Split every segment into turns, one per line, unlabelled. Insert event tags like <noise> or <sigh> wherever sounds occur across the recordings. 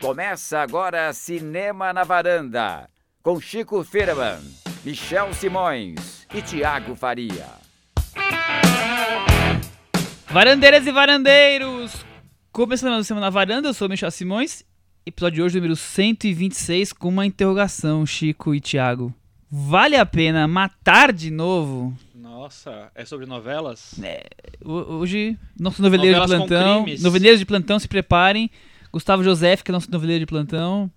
Começa agora Cinema na Varanda, com Chico Firman, Michel Simões e Tiago Faria.
Varandeiras e varandeiros! Começando a Semana na Varanda, eu sou o Michel Simões. Episódio de hoje, número 126, com uma interrogação, Chico e Tiago. Vale a pena matar de novo?
Nossa, é sobre novelas?
Ho- Hoje, nosso noveleiro
Novelas
de plantão. Noveleiros de plantão, se preparem. Gustavo José, que é nosso noveleiro de plantão.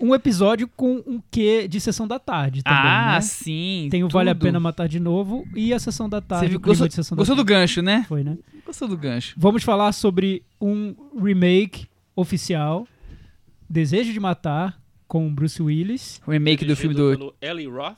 um episódio com um quê de sessão da tarde também,
ah,
né?
sim.
Tem o Vale a
tudo.
Pena Matar de Novo e a sessão da
Você
tarde.
viu,
o clima
gostou,
de sessão
gostou
da
do gancho, né?
Foi, né?
Gostou do gancho.
Vamos falar sobre um remake oficial, Desejo de Matar, com Bruce Willis.
O remake do filme do...
Eli Roth.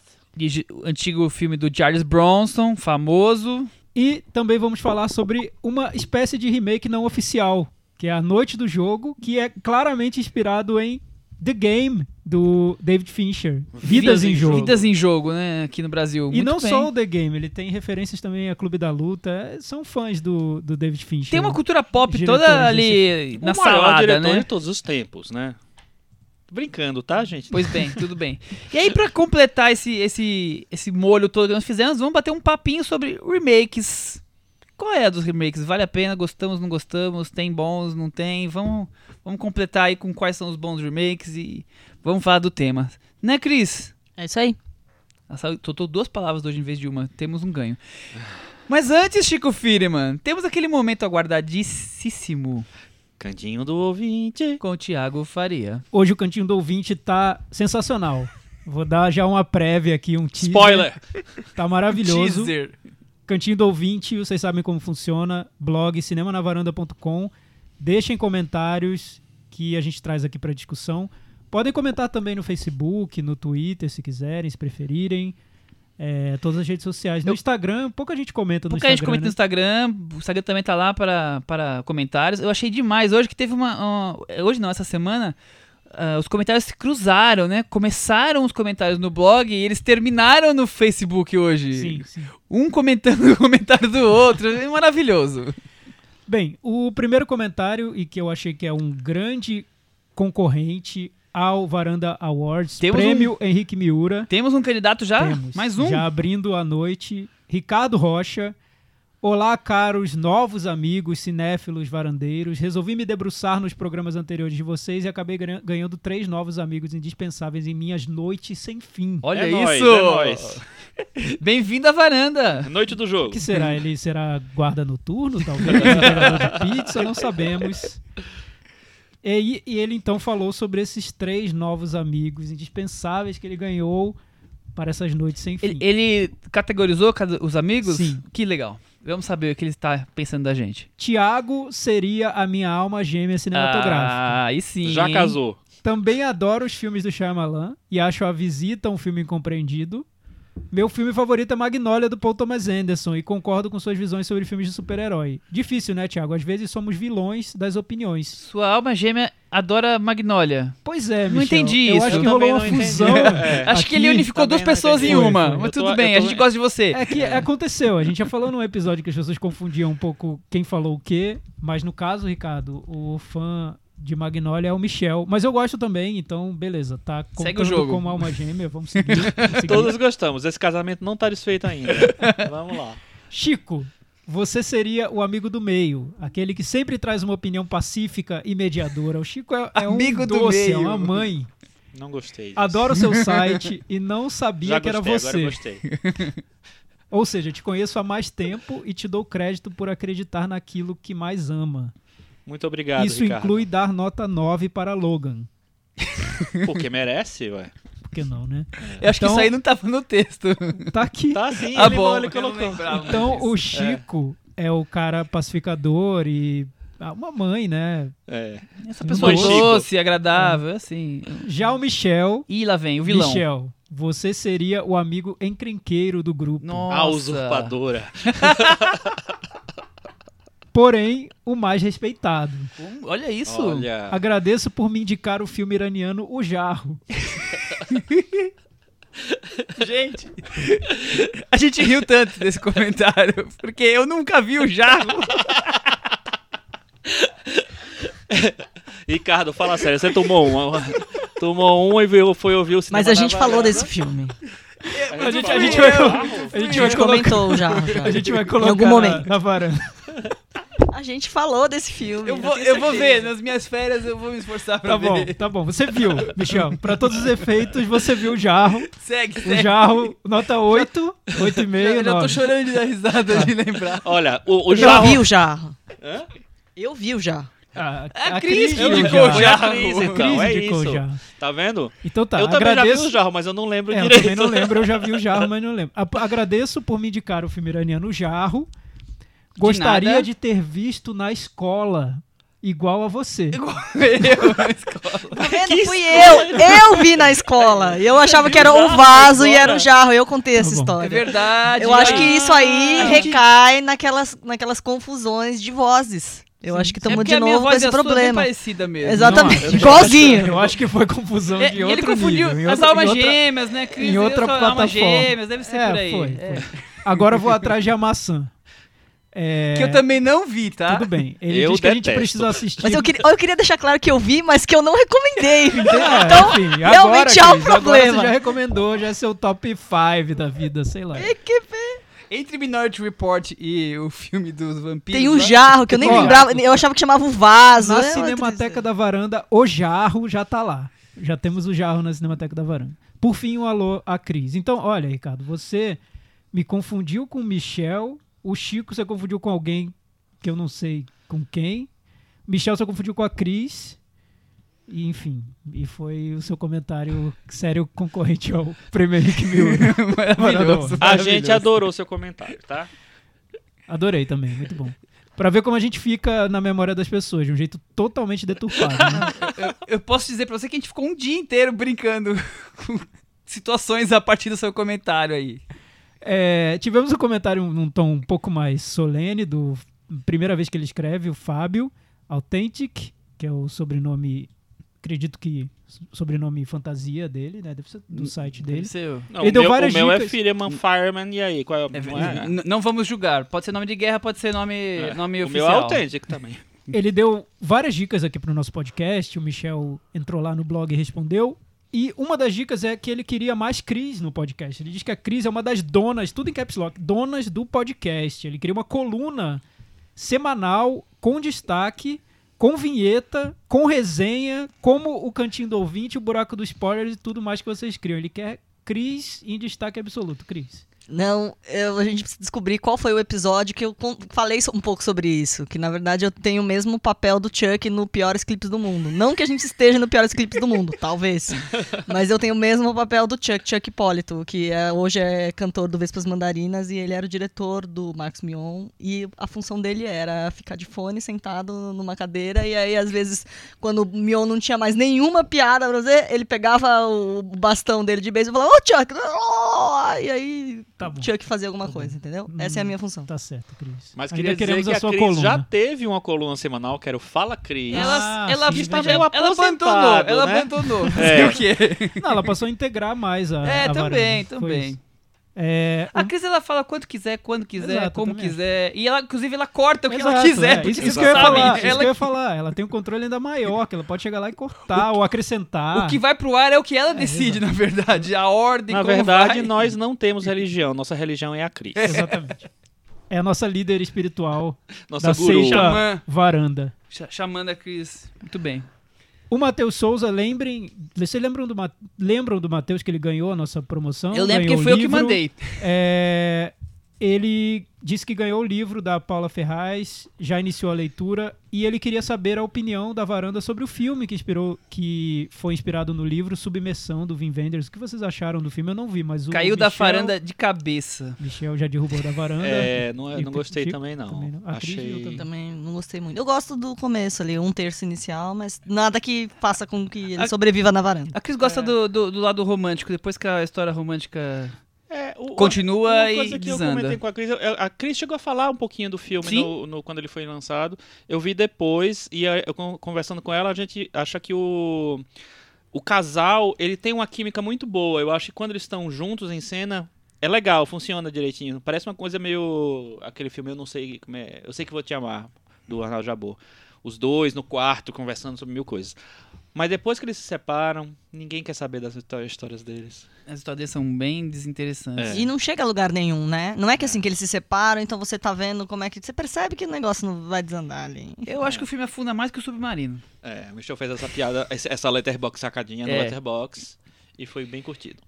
antigo filme do Charles Bronson, famoso.
E também vamos falar sobre uma espécie de remake não oficial, que é A Noite do Jogo, que é claramente inspirado em The Game, do David Fincher. Vidas em Jogo.
Vidas em jogo, né? Aqui no Brasil.
E
Muito
não
bem.
só o The Game, ele tem referências também a Clube da Luta. é, São fãs do, do David Fincher.
Tem uma cultura pop
Diretores
toda ali
o
na
maior
salada,
diretor
né?
de todos os tempos, né? Tô Brincando, tá, gente?
Pois bem, <laughs> tudo bem. E aí, pra completar esse, esse, esse molho todo que nós fizemos, vamos bater um papinho sobre remakes. Qual é a dos remakes? Vale a pena? Gostamos, não gostamos? Tem bons, não tem? Vamos, vamos completar aí com quais são os bons remakes e vamos falar do tema. Né, Cris?
É isso aí.
Soltou duas palavras hoje em vez de uma. Temos um ganho. Mas antes, Chico Firman, temos aquele momento aguardadíssimo
Cantinho do ouvinte.
com o Thiago Faria.
Hoje o Cantinho do Ouvinte tá sensacional. Vou dar já uma prévia aqui, um teaser.
Spoiler!
Tá maravilhoso.
Teaser.
Cantinho do Ouvinte, vocês sabem como funciona. Blog cinemanavaranda.com. Deixem comentários que a gente traz aqui para discussão. Podem comentar também no Facebook, no Twitter, se quiserem, se preferirem. É, todas as redes sociais. No
Eu-
Instagram, pouca gente comenta no
Pouca gente
Instagram.
comenta no
né?
Instagram, o Instagram também tá lá para, para comentários. Eu achei demais hoje que teve uma. uma- hoje não, essa semana. Ah, os comentários se cruzaram, né? Começaram os comentários no blog e eles terminaram no Facebook hoje.
Sim, sim.
Um comentando o <laughs> comentário do outro. É maravilhoso.
Bem, o primeiro comentário, e que eu achei que é um grande concorrente ao Varanda Awards,
Temos
prêmio Henrique Miura.
Temos um candidato já?
Temos.
Mais um?
Já abrindo a noite. Ricardo Rocha. Olá, caros novos amigos cinéfilos varandeiros. Resolvi me debruçar nos programas anteriores de vocês e acabei ganha- ganhando três novos amigos indispensáveis em minhas noites sem fim.
Olha
É nóis,
isso!
é. <laughs>
Bem-vindo à varanda!
Noite do jogo.
O que será? Ele será guarda noturno, talvez? De pizza? Não sabemos. E, e ele então falou sobre esses três novos amigos indispensáveis que ele ganhou para essas noites sem fim.
Ele, ele categorizou os amigos?
Sim.
Que legal. Vamos saber o que ele está pensando da gente.
Tiago seria a minha alma gêmea cinematográfica.
Ah, aí sim.
Já casou.
Também adoro os filmes do Shyamalan e acho A Visita um filme incompreendido. Meu filme favorito é Magnolia, do Paul Thomas Anderson, e concordo com suas visões sobre filmes de super-herói. Difícil, né, Tiago? Às vezes somos vilões das opiniões.
Sua alma gêmea adora Magnolia.
Pois é,
Não
Michel.
entendi
Eu
isso.
acho
Eu
que rolou uma
não entendi.
fusão. <laughs>
É.
Acho que ele unificou duas
não
pessoas em uma.
Foi, foi.
Mas
tô-
tudo bem,
eu
a
tô-
gente gosta de você.
É que aconteceu. A gente já falou num episódio que as pessoas confundiam um pouco quem falou o quê, mas no caso, Ricardo, o fã de Magnolia é o Michel. Mas eu gosto também, então beleza. Tá
Segue o jogo.
como alma gêmea. Vamos seguir. vamos <laughs> seguir.
Todos gostamos. Esse casamento não tá desfeito ainda. <laughs> Vamos lá.
Chico, você seria o amigo do meio, aquele que sempre traz uma opinião pacífica e mediadora. O Chico é, é
Amigo
um
do
doce, é
meio.
uma mãe.
Não gostei disso.
Adoro o seu <laughs> site e não sabia
Já
que era
gostei, agora
você.
eu gostei. <laughs>
Ou seja, te conheço há mais tempo e te dou crédito por acreditar naquilo que mais ama.
Muito obrigado,
Isso
Ricardo.
inclui dar nota 9 para Logan.
Porque merece, ué.
Por que não, né?
Eu acho que
Então-
isso aí não tava no texto.
Tá aqui.
Tá sim,
Ah,
ele,
bom.
ele colocou.
Então
disso.
o Chico é. o cara pacificador e ah, uma mãe, né?
É.
Essa pessoa
Mãe Chico.
doce, agradável, assim.
Já o Michel,
Ih, lá vem, o vilão.
Michel, você seria o amigo encrenqueiro do grupo.
Nossa.
A usurpadora. <laughs>
Porém, o mais respeitado.
Hum, Olha isso.
Olha.
Agradeço por me indicar o filme iraniano O Jarro. <laughs>
Gente, a gente riu tanto desse comentário, porque eu nunca vi o Jarro. <laughs>
Ricardo, fala sério, você tomou uma. Tomou um e foi ouvir o cinema.
Mas a gente
na
falou desse filme.
A gente, a gente vai, a gente
A
vai
comentou já. já.
a gente vai colocar
algum
na-
momento.
Na, varanda.
A gente falou desse filme.
Eu vou, eu vou ver, nas minhas férias eu vou me esforçar pra
Tá bom,
ver.
tá bom. Você viu, Michel. Pra todos os efeitos, você viu o jarro.
Segue,
O
segue.
jarro, nota 8, 8,5,
Eu já tô
9.
chorando de dar risada de lembrar.
Olha, o, o
Eu
jarro.
vi o jarro.
Hã?
Eu vi o jarro.
A,
A Cris
viu
que
o
indicou o
Foi
jarro.
a Cris,
A
então,
Cris
é
indicou o
isso.
jarro.
Tá vendo?
Então tá,
eu também
agradeço...
já vi o jarro, mas eu não lembro
É, eu
direito.
também não lembro, eu já vi o Jarro, mas não lembro. <laughs> A- Agradeço por me indicar o filme iraniano Jarro. Gostaria
nada.
de, ter visto na escola, igual a você. <laughs>
Eu na escola.
Tá vendo? Fui eu. Eu vi na escola. Eu achava que era o vaso e era o jarro. Eu contei essa
Tá.
É
história.
verdade.
Eu acho que isso aí
gente-
recai naquelas, naquelas confusões de vozes. Eu acho que
é
estamos
porque
de novo com esse
é bem
problema.
parecida mesmo.
Exatamente.
Não, eu
Igualzinho.
acho- Eu acho que foi confusão
É,
de outro
ele confundiu
nível,
as
outra-
almas
outra-
gêmeas, né, Cris?
em outra
falo Almas
plataforma.
gêmeas, deve ser
É,
por aí.
foi,
É.
foi. Agora eu vou atrás de A Maçã. É,
Que eu também não vi, tá?
Tudo bem. Ele
Eu
diz que a gente
detesto.
precisa assistir.
Mas eu queria, eu queria deixar claro que eu vi, mas que eu não recomendei. <laughs> entendeu?
É,
então,
enfim, agora,
realmente há um problema.
você já recomendou, já é seu top 5 da vida, sei lá.
e que
Entre Minority Report e o filme dos vampiros.
Tem um
lá-
jarro que eu nem
Ó,
lembrava. Eu achava que chamava o vaso.
Na
é uma
Cinemateca da Varanda, o Jarro já tá lá. Já temos o Jarro na Cinemateca da Varanda. Por fim, um alô à Cris. Então, olha, Ricardo, você me confundiu com o Michel. O Chico você confundiu com alguém que eu não sei com quem. Michel você confundiu com a Cris. E, enfim, e foi o seu comentário sério concorrente ao <laughs> Prêmio Henrique. <laughs>
Maravilhoso.
A gente adorou seu comentário, tá?
Adorei também, muito bom. Pra ver como a gente fica na memória das pessoas, de um jeito totalmente deturpado. Né? <laughs>
Eu, eu posso dizer pra você que a gente ficou um dia inteiro brincando com situações a partir do seu comentário aí.
É, tivemos um comentário num tom um pouco mais solene, do primeira vez que ele escreve, o Fábio Authentic, que é o sobrenome, acredito que sobrenome fantasia dele, né? Deve ser do site dele.
Deve ser o-
Não,
Ele
o
deu
meu,
várias
o meu é. Fireman Fireman, e aí? Qual é,
É,
não é?
Não vamos julgar. Pode ser nome de guerra, pode ser nome,
É,
nome
o meu
oficial.
é autêntico também.
Ele deu várias dicas aqui pro nosso podcast, o Michel entrou lá no blog e respondeu. E uma das dicas é que ele queria mais Cris no podcast. Ele diz que a Cris é uma das donas, tudo em caps lock, donas do podcast. Ele queria uma coluna semanal com destaque, com vinheta, com resenha, como o Cantinho do Ouvinte, o Buraco do Spoiler e tudo mais que vocês criam. Ele quer Cris em destaque absoluto. Cris.
Não, eu- a gente precisa descobrir qual foi o episódio que eu falei um pouco sobre isso. Que na verdade eu tenho o mesmo papel do Chuck no Piores Clipes do Mundo. Não que a gente esteja no Piores Clipes do Mundo, <laughs> talvez. Mas eu tenho o mesmo papel do Chuck, Chuck Hipólito, que é- hoje é cantor do Vespas Mandarinas e ele era o diretor do Marcos Mion. E a função dele era ficar de fone sentado numa cadeira. E aí, às vezes, quando o Mion não tinha mais nenhuma piada pra fazer, ele pegava o bastão dele de beisebol e falava: Ô Chuck! oh!" E aí
Tá bom.
tinha que fazer alguma coisa, entendeu? Essa é a minha função.
Tá certo, Cris.
Mas
Ainda
queria dizer
queremos
que
a
a
sua
Cris
coluna.
já teve uma coluna semanal, que era o Fala Cris.
Ela,
Ah,
ela,
sim,
está
meio
ela abandonou,
aposentado,
ela
né?
abandonou.
É.
Fazer <laughs> o quê?
Não, ela passou a integrar mais a.
É,
a
também,
varanda. Foi
também.
É,
A Cris ela fala quanto quiser, quando quiser,
Exato,
como
também.
quiser. E ela, inclusive, ela corta o que ela
Exato,
quiser.
é. Isso, isso que eu ia falar. Isso
ela-
que eu ia falar. Ela tem um controle ainda maior, que ela pode chegar lá e cortar ou acrescentar.
O que vai pro ar é o que ela decide, na verdade. A ordem,
Na
como
verdade,
vai.
nós não temos religião. Nossa religião é a Cris. <laughs>
Exatamente. É a nossa líder espiritual
Nossa
da
guru.
seita
Xamã.
varanda.
Ch- Chamando a Cris. Muito bem.
O Matheus Souza, lembrem. Vocês lembram do, lembram do Matheus que ele ganhou a nossa promoção?
eu lembro que
o
foi eu que mandei.
É, ele disse que ganhou o livro da Paula Ferraz, já iniciou a leitura e ele queria saber a opinião da varanda sobre o filme que inspirou, que foi inspirado no livro Submersão do Vin Wenders. O que vocês acharam do filme? Eu não vi, mas o
Caiu da
Michel-
varanda de cabeça.
Michel já derrubou da varanda.
É, não, eu
E
não gostei
Chico
também, não.
também não.
Achei...
também.
Também não gostei muito. Eu gosto do começo ali, um terço inicial, mas nada que faça com que ele
A-
sobreviva na varanda.
A Cris gosta do, do, do lado romântico, depois que a história romântica
É, o-
continua
Uma
e
coisa que eu
desanda.
comentei com a Cris, eu- a Cris chegou a falar um pouquinho do filme no, no- quando ele foi lançado. Eu vi depois e a- eu con- conversando com ela, a gente acha que o o casal, ele tem uma química muito boa. Eu acho que quando eles estão juntos em cena, é legal, funciona direitinho. Parece uma coisa meio aquele filme Eu não sei como é, eu sei que vou te amar do Arnaldo Jabor. os dois no quarto conversando sobre mil coisas. Mas depois que eles se separam, ninguém quer saber das histó- histórias deles.
As histórias deles são bem desinteressantes.
É.
E não chega a lugar nenhum, né? Não é que assim que eles se separam, então você tá vendo como é que. Você percebe que o negócio não vai desandar ali.
Eu acho que o filme afunda mais que o Submarino.
É, o Michel fez essa piada, essa letterbox sacadinha no
É.
letterbox e foi bem curtido.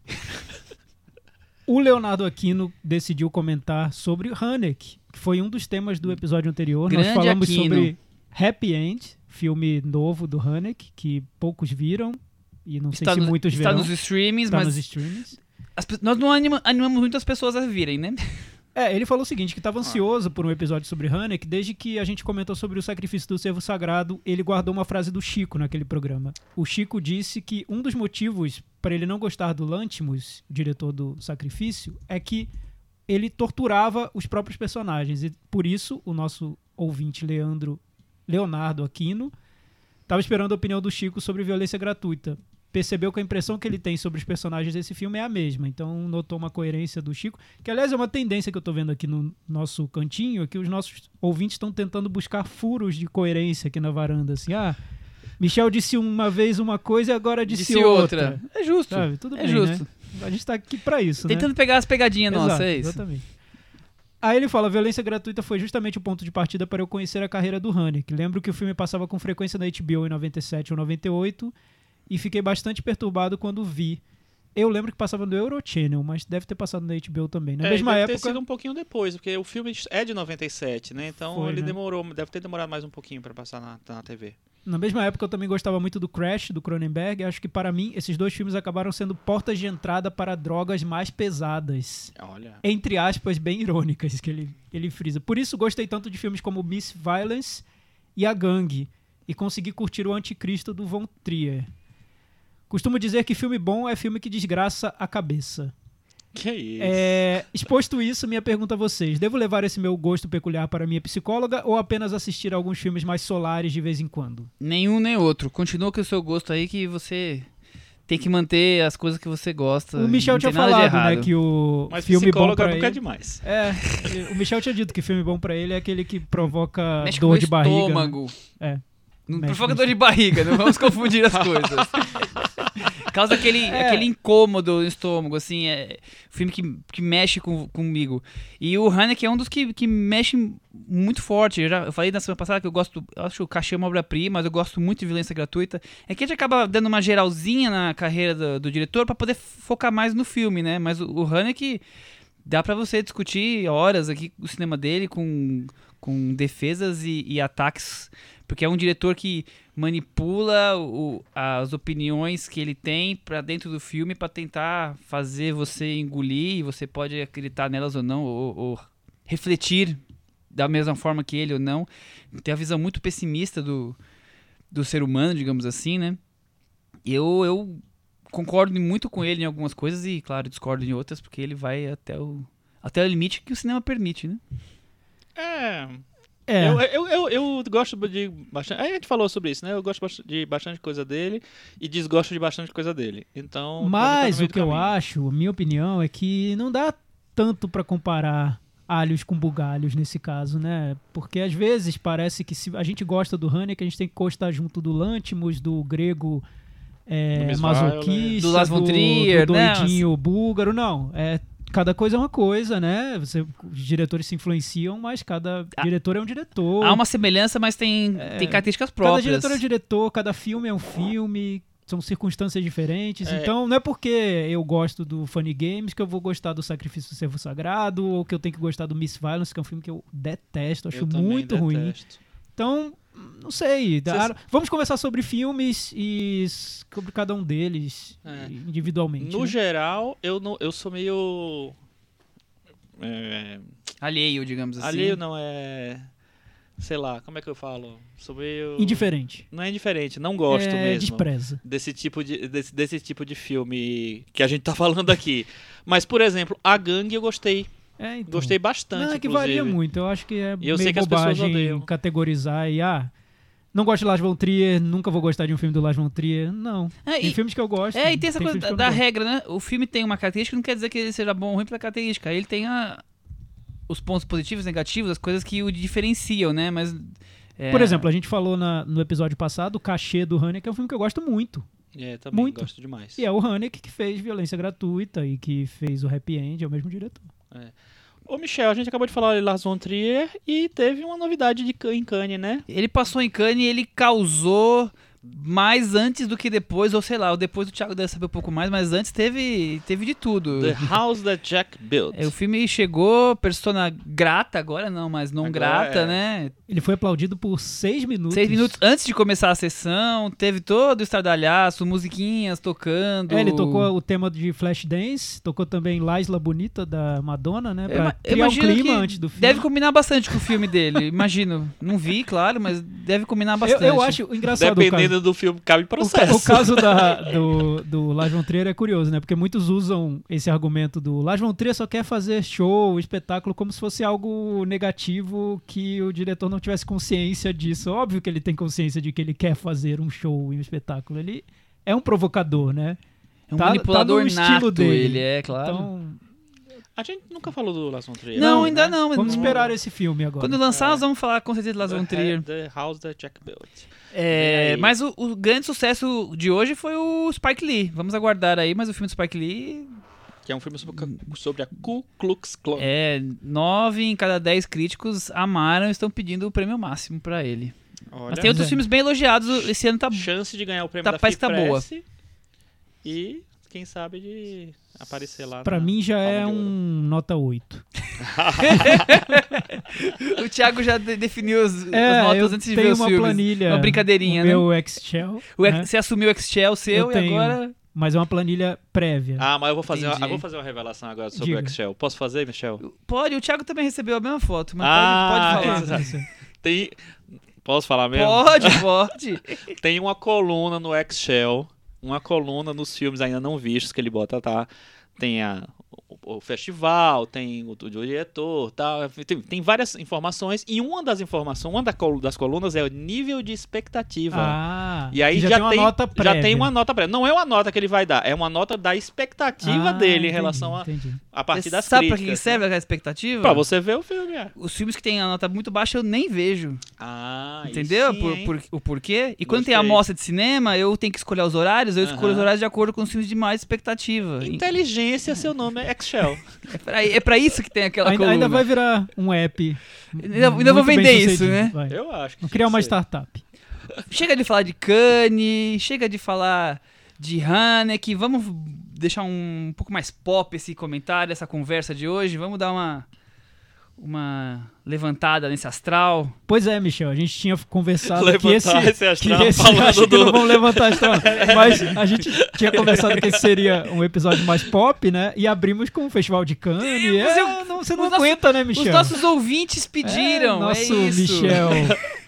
O Leonardo Aquino decidiu comentar sobre Haneke, que foi um dos temas do episódio anterior. Nós
Grande
falamos
Aquino.
sobre Happy End, filme novo do Haneke, que poucos viram. E não sei
Está,
se
no-
muitos
está
verão.
nos streamings,
Está
mas
nos streamings.
as nós não anima- animamos muito as pessoas a virem, né? <laughs>
É, ele falou o seguinte, que
Ah.
estava ansioso por um episódio sobre Haneke, desde que a gente comentou sobre o sacrifício do servo sagrado, ele guardou uma frase do Chico naquele programa. O Chico disse que um dos motivos para ele não gostar do Lantimos, diretor do sacrifício, é que ele torturava os próprios personagens. E por isso, o nosso ouvinte Leandro Leonardo Aquino estava esperando a opinião do Chico sobre violência gratuita. Percebeu que a impressão que ele tem sobre os personagens desse filme é a mesma. Então notou uma coerência do Chico, que aliás é uma tendência que eu tô vendo aqui no nosso cantinho, é que os nossos ouvintes estão tentando buscar furos de coerência aqui na varanda, assim, ah, Michel disse uma vez uma coisa e agora disse, outra.
É justo.
Sabe? Tudo
é
bem,
justo.
né? A gente tá aqui pra isso, né?
Tentando pegar as pegadinhas
Exato,
nossas, é isso.
Exatamente. Aí ele fala: violência gratuita foi justamente o ponto de partida para eu conhecer a carreira do Haneke. Lembro que o filme passava com frequência na HBO em 97 ou 98 e fiquei bastante perturbado quando vi. Eu lembro que passava no Eurochannel, mas deve ter passado na HBO também. Na
É,
mesma
deve ter
época.
sido um pouquinho depois, porque o filme é de 97, né? Então
Foi,
ele
né?
demorou, deve ter demorado mais um pouquinho pra passar na, na TV.
Na mesma época eu também gostava muito do Crash, do Cronenberg. Acho que para mim esses dois filmes acabaram sendo portas de entrada para drogas mais pesadas.
Olha.
Entre aspas, bem irônicas, que ele, ele frisa. Por isso gostei tanto de filmes como Miss Violence e A Gangue. E consegui curtir o Anticristo do Von Trier. Costumo dizer que filme bom é filme que desgraça a cabeça.
Que isso?
É, exposto isso, minha pergunta a vocês: devo levar esse meu gosto peculiar para minha psicóloga ou apenas assistir a alguns filmes mais solares de vez em quando?
Nenhum nem outro. Continua com o seu gosto aí que você tem que manter as coisas que você gosta.
O Michel tinha falado, né, que o
Mas
filme bom pra
é
ele...
demais.
É, o Michel tinha dito que filme bom pra ele é aquele que provoca <laughs>
Mexe
dor de barriga. né?
estômago.
É.
Não
Mexe
provoca dor de barriga, não vamos confundir as <laughs> coisas. <laughs> Causa aquele,
É.
aquele incômodo no estômago, assim, é filme que, que mexe com, comigo. E o Haneke é um dos que, que mexe muito forte. Eu, já, eu falei na semana passada que eu gosto, eu acho que o Cachê é uma obra-prima, mas eu gosto muito de violência gratuita. É que a gente acaba dando uma geralzinha na carreira do, do diretor pra poder focar mais no filme, né? Mas o, o Haneke dá pra você discutir horas aqui o cinema dele com, com defesas e, e ataques, porque é um diretor que manipula o- as opiniões que ele tem pra dentro do filme pra tentar fazer você engolir e você pode acreditar nelas ou não, ou, ou refletir da mesma forma que ele ou não. Tem a visão muito pessimista do, do ser humano, digamos assim, né? Eu, eu concordo muito com ele em algumas coisas e, claro, discordo em outras, porque ele vai até o, até o limite que o cinema permite, né?
É.
É,
Eu, eu, eu, eu gosto de bastante. Aí a gente falou sobre isso, né? Eu gosto de bastante coisa dele e desgosto de bastante coisa dele. Então. tá
mas o que eu acho, a minha opinião, é que não dá tanto pra comparar alhos com bugalhos nesse caso, né? Porque às vezes parece que se a gente gosta do Haneke, a gente tem que gostar junto do Lantimos, do grego é,
Do Miss
masoquista,
Violet. Do von
do,
Trier,
do
né?
doidinho búlgaro, não. É, cada coisa é uma coisa, né? Você, os diretores se influenciam, mas cada
Ah,
diretor é um diretor.
Há uma semelhança, mas tem,
É,
tem características
Cada
próprias.
diretor é um diretor, cada filme é um filme, são circunstâncias diferentes.
É.
Então não é porque eu gosto do Funny Games que eu vou gostar do Sacrifício do Servo Sagrado, ou que eu tenho que gostar do Miss Violence, que é um filme que eu detesto, acho
Eu
muito ruim.
detesto.
Então, não sei.
Vocês-
Vamos conversar sobre filmes e sobre cada um deles
É.
individualmente.
No
né?
geral, eu, não, eu sou meio. É,
Alheio, digamos assim.
alheio não é. Sei lá, como é que eu falo? Sou meio.
Indiferente.
Não é indiferente, não gosto
é,
mesmo.
Despreza.
desse tipo de desse, desse tipo de filme que a gente tá <laughs> falando aqui. Mas por exemplo, A Gangue eu gostei,
É, então.
gostei bastante.
Não, é que
inclusive.
varia muito. Eu acho que é
E eu
meio
sei que
bobagem categorizar e ah, não gosto de Lars von Trier, nunca vou gostar de um filme do Lars von Trier. Não.
É,
tem
e-
filmes que eu gosto.
É, e tem essa coisa
filmes
da, regra, né? O filme tem uma característica, não quer dizer que ele seja bom ou ruim pela característica. Ele tem a- os pontos positivos, negativos, as coisas que o diferenciam, né? Mas É,
Por exemplo, a gente falou na- no episódio passado, o Cachê do Haneke é um filme que eu gosto muito.
É, também
Muito.
gosto demais.
E é o Haneke que fez Violência Gratuita e que fez o Happy End, é o mesmo diretor.
Ô, Michel, a gente acabou de falar de Lars von Trier e teve uma novidade de, em Cannes, né?
Ele passou em Cannes e ele causou mais antes do que depois, ou sei lá, o depois o Thiago deve saber um pouco mais, mas antes teve, teve de tudo.
The House That Jack Built.
É, o filme chegou, persona grata, agora não, mas não
Agora
grata,
é.
né?
Ele foi aplaudido por seis minutos.
Seis minutos antes de começar a sessão, teve todo o estardalhaço, musiquinhas tocando.
É, ele tocou o tema de Flashdance, tocou também Laisla Bonita da Madonna, né?
Eu
Pra
eu
criar um
imagino
clima antes do filme.
Deve combinar bastante com o filme dele, <laughs> imagino. Não vi, claro, mas deve combinar
eu,
bastante.
eu acho engraçado o caso,
Dependendo do filme, cabe
o, ca-
processo.
o caso da, <laughs> do, do Lars von Trier é curioso, né? Porque muitos usam esse argumento do Lars von Trier só quer fazer show, espetáculo, como se fosse algo negativo que o diretor não tivesse consciência disso. Óbvio que ele tem consciência de que ele quer fazer um show e um espetáculo. Ele é um provocador, né?
É um
tá- tá
manipulador
no estilo
nato,
dele.
ele é, claro.
Então,
A gente nunca falou do Lars von Trier.
não,
né?
ainda não.
vamos
não-
esperar esse filme agora.
Quando lançar, nós vamos falar com certeza de Lars von Trier.
The House That Jack Built.
É, mas o, o grande sucesso de hoje foi o Spike Lee. Vamos aguardar aí, mas o filme do Spike Lee
Que é um filme sobre, sobre a Ku Klux Klan.
é nove em cada dez críticos amaram e estão pedindo o prêmio máximo pra ele.
Olha,
Mas tem outros
é.
filmes bem elogiados. Esse ano tá
chance de ganhar o prêmio
Tá-
da
parece que tá
FIPRESS E quem sabe de aparecer lá.
Pra
na
mim já
Palma
é um nota 8. <laughs>
O Thiago já de- definiu as, as
É,
notas antes de ver os
uma
filmes.
planilha.
Uma brincadeirinha,
o
né?
meu Excel.
O ex-
né?
Você assumiu o Excel seu
Eu
e
tenho.
agora.
Mas é uma planilha prévia.
Ah, mas eu vou fazer, uma,
Entendi.
vou fazer uma revelação agora sobre
Diga.
o Excel. Posso fazer, Michel?
Pode, o Thiago também recebeu a mesma foto, mas
Ah,
pode, pode falar.
Tem. Posso falar mesmo?
Pode, pode. <laughs>
Tem uma coluna no Excel, uma coluna nos filmes ainda não vistos que ele bota, tá? Tem a, o, o festival, tem o, o diretor, tal. Tem, tem várias informações e uma das informações, uma das colunas é o nível de expectativa.
Ah,
E aí já,
já, tem uma
tem,
nota
já
prévia.
tem uma nota prévia. Não é uma nota que ele vai dar, é uma nota da expectativa
Ah,
dele em
entendi,
relação a,
entendi.
A partir
Você
das
sabe pra
críticas.
que serve aquela expectativa?
Pra você ver o filme, é.
Os filmes que têm a nota muito baixa eu nem vejo.
Ah,
entendeu?
sim,
Por- por- o porquê? E quando tem
Gostei.
a mostra de cinema, eu tenho que escolher os horários, eu escolho
Aham.
os horários de acordo com os filmes de mais expectativa.
Inteligência, seu nome é Excel. <laughs>
É pra, é pra isso que tem aquela
Ainda,
coluna.
ainda vai virar um app.
Ainda- ainda vou vender isso, né?
vai.
Eu acho. que
Vou criar uma
ser.
startup.
Chega de falar de Cannes, chega de falar de Haneke, vamos deixar um, pouco mais pop esse comentário, essa conversa de hoje, vamos dar uma uma levantada nesse astral.
Pois é, Michel, a gente tinha conversado que esse,
Levantar esse astral
que esse
falando
acho que
do-
não vamos levantar astral, mas a gente tinha conversado que esse seria um episódio mais pop, né? E abrimos com o Festival de Cannes. é, você não aguenta, né, Michel?
Os nossos ouvintes pediram,
é, nosso
é isso.
Michel <laughs>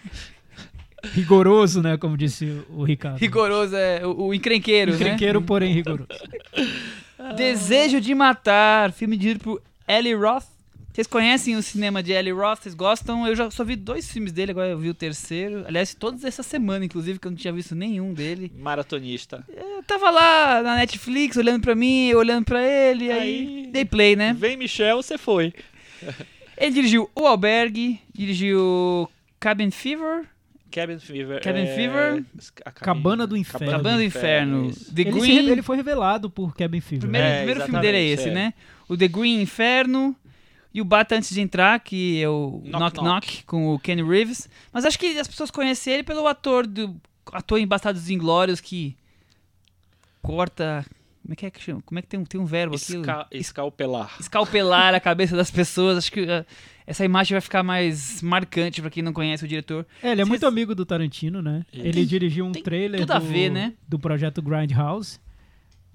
rigoroso, né, como disse o Ricardo.
Rigoroso é o, o encrenqueiro,
Encrenqueiro, porém rigoroso.
né? <laughs> Desejo de Matar, filme dirigido por Eli Roth. Vocês conhecem o cinema de Eli Roth? Vocês gostam? Eu já só vi dois filmes dele, agora eu vi o terceiro. Aliás, todos essa semana, inclusive, que eu não tinha visto nenhum dele.
Maratonista.
Eu tava lá na Netflix, olhando pra mim, eu olhando pra ele, aí,
Aí-
dei play, né?
Vem, Michel, você foi.
Ele dirigiu O Albergue, dirigiu Cabin Fever,
Cabin Fever.
Cabin
é...
Fever?
a
Cabana do Inferno.
Cabana do Inferno,
isso.
The
Ele,
Green...
re- ele foi revelado por Cabin Fever.
primeiro
É,
primeiro filme dele é esse,
é.
né? O The Green Inferno e o Bata Antes de Entrar, que é o
Knock
Knock Knock,
Knock.
com o Kenny Reeves. Mas acho que as pessoas conhecem ele pelo ator do ator em Bastardos Inglórios que corta... Como é que é que chama? Como é que tem um, tem um verbo aqui?
Esca... Escalpelar.
escalpelar a cabeça das pessoas. Acho que uh, essa imagem vai ficar mais marcante pra quem não conhece o diretor.
É, ele é
Vocês-
muito amigo do Tarantino, né?
Isso.
Ele dirigiu um
tem
trailer
tudo a
do,
ver, né?
do projeto Grindhouse.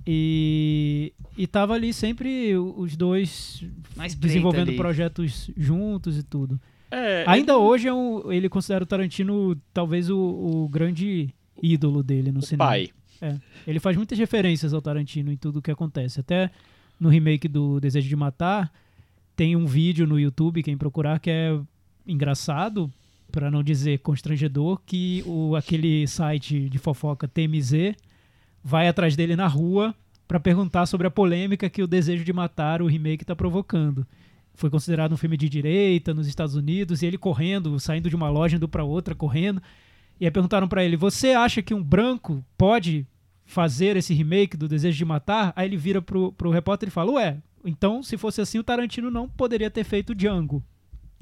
E, e tava ali sempre os dois
Mais
desenvolvendo
ali.
projetos juntos e tudo.
É,
Ainda hoje é um, ele considera o Tarantino talvez o, o grande ídolo dele no
o
cinema.
pai.
Ele faz muitas referências ao Tarantino em tudo o que acontece. Até no remake do Desejo de Matar, tem um vídeo no YouTube, quem procurar, que é engraçado, para não dizer constrangedor, que o, aquele site de fofoca TMZ vai atrás dele na rua para perguntar sobre a polêmica que o Desejo de Matar, o remake, está provocando. foi considerado um filme de direita nos Estados Unidos, e ele correndo, saindo de uma loja, indo para outra, correndo. E aí perguntaram para ele: Você acha que um branco pode fazer esse remake do Desejo de Matar? Aí ele vira pro, pro repórter e fala: Ué, então se fosse assim, o Tarantino não poderia ter feito Django.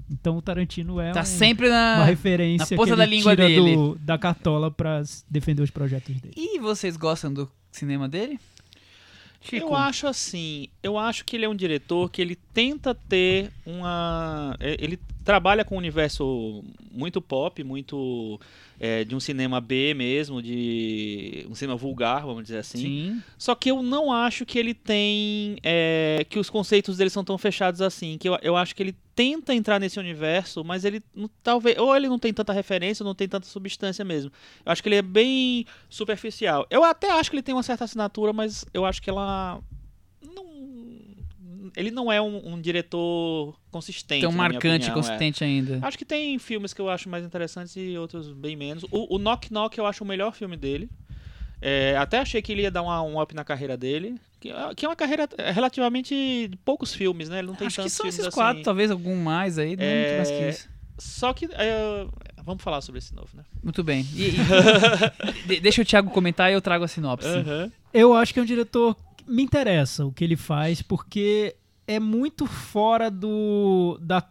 Então o Tarantino é
Tá
um-
sempre na.
uma referência
na ponta
que
da língua
tira
dele.
do- da cartola pra s- defender os projetos dele.
E vocês gostam do cinema dele? Chico.
Eu acho assim, eu acho que ele é um diretor que ele tenta ter uma. é, Ele trabalha com um universo muito pop, muito é, de um cinema B mesmo, de um cinema vulgar, vamos dizer assim.
Sim.
Só que eu não acho que ele tem. é, que os conceitos dele são tão fechados assim. Que eu, eu acho que ele tenta entrar nesse universo, mas ele talvez. Ou ele não tem tanta referência, ou não tem tanta substância mesmo. Eu acho que ele é bem superficial. Eu até acho que ele tem uma certa assinatura, mas eu acho que ela. Não, ele não é um, um diretor consistente.
Tão
na minha
marcante,
opinião, é.
consistente ainda.
Acho que tem filmes que eu acho mais interessantes e outros bem menos. O, o Knock Knock eu acho o melhor filme dele. É, até achei que ele ia dar uma- um up na carreira dele. Que, que é uma carreira é, relativamente de poucos filmes, né? Ele não tem
Acho que
tantos
são
filmes
esses
assim.
quatro, talvez algum mais aí, é muito mais que
É,
isso.
Só que. é, vamos falar sobre esse novo, né?
Muito bem. E- e- <laughs> de- deixa o Thiago comentar e eu trago a sinopse.
Eu acho que é um diretor que me interessa o que ele faz, porque é muito fora do. da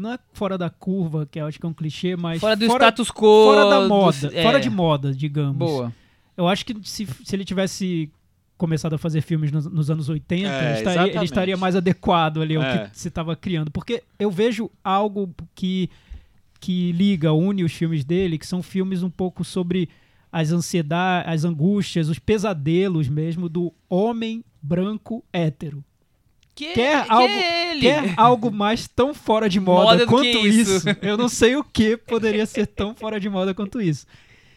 não é fora da curva, que eu acho que é um clichê, mas
Fora do status quo.
fora da
do-
moda,
é,
fora de moda, digamos.
Boa.
Eu acho que se, se ele tivesse começado a fazer filmes nos, nos anos 80,
É,
ele, estaria, ele estaria mais adequado ali ao
É.
que se estava criando. Porque eu vejo algo que, que liga, une os filmes dele, que são filmes um pouco sobre as ansiedades, as angústias, os pesadelos mesmo do homem branco hétero.
Que,
Quer
que
algo-
é ele?
Quer algo mais tão fora de moda,
Moda
quanto isso?
isso. <laughs>
Eu não sei o que poderia ser tão fora de moda quanto isso.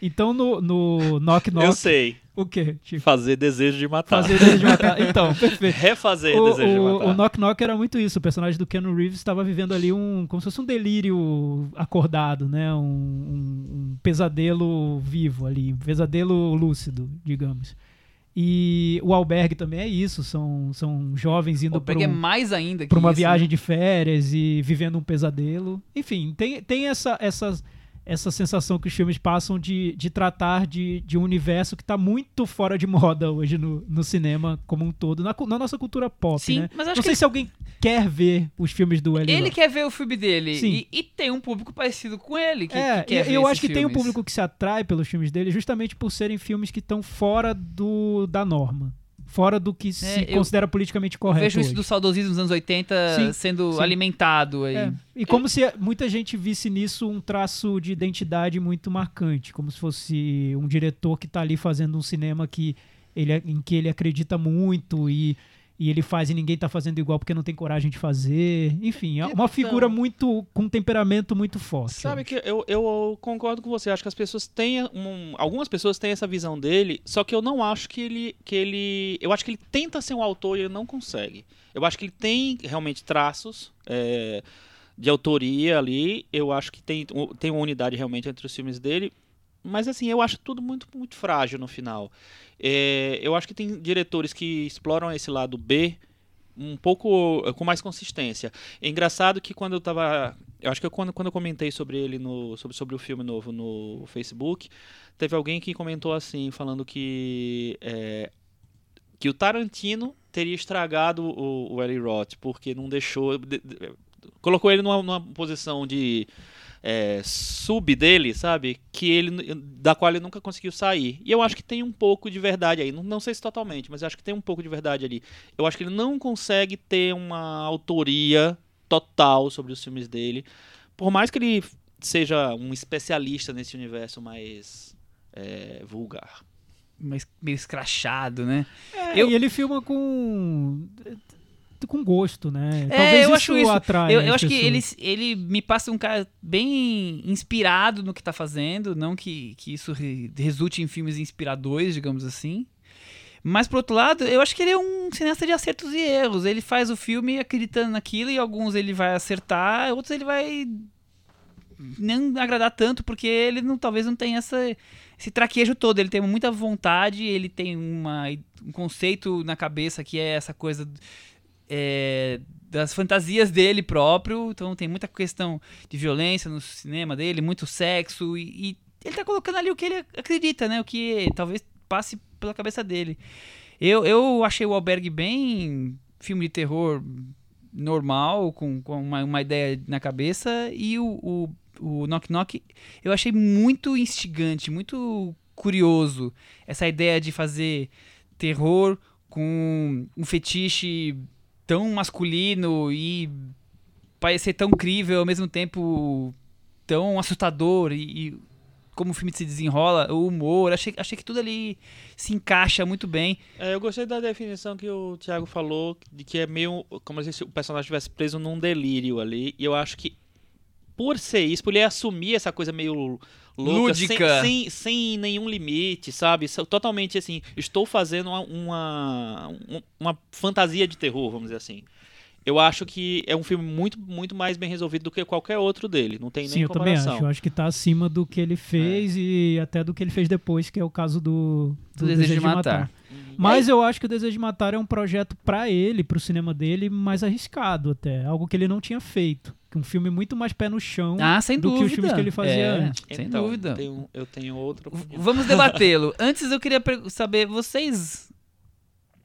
Então no, no Knock Knock,
Eu sei.
o quê? Tipo,
Fazer desejo de matar.
fazer desejo de matar. Então, <laughs> perfeito.
Refazer
O,
desejo de
o,
matar.
o Knock Knock era muito isso. O personagem do Keanu Reeves estava vivendo ali um. como se fosse um delírio acordado, né? Um, um- um pesadelo vivo ali. Um pesadelo lúcido, digamos. E o albergue também é isso. São, são jovens indo para
é
um,
mais ainda
para uma
isso,
viagem
né?
de férias e vivendo um pesadelo. Enfim, tem, tem essa, essa, essa sensação que os filmes passam de, de tratar de, de um universo que está muito fora de <laughs> moda hoje no, no cinema como um todo, na, na nossa cultura pop,
Sim,
né?
mas acho
Não
que
sei se alguém quer ver os filmes do Eli
Ele
Roth.
quer ver o filme dele.
Sim.
E, e tem um público parecido com ele que,
É,
que quer ver
eu acho que tem um
filmes.
público que se atrai pelos filmes dele justamente por serem filmes que estão fora do, da norma. Fora do que se
eu-
considera politicamente
Eu
correto.
vejo isso
hoje.
do saudosismo dos anos 80
Sim,
sendo
sim.
alimentado aí.
É, E como se muita gente visse nisso um traço de identidade muito marcante, como se fosse um diretor que está ali fazendo um cinema que ele, em que ele acredita muito e, e ele faz e ninguém está fazendo igual porque não tem coragem de fazer. Enfim, é uma
Então-
figura muito com um temperamento muito forte.
Sabe
eu
que eu, eu concordo com você. Acho que as pessoas têm um, algumas pessoas têm essa visão dele, só que eu não acho que ele que ele, eu acho que ele tenta ser um autor e ele não consegue. Eu acho que ele tem realmente traços é, de autoria ali. Eu acho que tem tem uma unidade realmente entre os filmes dele, mas assim eu acho tudo muito muito frágil no final. É, eu acho que tem diretores que exploram esse lado B um pouco eh, com mais consistência. É engraçado que quando eu tava. Eu acho que eu, quando, quando eu comentei sobre ele no. Sobre, sobre o filme novo no Facebook, teve alguém que comentou assim, falando que. é, que o Tarantino teria estragado o, o Eli Roth, porque não deixou. de- de- colocou ele numa, numa posição de. É, sub dele, sabe? Que ele, da qual ele nunca conseguiu sair. E eu acho que tem um pouco de verdade aí. Não, não sei se totalmente, mas eu acho que tem um pouco de verdade ali. Eu acho que ele não consegue ter uma autoria total sobre os filmes dele. Por mais que ele seja um especialista nesse universo mais é, vulgar.
Mas meio escrachado, né?
É,
eu-
E ele filma com com gosto, né?
É,
Talvez
eu acho isso.
atrai
Eu, eu acho que ele, ele me passa um cara bem inspirado no que tá fazendo, não que, que isso re- resulte em filmes inspiradores, digamos assim. Mas, por outro lado, eu acho que ele é um cineasta de acertos e erros. Ele faz o filme acreditando naquilo e alguns ele vai acertar, outros ele vai não agradar tanto porque ele não, talvez não tenha essa, esse traquejo todo. Ele tem muita vontade, ele tem uma, um conceito na cabeça que é essa coisa é, das fantasias dele próprio. Então tem muita questão de violência no cinema dele, muito sexo. E, e ele tá colocando ali o que ele acredita, né? O que talvez passe pela cabeça dele. Eu, eu achei o Albergue bem filme de terror normal, com, com uma, uma ideia na cabeça. E o, o, o Knock Knock eu achei muito instigante, muito curioso. Essa ideia de fazer terror com um fetiche tão masculino e parecer tão crível ao mesmo tempo tão assustador e, e como o filme se desenrola, o humor, achei, achei que tudo ali se encaixa muito bem.
É, eu gostei da definição que o Thiago falou, de que é meio como se o personagem estivesse preso num delírio ali, e eu acho que por ser isso, por ele assumir essa coisa meio louca,
Lúdica.
Sem, sem, sem nenhum limite, sabe? Totalmente assim, estou fazendo uma, uma, um- uma fantasia de terror, vamos dizer assim. Eu acho que é um filme muito, muito mais bem resolvido do que qualquer outro dele. Não tem
Sim,
nem
eu também acho. Eu acho que tá acima do que ele fez e até do que ele fez depois, que é o caso do,
Do Desejo de Matar.
Mas eu acho que o Desejo de Matar é um projeto pra ele, pro cinema dele, mais arriscado até. Algo que ele não tinha feito. Um filme muito mais pé no chão
Ah, sem
do
dúvida.
que os filmes que ele fazia
É,
antes.
Sem
Então,
dúvida.
tenho- eu tenho outra
V-
opinião.
Vamos debatê-lo. <laughs> Antes eu queria saber, vocês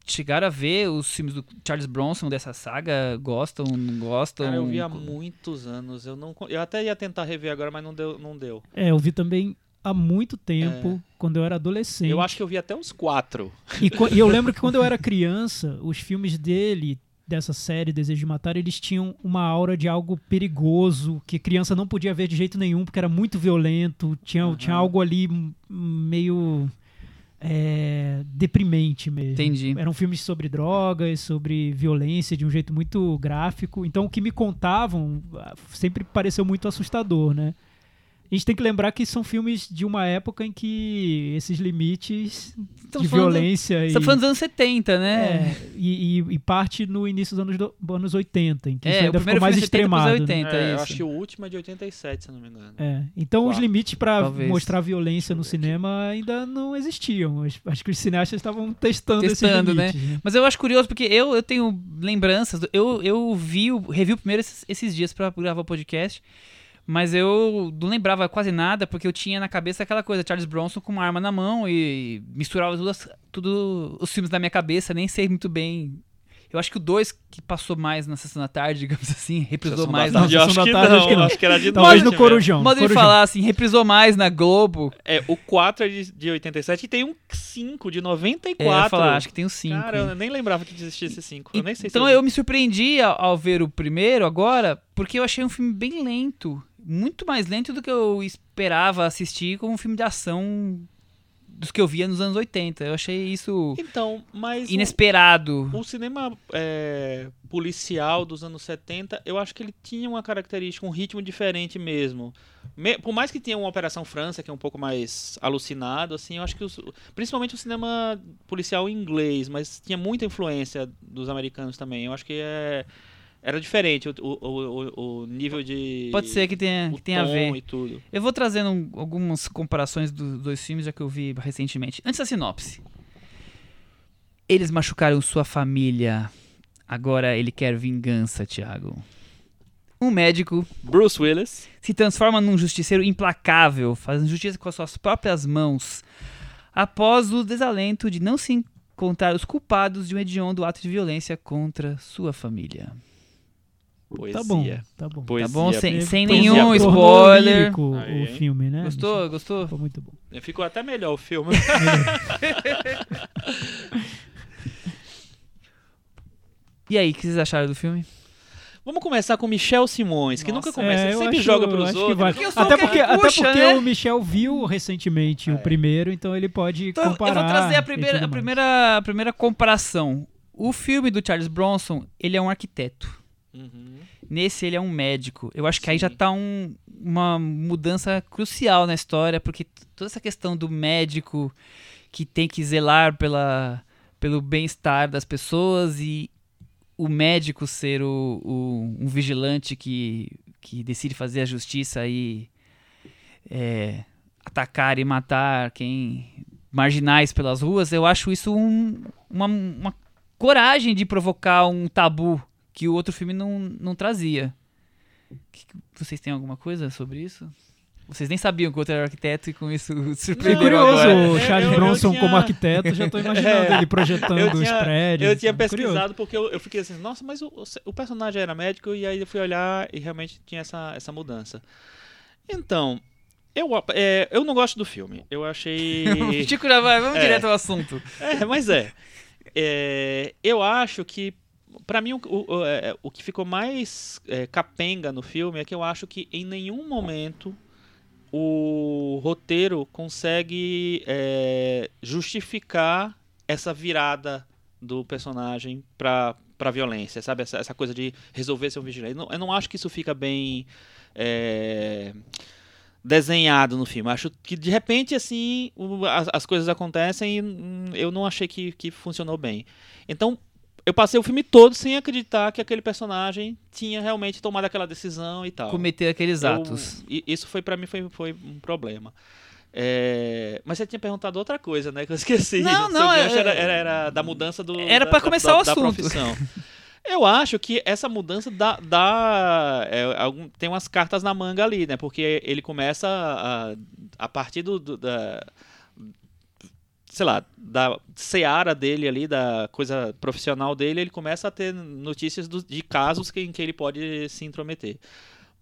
chegaram a ver os filmes do Charles Bronson dessa saga? Gostam, não gostam?
Cara, eu vi há muitos anos. Eu, não, eu até ia tentar rever agora, mas não deu. Não deu.
É, eu vi também há muito tempo, quando eu era adolescente.
É. Eu acho que eu vi até uns quatro.
E, e eu lembro que quando eu era <laughs> criança, os filmes dele, dessa série Desejo de Matar, eles tinham uma aura de algo perigoso, que criança não podia ver de jeito nenhum, porque era muito violento, tinha, tinha algo ali meio é, deprimente mesmo.
Entendi.
Eram filmes sobre drogas, sobre violência, de um jeito muito gráfico. Então o que me contavam ah, sempre pareceu muito assustador, né? A gente tem que lembrar que são filmes de uma época em que esses limites de violência
Você tá
e,
falando dos anos 70, né?
é, e, e- e parte no início dos anos, do- anos 80, em que isso
É, o
ainda
primeiro
ficou mais
filme de 70 pros
extremado. né?
80,
É, eu
isso.
acho que o último é de 87, se eu não me engano.
É, Então os limites para mostrar violência no cinema ainda não existiam. Acho- que os cineastas estavam testando,
Testando,
esses limites. né?
Mas eu acho curioso porque eu, eu tenho lembranças. do- Eu, eu vi, o- revi o primeiro esses, esses dias pra gravar o podcast. Mas eu não lembrava quase nada porque eu tinha na cabeça aquela coisa, Charles Bronson com uma arma na mão e misturava tudo, as- tudo os filmes da minha cabeça, nem sei muito bem. Eu acho que o 2 que passou mais na sessão da tarde, digamos assim, reprisou mais.
eu acho
Sessão
que
da Tarde,
não,
acho que não.
acho que era de <laughs>
Talvez
noite
no. Corujão.
Modo de falar assim, reprisou mais na Globo.
É, o 4 é de, de 87 e tem um 5 de
É, eu
94.
falar, acho que tem os 5.
Cara, eu nem lembrava que existia esse 5. Eu nem sei
então
se
eu me surpreendi ao, ao ver o primeiro agora, porque eu achei um filme bem lento. Muito mais lento do que eu esperava assistir com um filme de ação dos que eu via nos anos 80. Eu achei isso
Então, mas o-
inesperado.
o, cinema é, policial dos anos 70, eu acho que ele tinha uma característica, um ritmo diferente mesmo. Me- por mais que tenha uma Operação França, que é um pouco mais alucinado, assim, eu acho que os- principalmente o cinema policial inglês, mas tinha muita influência dos americanos também. Eu acho que é, era diferente o, o, o, o nível de.
Pode ser que tenha,
o
que tenha a ver.
e tudo.
Eu vou trazendo um- algumas comparações dos dois filmes, já que eu vi recentemente. Antes da sinopse. Eles machucaram sua família. Agora ele quer vingança, Thiago. Um médico
Bruce Willis.
se transforma num justiceiro implacável, fazendo justiça com as suas próprias mãos, após o desalento de não se encontrar os culpados de um hediondo ato de violência contra sua família.
Poesia.
Tá bom, tá bom.
Poesia.
Tá bom? Sem, sem
Poesia.
nenhum spoiler.
lírico
Aí,
o filme, né?
Gostou? Gostou?
Ficou muito bom.
Ficou até melhor o filme. <laughs>
E aí, o que vocês acharam do filme?
Vamos começar com Michel Simões, que nunca começa,
É,
ele
eu
sempre
acho-
joga pros
acho que
outros.
vai.
Porque eu
Até
o
porque,
que
até
puxa,
porque
né?
o Michel viu recentemente o primeiro, então ele pode
Então, eu
comparar.
vou trazer a
e
primeira, a primeira, a primeira comparação. O filme do Charles Bronson, ele é um arquiteto.
Uhum.
Nesse, ele é um médico. Eu acho que aí
Sim.
já tá um- uma mudança crucial na história, porque toda essa questão do médico que tem que zelar pela, pelo bem-estar das pessoas e o médico ser o, o- um vigilante que, que decide fazer a justiça e é, atacar e matar quem marginais pelas ruas, eu acho isso um- uma, uma coragem de provocar um tabu que o outro filme não, não trazia. Que- vocês têm alguma coisa sobre isso? Vocês nem sabiam que o outro era arquiteto e com isso
É
surpreenderam
curioso
agora.
o
Eu-
Charles
eu- eu
Bronson
tinha-
como arquiteto, já tô imaginando <laughs>
É.
ele projetando
Eu
os
tinha,
prédios.
eu tinha
Curioso.
pesquisado porque eu, eu fiquei assim, nossa, mas o, o personagem era médico e aí eu fui olhar e realmente tinha essa, essa mudança. Então, eu, é, eu não gosto do filme. Eu achei. <laughs>
Chico já vai, vamos
É.
direto ao assunto.
É, mas é. É, eu acho que, pra mim, o, o, o, é, o que ficou mais é, capenga no filme é que eu acho que em nenhum momento o roteiro consegue é, justificar essa virada do personagem pra, pra violência, sabe? Essa, essa coisa de resolver ser um vigilante. Eu não, eu não acho que isso fica bem. é, desenhado no filme. Acho que de repente assim as, as coisas acontecem e hum, eu não achei que, que funcionou bem. Então eu passei o filme todo sem acreditar que aquele personagem tinha realmente tomado aquela decisão e tal.
Cometer aqueles
Eu-
atos.
e- isso foi para mim foi, foi um problema. É, mas você tinha perguntado outra coisa, né? Que eu esqueci.
Não, não, é-
era, era, era da mudança do.
Era
da- da-
começar
da-
o
da
assunto.
profissão. Eu acho que essa mudança dá, dá é, algum- tem umas cartas na manga ali, né? Porque ele começa a, a partir do, do- da sei lá, da seara dele ali, da coisa profissional dele, ele começa a ter notícias do- de casos que, em que ele pode se intrometer.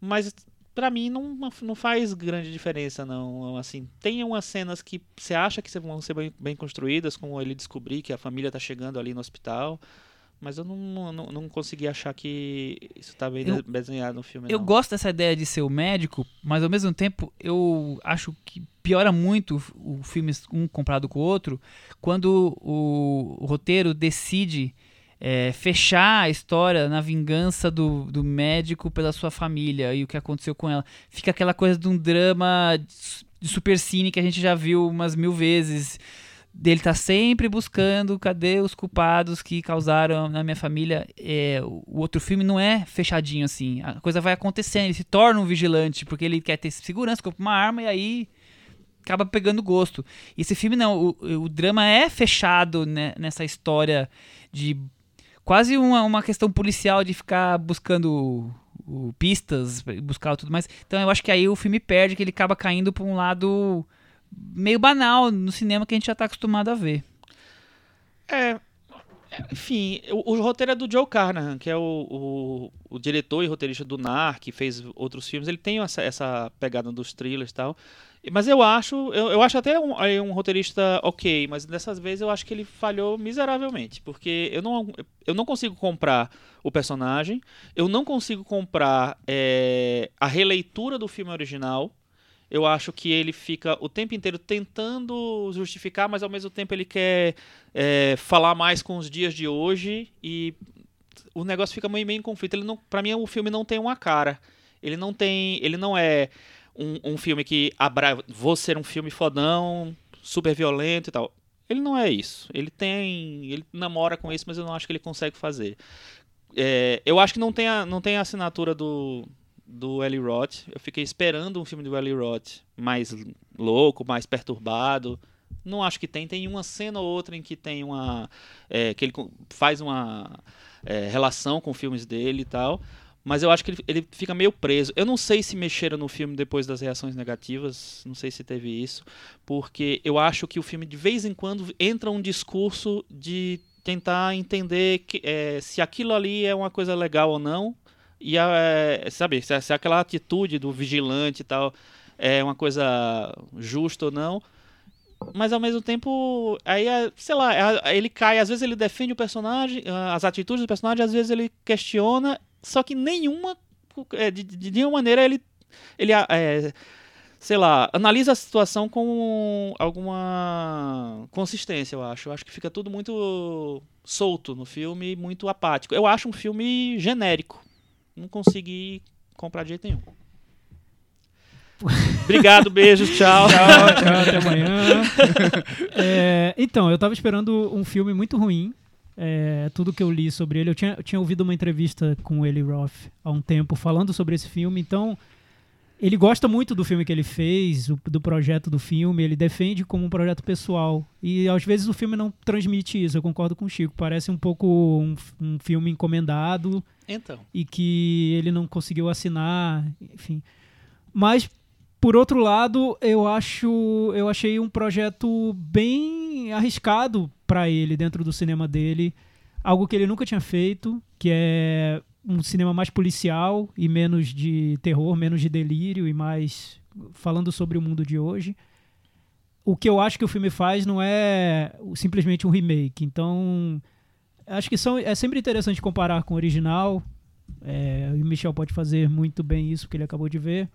Mas pra mim não, não faz grande diferença, não. Assim, tem umas cenas que você acha que vão ser bem, bem construídas, como ele descobrir que a família tá chegando ali no hospital. Mas eu não, não, não consegui achar que isso tá bem
Eu-
de- desenhado no filme.
Eu
não.
gosto dessa ideia de ser o médico, mas ao mesmo tempo eu acho que piora muito o filme um comparado com o outro quando o, o roteiro decide é, fechar a história na vingança do, do médico pela sua família e o que aconteceu com ela. Fica aquela coisa de um drama de supercine que a gente já viu umas mil vezes. Dele tá sempre buscando cadê os culpados que causaram na minha família. É, o o outro filme não é fechadinho assim. A coisa vai acontecendo, ele se torna um vigilante porque ele quer ter segurança, compra uma arma e aí acaba pegando gosto. Esse filme não, o, o drama é fechado né, nessa história de quase uma, uma questão policial de ficar buscando o- pistas, buscar tudo mais. Então eu acho que aí o filme perde, que ele acaba caindo para um lado meio banal no cinema que a gente já tá acostumado a ver.
É. Enfim, o, o roteiro é do Joe Carnahan, que é o, o, o diretor e roteirista do Nar, que fez outros filmes. Ele tem essa, essa pegada dos thrillers e tal. Mas eu acho, eu, eu acho até um, um roteirista ok, mas dessas vezes eu acho que ele falhou miseravelmente, porque eu não, eu não consigo comprar o personagem, eu não consigo comprar é, a releitura do filme original. Eu acho que ele fica o tempo inteiro tentando justificar, mas ao mesmo tempo ele quer é, falar mais com os dias de hoje e o negócio fica meio, meio em conflito. Ele não, para mim o filme não tem uma cara. Ele não tem, ele não é um, um filme que abra, vou ser um filme fodão, super violento e tal. Ele não é isso. Ele tem, ele namora com isso, mas eu não acho que ele consegue fazer. É, eu acho que não tem a, não tem a assinatura do do Eli Roth. Eu fiquei esperando um filme do Eli Roth mais louco, mais perturbado. Não acho que tem. Tem uma cena ou outra em que tem uma. é, que ele faz uma é, relação com filmes dele e tal. Mas eu acho que ele, ele fica meio preso. Eu não sei se mexeram no filme depois das reações negativas. Não sei se teve isso. Porque eu acho que o filme, de vez em quando, entra um discurso de tentar entender que, é, se aquilo ali é uma coisa legal ou não. E é, sabe, se, se aquela atitude do vigilante e tal é uma coisa justa ou não. Mas ao mesmo tempo, aí, é, sei lá, é, ele cai, às vezes ele defende o personagem, as atitudes do personagem, às vezes ele questiona, só que nenhuma, é, de, de, nenhuma maneira ele, ele é, sei lá, analisa a situação com alguma consistência, eu acho. Eu acho que fica tudo muito solto no filme, muito apático. Eu acho um filme genérico. Não consegui comprar de jeito nenhum. Obrigado, beijos, tchau.
Tchau, <laughs> tchau, até amanhã. <laughs> É, então, eu tava esperando um filme muito ruim. É, tudo que eu li sobre ele. Eu tinha, eu tinha ouvido uma entrevista com o Eli Roth há um tempo falando sobre esse filme, então ele gosta muito do filme que ele fez, do projeto do filme, ele defende como um projeto pessoal. E às vezes o filme não transmite isso, eu concordo com o Chico. Parece um pouco um, um filme encomendado
Então.
e que ele não conseguiu assinar, enfim. Mas por outro lado, eu acho, eu achei um projeto bem arriscado para ele dentro do cinema dele, algo que ele nunca tinha feito, que é um cinema mais policial e menos de terror, menos de delírio e mais falando sobre o mundo de hoje. O que eu acho que o filme faz não é simplesmente um remake. Então, acho que são, é sempre interessante comparar com o original. É, o Michel pode fazer muito bem isso, porque ele acabou de ver.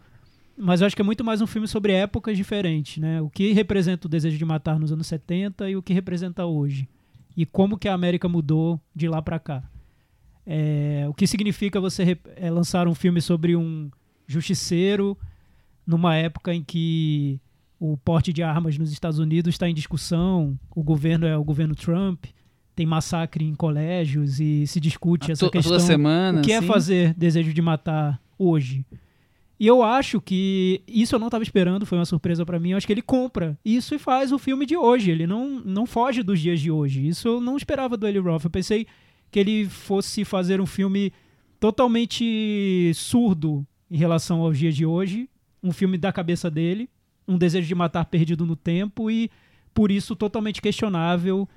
Mas eu acho que é muito mais um filme sobre épocas diferentes, né? O que representa o desejo de matar nos anos 70 e o que representa hoje. E como que a América mudou de lá pra cá. É, o que significa você é, lançar um filme sobre um justiceiro numa época em que o porte de armas nos Estados Unidos está em discussão, o governo é o governo Trump, tem massacre em colégios e se discute essa questão.
Toda semana.
O que é
assim.
fazer desejo de matar hoje? E eu acho que isso eu não estava esperando, foi uma surpresa para mim. Eu acho que ele compra isso e faz o filme de hoje. Ele não, não foge dos dias de hoje. Isso eu não esperava do Eli Roth. Eu pensei que ele fosse fazer um filme totalmente surdo em relação aos dias de hoje, um filme da cabeça dele, um desejo de matar perdido no tempo e por isso totalmente questionável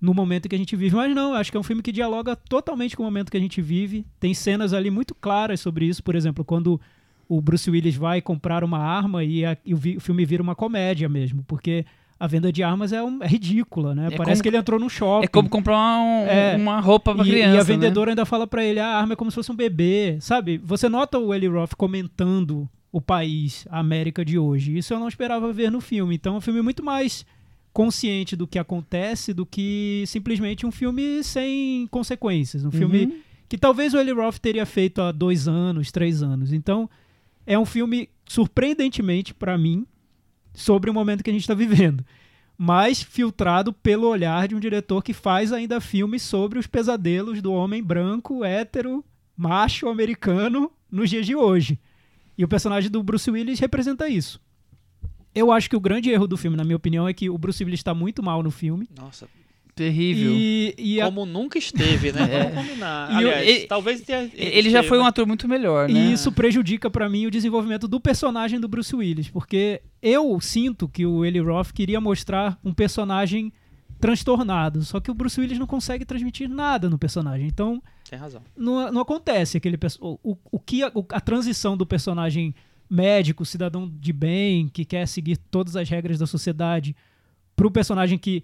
no momento que a gente vive. Mas não, acho que é um filme que dialoga totalmente com o momento que a gente vive. Tem cenas ali muito claras sobre isso, por exemplo, quando o Bruce Willis vai comprar uma arma e, a- e o, vi- o filme vira uma comédia mesmo, porque a venda de armas é, um- é ridícula, né?
É
Parece
como-
que ele entrou num shopping.
É como comprar um-
É.
uma roupa pra
E,
criança.
e a
né?
vendedora ainda fala pra ele, "Ah, a arma é como se fosse um bebê, sabe? Você nota o Eli Roth comentando o país, a América de hoje. Isso eu não esperava ver no filme. Então é um filme muito mais consciente do que acontece do que simplesmente um filme sem consequências. Um filme
Uhum.
que talvez o Eli Roth teria feito há dois anos, três anos. Então é um filme surpreendentemente pra mim sobre o momento que a gente está vivendo mas filtrado pelo olhar de um diretor que faz ainda filmes sobre os pesadelos do homem branco, hétero, macho americano nos dias de hoje. E o personagem do Bruce Willis representa isso. Eu acho que o grande erro do filme, na minha opinião, é que o Bruce Willis está muito mal no filme.
Nossa,
Terrível.
E, e a-
como nunca esteve, né? <laughs>
É.
Vamos combinar.
E o-
Aliás,
ele-
talvez tenha.
Ele já foi um ator muito melhor, né?
E isso prejudica pra mim o desenvolvimento do personagem do Bruce Willis, porque eu sinto que o Eli Roth queria mostrar um personagem transtornado, só que o Bruce Willis não consegue transmitir nada no personagem. Então?
Tem razão.
não, não acontece aquele o, o, o que a, o- a transição do personagem médico, cidadão de bem, que quer seguir todas as regras da sociedade, pro personagem que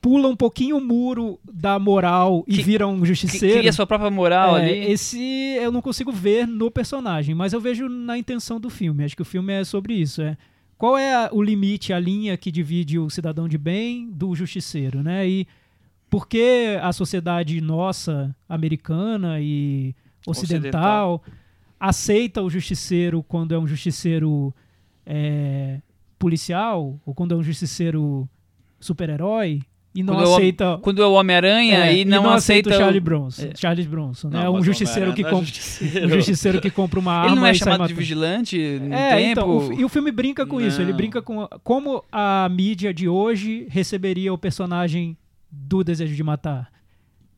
pula um pouquinho o muro da moral e
Que-
vira um justiceiro.
Cria sua própria moral
É,
ali.
Esse eu não consigo ver no personagem, mas eu vejo na intenção do filme. Acho que o filme é sobre isso. É qual é a- o limite, a linha que divide o cidadão de bem do justiceiro, né? E por que a sociedade nossa, americana e ocidental, aceita o justiceiro quando é um justiceiro é, policial ou quando é um justiceiro super-herói e não
Quando é
aceita
Quando é o Homem-Aranha
é,
e não,
aceita o
o-
Charlie Bronson,
É.
Charles Bronson, né?
Não,
um justiceiro que
não é
compra
justiceiro.
um justiceiro que compra uma arma
Ele não é
e sai
chamado de vigilante no
É,
tempo.
então, o e o filme brinca com isso. Ele
Não.
brinca com como a mídia de hoje receberia o personagem do Desejo de Matar.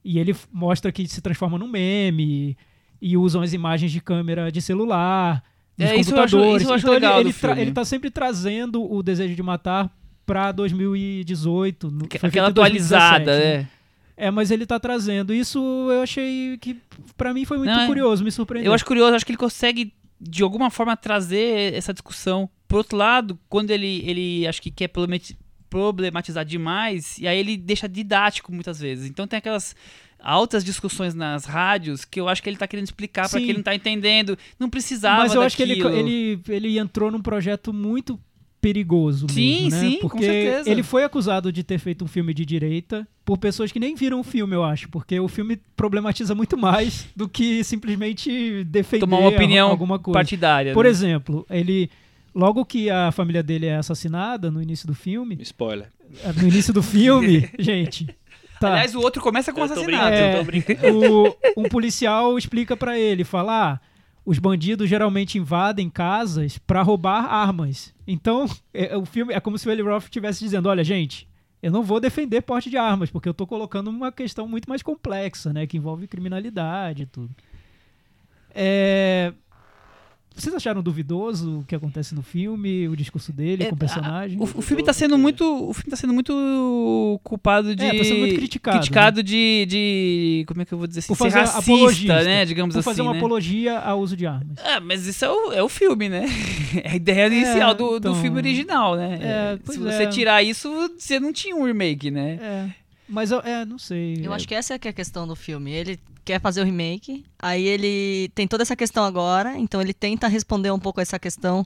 E ele mostra que se transforma num meme e usam as imagens de câmera de celular, dos
É, isso eu acho-
computadores.
isso eu acho
então
legal
ele,
do
ele, ele tá sempre trazendo o Desejo de Matar pra 2018. no-
Aquela
em 2017,
atualizada,
né?
né?
É, mas ele tá trazendo. Isso eu achei que, pra mim, foi muito
Não, é-
curioso, me surpreendeu.
Eu acho curioso, acho que ele consegue, de alguma forma, trazer essa discussão. Por outro lado, quando ele, ele acho que quer problemati- problematizar demais, e aí ele deixa didático muitas vezes. Então tem aquelas altas discussões nas rádios que eu acho que ele tá querendo explicar
Sim.
quem não tá entendendo. Não precisava
Mas eu acho que ele,
daquilo.
ele, ele entrou num projeto muito perigoso
Sim,
mesmo, né?
sim, com
porque
certeza.
ele foi acusado de ter feito um filme de direita por pessoas que nem viram o filme, eu acho, porque o filme problematiza muito mais do que simplesmente defender
Tomar uma opinião
alguma coisa.
partidária.
Por
né?
exemplo, ele logo que a família dele é assassinada no início do filme,
Spoiler.
no início do filme, <laughs> gente, tá.
Aliás, o outro começa com um
Eu tô
assassinato.
É,
eu tô brincando.
o, um policial explica pra ele, fala, ah, os bandidos geralmente invadem casas para roubar armas. Então, <laughs> é, o filme é como se o Eli Roth estivesse dizendo: olha, gente, eu não vou defender porte de armas, porque eu estou colocando uma questão muito mais complexa, né? Que envolve criminalidade e tudo. É, vocês acharam duvidoso o que acontece no filme, o discurso dele
É,
com o personagem?
O, o filme tá sendo muito. O filme tá sendo muito culpado de.
É, tá sendo muito criticado,
criticado de, de. Como é que eu vou dizer assim?
Por
ser
fazer
racista,
apologista.
né? Digamos
Por
assim.
fazer uma
né?
apologia ao uso de armas.
Ah, mas isso é o, é o filme, né? <laughs> É a ideia inicial do, do
então-
filme original, né?
É, pois
Se você
é.
tirar isso, você não tinha um remake, né?
É. Mas eu é, não sei.
Eu
É,
acho que essa é é a questão do filme. Ele quer fazer o remake, aí ele tem toda essa questão agora, então ele tenta responder um pouco essa questão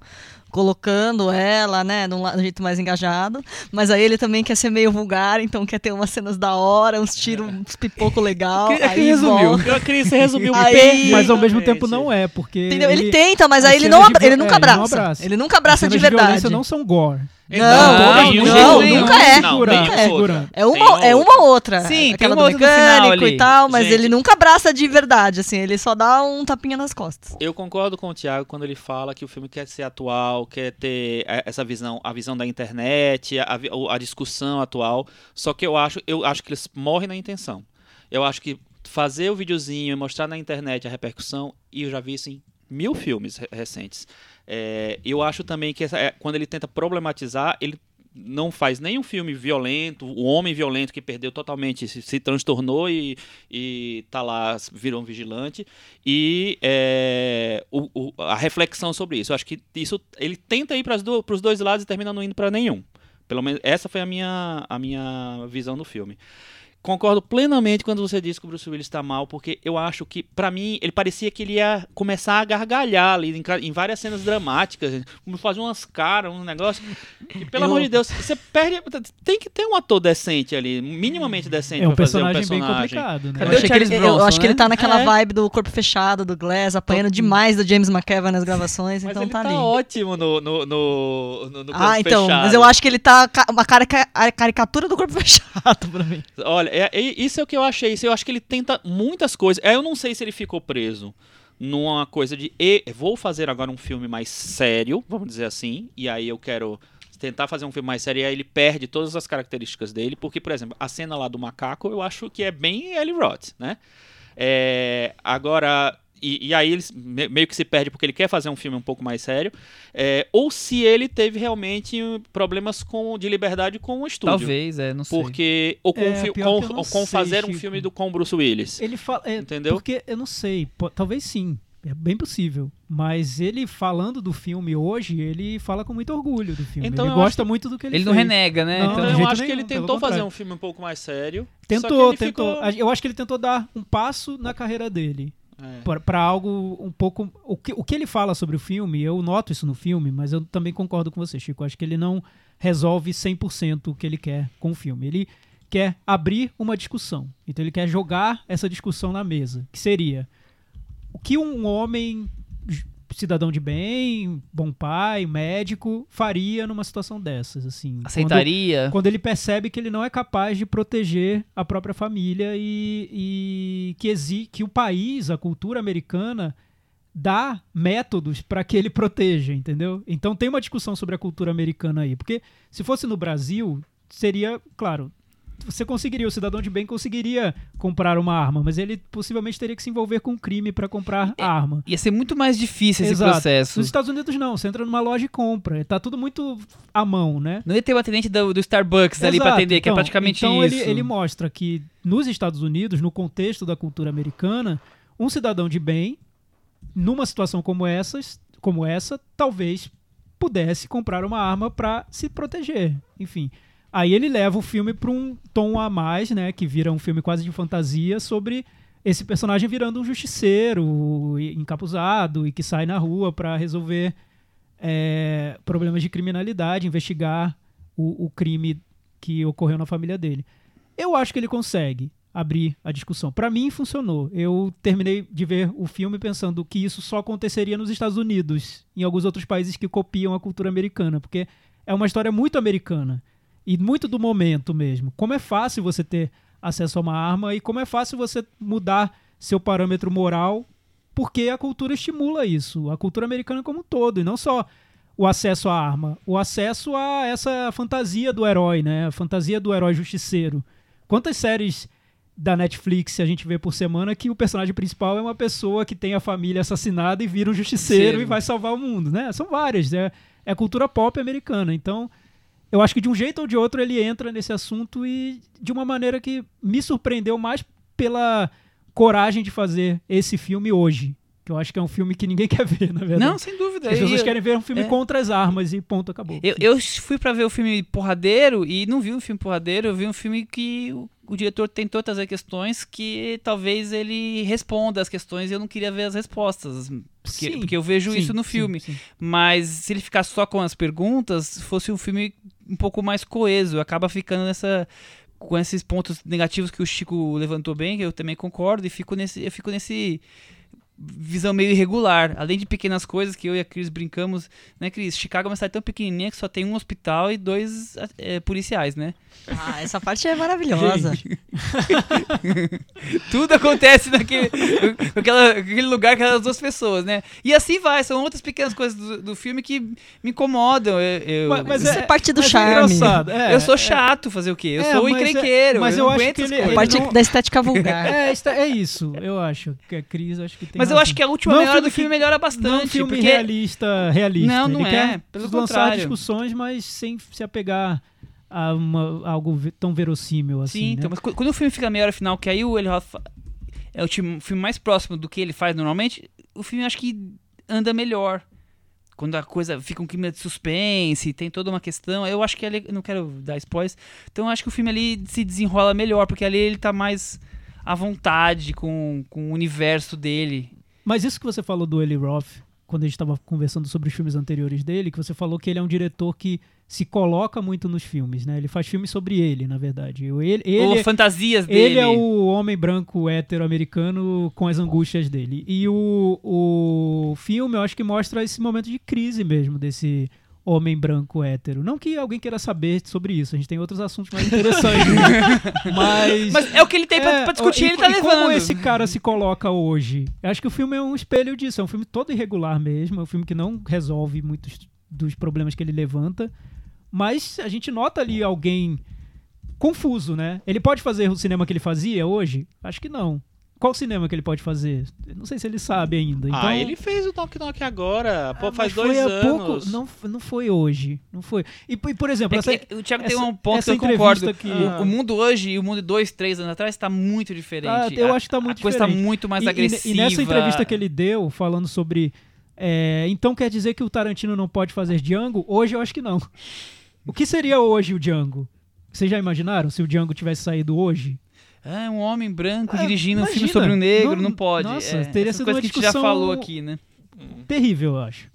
colocando ela, né, de um la- de um jeito mais engajado, mas aí ele também quer ser meio vulgar, então quer ter umas cenas da hora, uns tiros, uns pipoco legal,
É que resumiu.
volta.
Eu queria que você resumiu
Aí-.
Mas ao mesmo tempo não é, porque.
Entendeu? Ele, tenta, mas aí ele, não
de
ele nunca
é, ele não
abraça.
abraça.
Ele nunca abraça de verdade.
não são gore.
Não,
Não,
não, não, nunca é.
Não,
Nunca é.
É uma, é uma outra.
Sim, tem
aquela
uma
do
outra no final
mecânico e tal, mas
Gente.
ele nunca abraça de verdade, assim, ele só dá um tapinha nas costas.
Eu concordo com o Thiago quando ele fala que o filme quer ser atual, quer ter eh, essa visão, a visão da internet, a, a discussão atual. Só que eu acho, eu acho que eles morrem na intenção. Eu acho que fazer o videozinho e mostrar na internet a repercussão, e eu já vi isso em mil filmes re- recentes. É, eu acho também que essa- é, quando ele tenta problematizar, ele não faz nenhum filme violento, o homem violento que perdeu totalmente, se, se transtornou e, e tá lá, virou um vigilante, e é, o- o- a reflexão sobre isso. Eu acho que isso ele tenta ir para os dois lados e termina não indo para nenhum. Pelo menos essa foi a minha, a minha visão do filme. Concordo plenamente quando você disse que o Bruce Willis está mal, porque eu acho que, pra mim, ele parecia que ele ia começar a gargalhar ali em, em várias cenas dramáticas, como fazer umas caras, um negócio. E pelo
Eu-
amor de Deus, você perde. Tem que ter um ator decente ali, minimamente decente
É um
pra fazer um
personagem bem
personagem.
complicado, né?
Eu, ele, eu
Bronson,
acho que ele
né?
tá naquela
É.
vibe do corpo fechado, do Glass, apanhando demais do James McAvoy nas gravações,
Mas
então
ele
tá,
tá,
ali.
ótimo no, no, no, no, no
Ah,
corpo
então,
fechado.
mas eu acho que ele tá uma caricatura do corpo <laughs> fechado pra mim.
Olha, é, é- isso é o que eu achei. Isso Eu acho que ele tenta muitas coisas. É, Eu não sei se ele ficou preso numa coisa de "E, vou fazer agora um filme mais sério, vamos dizer assim, e aí eu quero tentar fazer um filme mais sério e aí ele perde todas as características dele, porque, por exemplo, a cena lá do macaco eu acho que é bem Eli Roth, né? É, agora, e, e aí ele me- meio que se perde porque ele quer fazer um filme um pouco mais sério, é, ou se ele teve realmente problemas com, de liberdade com o estúdio.
Talvez, é, não sei.
Porque. Ou com,
É,
fi- com-
que não
ou com
sei,
fazer um
Chico.
filme do, com o Bruce Willis.
Ele fala. é,
Entendeu?
Porque eu não sei, talvez sim. É bem possível. Mas ele falando do filme hoje, ele fala com muito orgulho do filme.
Então
ele
eu
gosta
acho
muito do que ele
Ele não
fez.
renega, né?
Não,
Então
de
eu acho que
nenhum,
ele
pelo
tentou fazer um filme um pouco mais sério. que
Tentou,
ele
tentou.
ficou-
Eu acho que ele tentou dar um passo na carreira dele.
É.
Pra algo um pouco. O que, o que ele fala sobre o filme, eu noto isso no filme, mas eu também concordo com você, Chico. Acho que ele não resolve 100% o que ele quer com o filme. Ele quer abrir uma discussão. Então ele quer jogar essa discussão na mesa. Que seria o que um homem cidadão de bem, bom pai, médico, faria numa situação dessas, assim. Quando-
Aceitaria?
quando ele percebe que ele não é capaz de proteger a própria família e, e que, exi que o país, a cultura americana, dá métodos para que ele proteja, entendeu? Então tem uma discussão sobre a cultura americana aí, porque se fosse no Brasil, seria, claro, você conseguiria, o cidadão de bem conseguiria comprar uma arma, mas ele possivelmente teria que se envolver com crime para comprar
É,
arma.
Ia ser muito mais difícil esse
Exato.
processo.
Nos Estados Unidos não, você entra numa loja e compra, tá tudo muito à mão, né?
Não ia ter o atendente do, do Starbucks ali pra
Exato,
atender, que é
então-
praticamente
então
isso.
Ele, ele mostra que nos Estados Unidos, no contexto da cultura americana, um cidadão de bem, numa situação como essas, como essa, talvez pudesse comprar uma arma para se proteger. Enfim, aí ele leva o filme para um tom a mais, né, que vira um filme quase de fantasia sobre esse personagem virando um justiceiro encapuzado e que sai na rua para resolver é, problemas de criminalidade, investigar o, o crime que ocorreu na família dele. Eu acho que ele consegue abrir a discussão. Para mim funcionou. Eu terminei de ver o filme pensando que isso só aconteceria nos Estados Unidos, em alguns outros países que copiam a cultura americana, porque é uma história muito americana e muito do momento mesmo. Como é fácil você ter acesso a uma arma e como é fácil você mudar seu parâmetro moral porque a cultura estimula isso, a cultura americana como um todo, e não só o acesso à arma, o acesso a essa fantasia do herói, né? A fantasia do herói justiceiro. Quantas séries da Netflix a gente vê por semana que o personagem principal é uma pessoa que tem a família assassinada e vira um justiceiro e vai salvar o mundo, né? São várias, é, é a cultura pop americana. Então, eu acho que de um jeito ou de outro ele entra nesse assunto e de uma maneira que me surpreendeu mais pela coragem de fazer esse filme hoje. Que eu acho que é um filme que ninguém <laughs> quer ver, na verdade.
Não, sem dúvida.
As pessoas
E-
querem ver um filme
é.
contra as armas e ponto, acabou.
Eu, eu fui pra ver o filme Porradeiro e não vi um filme Porradeiro, eu vi um filme que o, diretor tentou trazer questões que talvez ele responda as questões e eu não queria ver as respostas. Porque,
Sim,
porque eu vejo
Sim,
isso no filme.
sim.
Mas se ele ficar só com as perguntas, fosse um filme um pouco mais coeso. Acaba ficando nessa. Com esses pontos negativos que o Chico levantou bem, que eu também concordo, e fico nesse, eu fico nesse visão meio irregular. Além de pequenas coisas que eu e a Cris brincamos, né, Cris? Chicago é uma cidade tão pequenininha que só tem um hospital e dois eh, policiais, né?
Ah, essa parte é maravilhosa. <laughs>
Tudo acontece naquele, naquela- naquele lugar, aquelas duas pessoas, né? E assim vai, são outras pequenas coisas do, do filme que me incomodam. Eu, eu-
Mas- mas
Isso é parte do
mas
charme.
engraçado, é,
eu sou
é.
chato fazer o quê? Eu
É,
sou
mas é-
encrenqueiro.
mas
eu,
eu acho
aguento
que ele-
coisas.
A parte
não-
da estética <laughs> vulgar.
É, é isso, eu acho. Que a Cris acho que tem
Mas eu
razão.
acho que a última
Não é um
meia hora do
filme que-
melhora
Não é
bastante.
um filme
porque
realista, realista.
Não, não
Ele
é, pelo
lançar
contrário.
discussões, mas sem se apegar a uma- algo ve- tão verossímil assim.
Sim,
né?
então, mas quando o filme fica meia hora final, que aí o Eli Roth é o filme mais próximo do que ele faz normalmente, o filme acho que anda melhor. Quando a coisa fica um clima de suspense, tem toda uma questão, eu acho que ali, eu não quero dar spoilers, então eu acho que o filme ali se desenrola melhor, porque ali ele tá mais à vontade com, com o universo dele.
Mas isso que você falou do Eli Roth, quando a gente estava conversando sobre os filmes anteriores dele, que você falou que ele é um diretor que se coloca muito nos filmes, né? Ele faz filmes sobre ele, na verdade. Ele,
Ou
ele,
fantasias dele.
ele é o homem branco hétero americano com as angústias dele. E o, o filme, eu acho que mostra esse momento de crise mesmo desse homem branco hétero. Não que alguém queira saber sobre isso, a gente tem outros assuntos mais interessantes. <laughs> mas
Mas é o que ele tem pra,
é,
pra discutir,
e-
ele tá
e
levando.
como esse cara se coloca hoje? Eu acho que o filme é um espelho disso. É um filme todo irregular mesmo. É um filme que não resolve muitos dos problemas que ele levanta. Mas a gente nota ali alguém confuso, né? Ele pode fazer o cinema que ele fazia hoje? Acho que não. Qual cinema que ele pode fazer? Não sei se ele sabe ainda. Então,
ah, ele fez o Knock Knock agora. Pô,
Ah,
faz dois
foi há
anos.
Pouco, não, não foi hoje. Não foi. E, e, por exemplo,
É
essa,
que- o Thiago tem
essa-
um ponto que eu concordo.
que-
O, o mundo hoje e o mundo dois, três anos atrás tá muito diferente.
Ah, eu
A-
acho que tá muito
A coisa tá
diferente.
muito mais
e-
agressiva.
E, nessa entrevista que ele deu, falando sobre. é, então quer dizer que o Tarantino não pode fazer Django? Hoje eu acho que não. O que seria hoje o Django? Vocês já imaginaram se o Django tivesse saído hoje?
Ah, um homem branco
Ah,
dirigindo um filme
imagina.
sobre um negro,
Não-
não, pode.
nossa,
é,
teria sido
coisas
uma
que a gente já
discussão-
falou aqui, né?
Terrível, eu acho.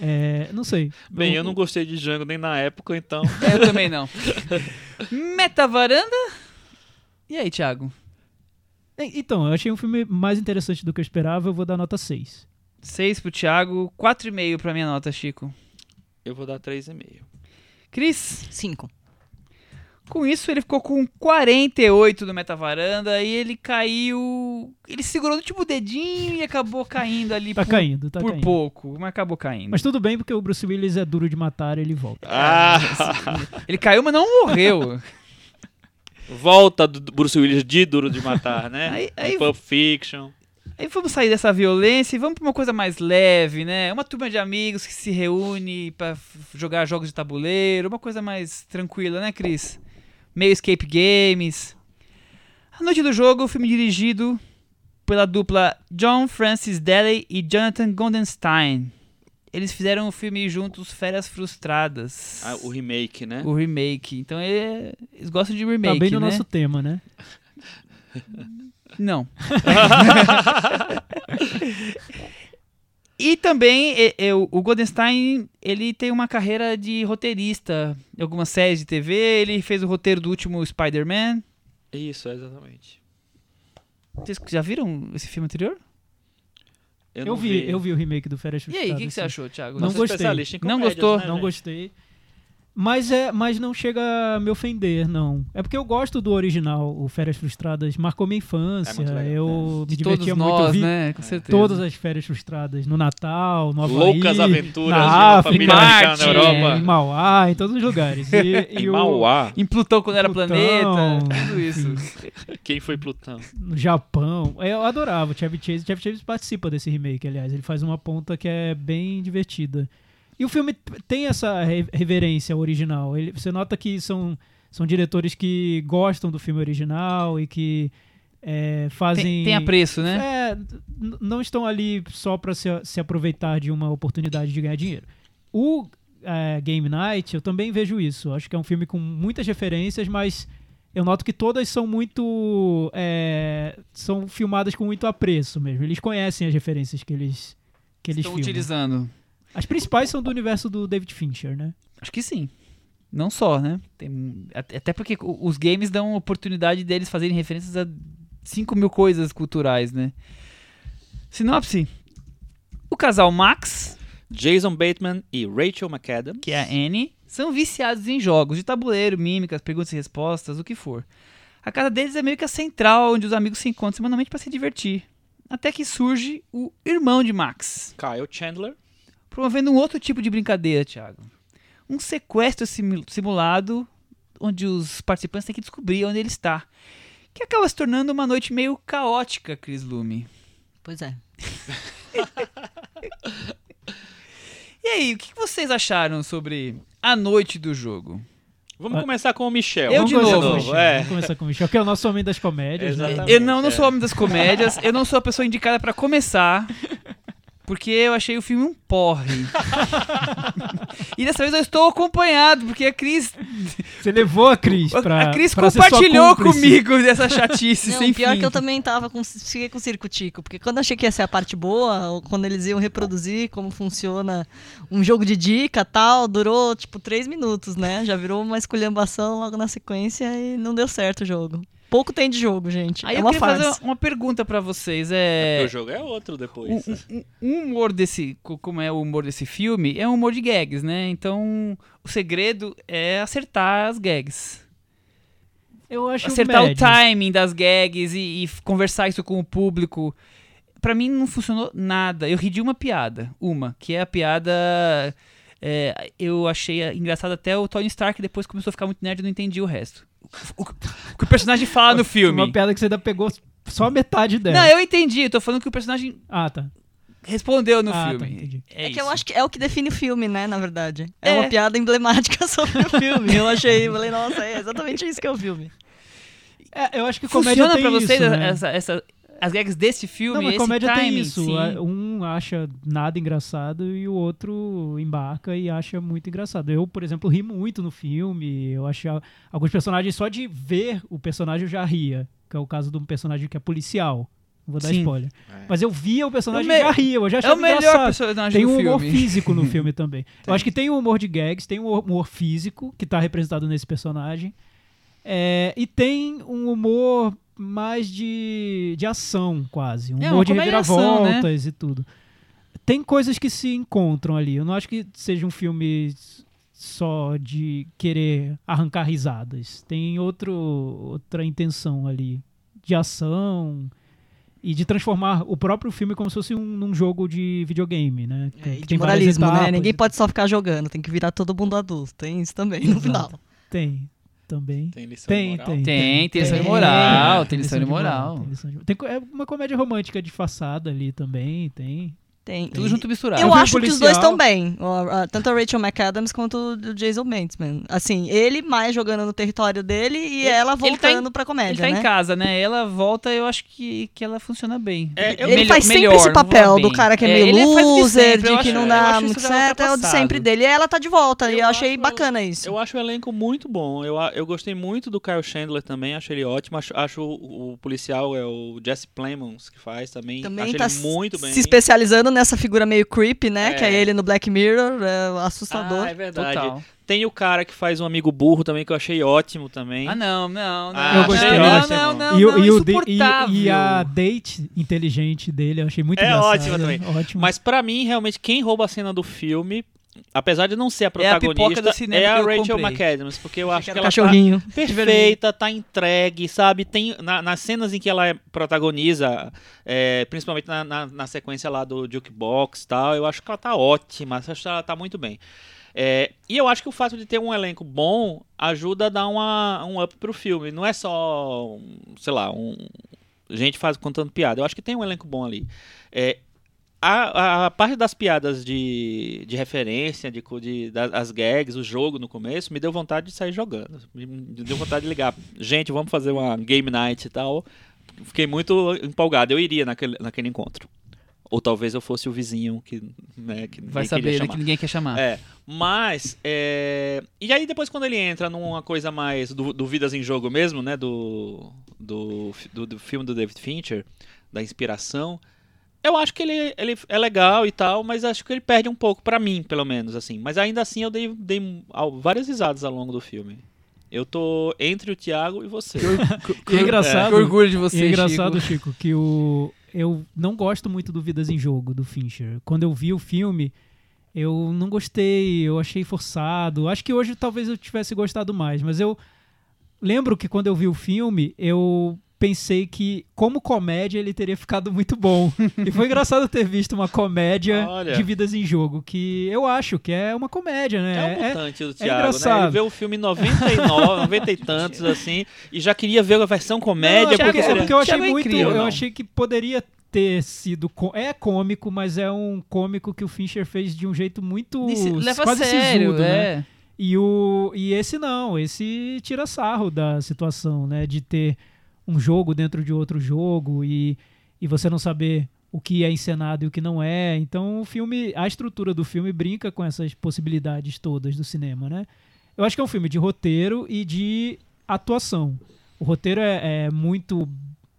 É, não sei.
Bem, eu não gostei de Django nem na época, então.
É, <laughs> eu também não. Meta varanda? E aí, Thiago?
Então, eu achei um filme mais interessante do que eu esperava. Eu vou dar nota 6.
6 pro Thiago, 4,5 pra minha nota, Chico.
Eu vou dar 3,5.
Cris?
Cinco.
Com isso, ele ficou com 48 do Metavaranda e ele caiu. Ele segurou no último dedinho e acabou caindo ali
Tá
por,
caindo, tá
por
caindo.
pouco, mas acabou caindo.
Mas tudo bem, porque o Bruce Willis é duro de matar, ele volta.
Ah! <laughs>
Ele caiu, mas não morreu. <laughs>
Volta do Bruce Willis de Duro de Matar, né?
Aí- aí-
Pulp Fiction.
Aí vamos sair dessa violência e vamos pra uma coisa mais leve, né? Uma turma de amigos que se reúne pra f- jogar jogos de tabuleiro, uma coisa mais tranquila, né, Cris? Meio escape games. A noite do jogo, o filme dirigido pela dupla John Francis Daly e Jonathan Goldenstein. Eles fizeram o filme juntos Férias Frustradas.
Ah, o remake, né?
o remake. Então é- eles gostam de remake,
tá bem no
né?
nosso tema, né?
Não. <laughs> <laughs> e também e- e- o Goldenstein, ele tem uma carreira de roteirista em algumas séries de TV. Ele fez o roteiro do último Spider-Man.
Isso, exatamente.
Vocês já viram esse filme anterior?
Eu,
Eu,
não
vi, eu vi o remake do Férias
E aí, o que, que você achou, Thiago?
Não
Nosso
gostei.
especialista em
Não gostou?
né,
Não
gente?
gostei. Mas, é, mas não chega a me ofender, não. É porque eu gosto do original, o Férias Frustradas. Marcou minha infância.
É
eu me
De todos
divertia muito.
nós,
vi
né? Com certeza.
todas as férias frustradas. No Natal, no Havaí,
Loucas aventuras
na
de uma
África,
família americana na
Marte,
Europa.
em Mauá, em todos os lugares. E, <laughs>
Em
e o-
Mauá.
Em Plutão quando era
Plutão,
planeta, tudo isso.
Quem foi Plutão?
no Japão. É, Eu adorava o Chevy Chase. O Chevy Chase participa desse remake, aliás. Ele faz uma ponta que é bem divertida. E o filme tem essa re- reverência ao original. Ele- você nota que são, são diretores que gostam do filme original e que é, fazem.
Tem, tem apreço, né?
É, não estão ali só para se, se aproveitar de uma oportunidade de ganhar dinheiro. O é, Game Night, eu também vejo isso. Acho que é um filme com muitas referências, mas eu noto que todas são muito. é, são filmadas com muito apreço mesmo. Eles conhecem as referências que eles, que eles
Estão
filmam.
utilizando.
As principais são do universo do David Fincher, né?
Acho que sim. Não só, né? Tem- até porque os games dão oportunidade deles fazerem referências a 5 mil coisas culturais, né? Sinopse. O casal Max,
Jason Bateman e Rachel McAdams.
que é a Annie, são viciados em jogos de tabuleiro, mímicas, perguntas e respostas, o que for. A casa deles é meio que a central onde os amigos se encontram semanalmente para se divertir. Até que surge o irmão de Max,
Kyle Chandler.
Promovendo um outro tipo de brincadeira, Thiago. Um sequestro simu- simulado onde os participantes têm que descobrir onde ele está. Que acaba se tornando uma noite meio caótica, Chris Lume.
Pois é. <laughs>
E aí, o que vocês acharam sobre a noite do jogo?
Vamos
Ah.
começar com o Michel.
Eu
Vamos
de
começar
novo.
com o
Vamos
Michel. É.
começar com o Michel, que é o nosso homem das comédias. né?
Eu não, não
é.
sou homem das comédias, eu não sou a pessoa indicada pra começar, <laughs> porque eu achei o filme um porre. <laughs> e dessa vez eu estou acompanhado, porque a Cris,
Você levou a Cris pra.
a Cris
pra ser sua
compartilhou comigo dessa chatice <laughs>
Não,
sem
pior
fim.
que eu também tava com, fiquei com circo-tico, porque quando eu achei que ia ser a parte boa, ou quando eles iam reproduzir como funciona um jogo de dica tal, durou tipo três minutos, né? Já virou uma esculhambação logo na sequência e não deu certo o jogo. Pouco tem de jogo, gente.
Aí
é
eu queria
farsa.
fazer uma pergunta pra vocês,
Porque
é...
o jogo é outro depois.
O, o- o humor desse, co- como é o humor desse filme, é um humor de gags, né? Então, o segredo é acertar as gags.
Eu acho
acertar
médio.
o timing das gags e, e conversar isso com o público. Pra mim não funcionou nada. Eu ri de uma piada, uma, que é a piada. é, eu achei engraçado até o Tony Stark depois começou a ficar muito nerd e não entendi o resto. O, que o personagem fala no filme.
Uma piada que você ainda pegou só metade dela.
Não, eu entendi, eu tô falando que o personagem
Ah, tá.
respondeu no
Ah, tá,
filme.
entendi.
é
É que
isso.
eu acho que é o que define o filme, né, na verdade. É,
É.
uma piada emblemática <laughs> sobre o filme. Eu achei, falei, nossa, é exatamente isso que é o filme.
É, eu acho que comédia
Funciona
tem
pra vocês
isso, né?
essa, essa- as gags desse filme?
Não, mas
esse
comédia tem
timing,
isso.
sim.
Um acha nada engraçado e o outro embarca e acha muito engraçado. Eu, por exemplo, ri muito no filme. Eu acho alguns personagens só de ver o personagem eu já ria. Que é o caso de um personagem que é policial. Não vou dar
Sim.
spoiler.
É.
Mas eu via o personagem
É
e já ria. Eu já
É
achava
o melhor
engraçado.
personagem
Tem um humor
filme.
físico no <laughs> filme também. Eu acho que tem um humor de gags, tem um humor físico que tá representado nesse personagem. É, e tem um humor mais de, de ação, quase. Um
É,
humor de
né?
reviravoltas e tudo. Tem coisas que se encontram ali. Eu não acho que seja um filme só de querer arrancar risadas. Tem outro, outra intenção ali de ação e de transformar o próprio filme como se fosse um, num jogo de videogame, né?
É,
tem várias
moralismo, né? Ninguém pode só ficar jogando, tem que virar todo mundo adulto. Tem isso também no
Exato.
final.
Tem, também.
Tem lição
Tem,
de moral.
tem.
Tem, tem lição de
Tem.
moral, tem lição de moral.
tem lição de- tem co- é uma comédia romântica disfarçada ali também, tem.
Tem.
Tudo junto misturado.
Eu acho que os dois
policial.
estão bem. Tanto a Rachel McAdams quanto o Jason Bateman. Assim, ele mais jogando no território dele e
Ele-
ela
ele tá em-
voltando pra
Ele
comédia,
tá
né?
em casa, né? Ela volta, eu acho que, que ela funciona bem.
É, eu-
Ele
Melhor-
faz sempre
melhor,
esse papel do cara que é
É,
meio
ele de
loser,
sempre,
de
eu
que
acho-
não
eu
dá muito certo, é o de sempre dele. E ela tá de volta, e
Eu
eu achei
acho-
bacana isso.
Eu acho o elenco muito bom. Eu, eu gostei muito do Kyle Chandler também, acho ele ótimo. Acho, acho o, o policial é o Jesse Plemons que faz também.
Também
acho
tá
ele muito bem.
se especializando nessa figura meio creepy, né?
É.
Que é ele no Black Mirror, é assustador.
Ah, é verdade.
Total.
Tem o cara que faz um amigo burro também, que eu achei ótimo também.
Ah, não, não, não.
Ah,
eu gostei,
não,
eu
não,
gostei.
não, não,
e, o-
não,
e o de- e- e a date inteligente dele, eu achei muito
É
engraçado.
ótima também.
Ótimo.
Mas pra mim, realmente, quem rouba a cena do filme apesar de não ser a
É a
protagonista, é a
que eu
Rachel. McAdams, porque eu acho que ela tá
cachorrinho.
perfeita, tá entregue, sabe? Tem na- nas cenas em que ela é- protagoniza, é, principalmente na, na, na sequência lá do Jukebox e tal, eu acho que ela tá ótima, acho que ela tá muito bem. É, e eu acho que o fato de ter um elenco bom ajuda a dar uma, um up pro filme. Não é só, sei lá, um, gente faz contando piada. Eu acho que tem um elenco bom ali. É, a, a parte das piadas de, de referência, de, de, das as gags, o jogo no começo, me deu vontade de sair jogando. Me, deu vontade de ligar. Gente, vamos fazer uma game night e tal. Fiquei muito empolgado. Eu iria naquele, naquele encontro. Ou talvez eu fosse o vizinho que, né, que
Vai saber né, que ninguém quer chamar.
É, mas. é, E aí, depois, quando ele entra numa coisa mais do, do Vidas em Jogo mesmo, né? Do, do, do, do filme do David Fincher, da inspiração. Eu acho que ele, ele é legal e tal, mas acho que ele perde um pouco, pra mim, pelo menos, assim. Mas ainda assim, eu dei, dei várias risadas ao longo do filme. Eu tô entre o Thiago e você. <laughs>
E é engraçado,
Que orgulho de
e
você,
é engraçado,
Chico.
Chico, que o eu não gosto muito do Vidas em Jogo do Fincher. Quando eu vi o filme, eu não gostei, eu achei forçado. Acho que hoje talvez eu tivesse gostado mais, mas eu lembro que quando eu vi o filme, eu pensei que como comédia ele teria ficado muito bom. <laughs> e foi engraçado ter visto uma comédia
Olha.
de Vidas em Jogo, que eu acho que é uma comédia,
É
né?
um mutante do
é
Thiago, né?
engraçado.
Ele vê o filme em 99, 90 e <laughs> tantos, assim, e já queria ver a versão comédia,
Não, é
porque
porque, é porque eu achei
Thiago é
muito.
incrível,
eu
não.
achei que poderia ter sido. É cômico, mas é um cômico que o Fincher fez de um jeito muito.
Disse- Leva
quase
sério,
sisudo, né?
é.
E, o, e esse não, esse tira sarro da situação, né? De ter um jogo dentro de outro jogo e, e você não saber o que é encenado e o que não é. Então o filme, a estrutura do filme brinca com essas possibilidades todas do cinema, né? Eu acho que é um filme de roteiro e de atuação. O roteiro é, é muito,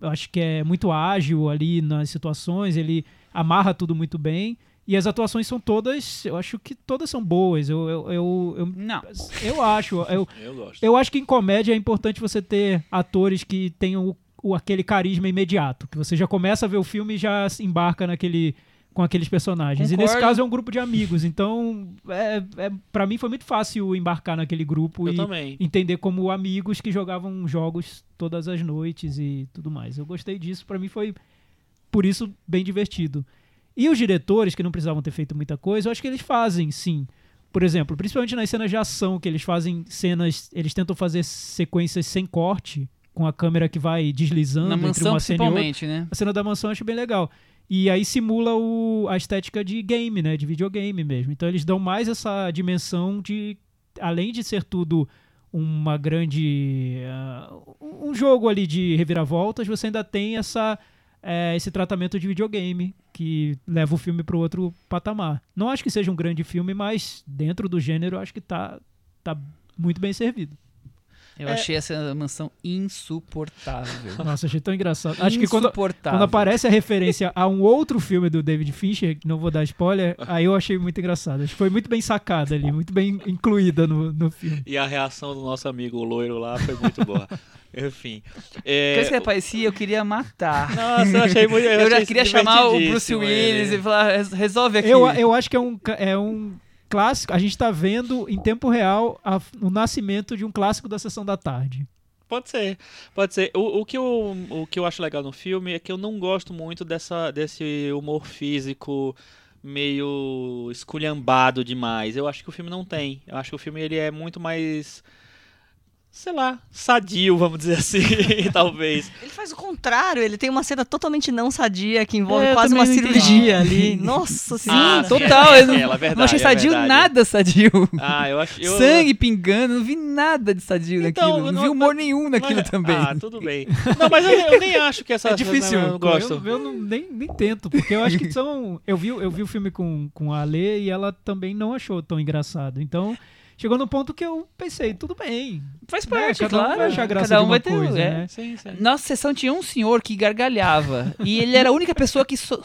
eu acho que é muito ágil ali nas situações, ele amarra tudo muito bem. E as atuações são todas, eu acho que todas são boas. Eu, eu, eu, eu,
Não.
eu acho. Eu, <laughs>
Eu gosto.
eu acho que em comédia é importante você ter atores que tenham o, o- aquele carisma imediato. Que você já começa a ver o filme e já se embarca naquele com aqueles personagens. E nesse
Concordo.
caso é um grupo de amigos. Então, é, é, para mim foi muito fácil embarcar naquele grupo
Eu
e
também.
entender como amigos que jogavam jogos todas as noites e tudo mais. Eu gostei disso. Pra mim foi, por isso, bem divertido. E os diretores, que não precisavam ter feito muita coisa, eu acho que eles fazem, sim. Por exemplo, principalmente nas cenas de ação, que eles fazem cenas. Eles tentam fazer sequências sem corte, com a câmera que vai deslizando
Na
entre
mansão,
uma cena e outra.
principalmente, né?
A cena da mansão eu acho bem legal. E aí simula o, a estética de game, né? De videogame mesmo. Então eles dão mais essa dimensão de. Além de ser tudo uma grande. ah, um jogo ali de reviravoltas, você ainda tem essa. Eh, esse tratamento de videogame que leva o filme para outro patamar. Não acho que seja um grande filme, mas dentro do gênero acho que tá, tá muito bem servido.
Eu
É.
achei essa mansão insuportável. <laughs>
Nossa, achei tão engraçado. Acho que quando. Quando aparece a referência a um outro filme do David Fincher, que não vou dar spoiler, aí eu achei muito engraçado. Acho que foi muito bem sacada ali, muito bem incluída no, no filme.
E a reação do nosso amigo loiro lá foi muito boa. <laughs> Enfim. É...
que aparecia, eu queria matar.
Nossa, eu achei muito.
Eu, já
achei
queria chamar o Bruce Willis
ele.
e falar, "Res- resolve aqui.
Eu, eu acho que é um, é um clássico. A gente tá vendo em tempo real a- o nascimento de um clássico da sessão da tarde.
Pode ser, pode ser. O, o, que eu, o que eu acho legal no filme é que eu não gosto muito dessa, desse humor físico meio esculhambado demais. Eu acho que o filme não tem. Eu acho que o filme ele é muito mais, sei lá, sadio, vamos dizer assim, <laughs> talvez.
Ele faz o contrário, ele tem uma cena totalmente não sadia que envolve
É,
quase uma
não entendi.
cirurgia <laughs> ali. Nossa
Sim,
senhora.
Ah,
total. <laughs>
é,
eu não,
é verdade,
não achei
é
sadio
verdade.
nada sadio.
Ah, eu acho. Eu,
Sangue pingando, não vi nada de sadio
Então,
naquilo. Não,
não-
vi humor nenhum naquilo
mas-
também.
Ah, tudo bem. Não, mas eu, eu nem acho que essa
É difícil.
Eu não gosto.
Eu, eu não, nem, nem tento, porque eu acho que são. Eu vi, eu vi o filme com, com a Ale e ela também não achou tão engraçado. Então. Chegou no ponto que eu pensei, tudo bem.
Faz
né,
parte,
cada um
claro.
vai achar graça
Cada
de
um
uma
vai ter.
coisa,
é.
né?
Sim, sim.
Nossa sessão tinha um senhor que gargalhava. e ele era a única pessoa que so-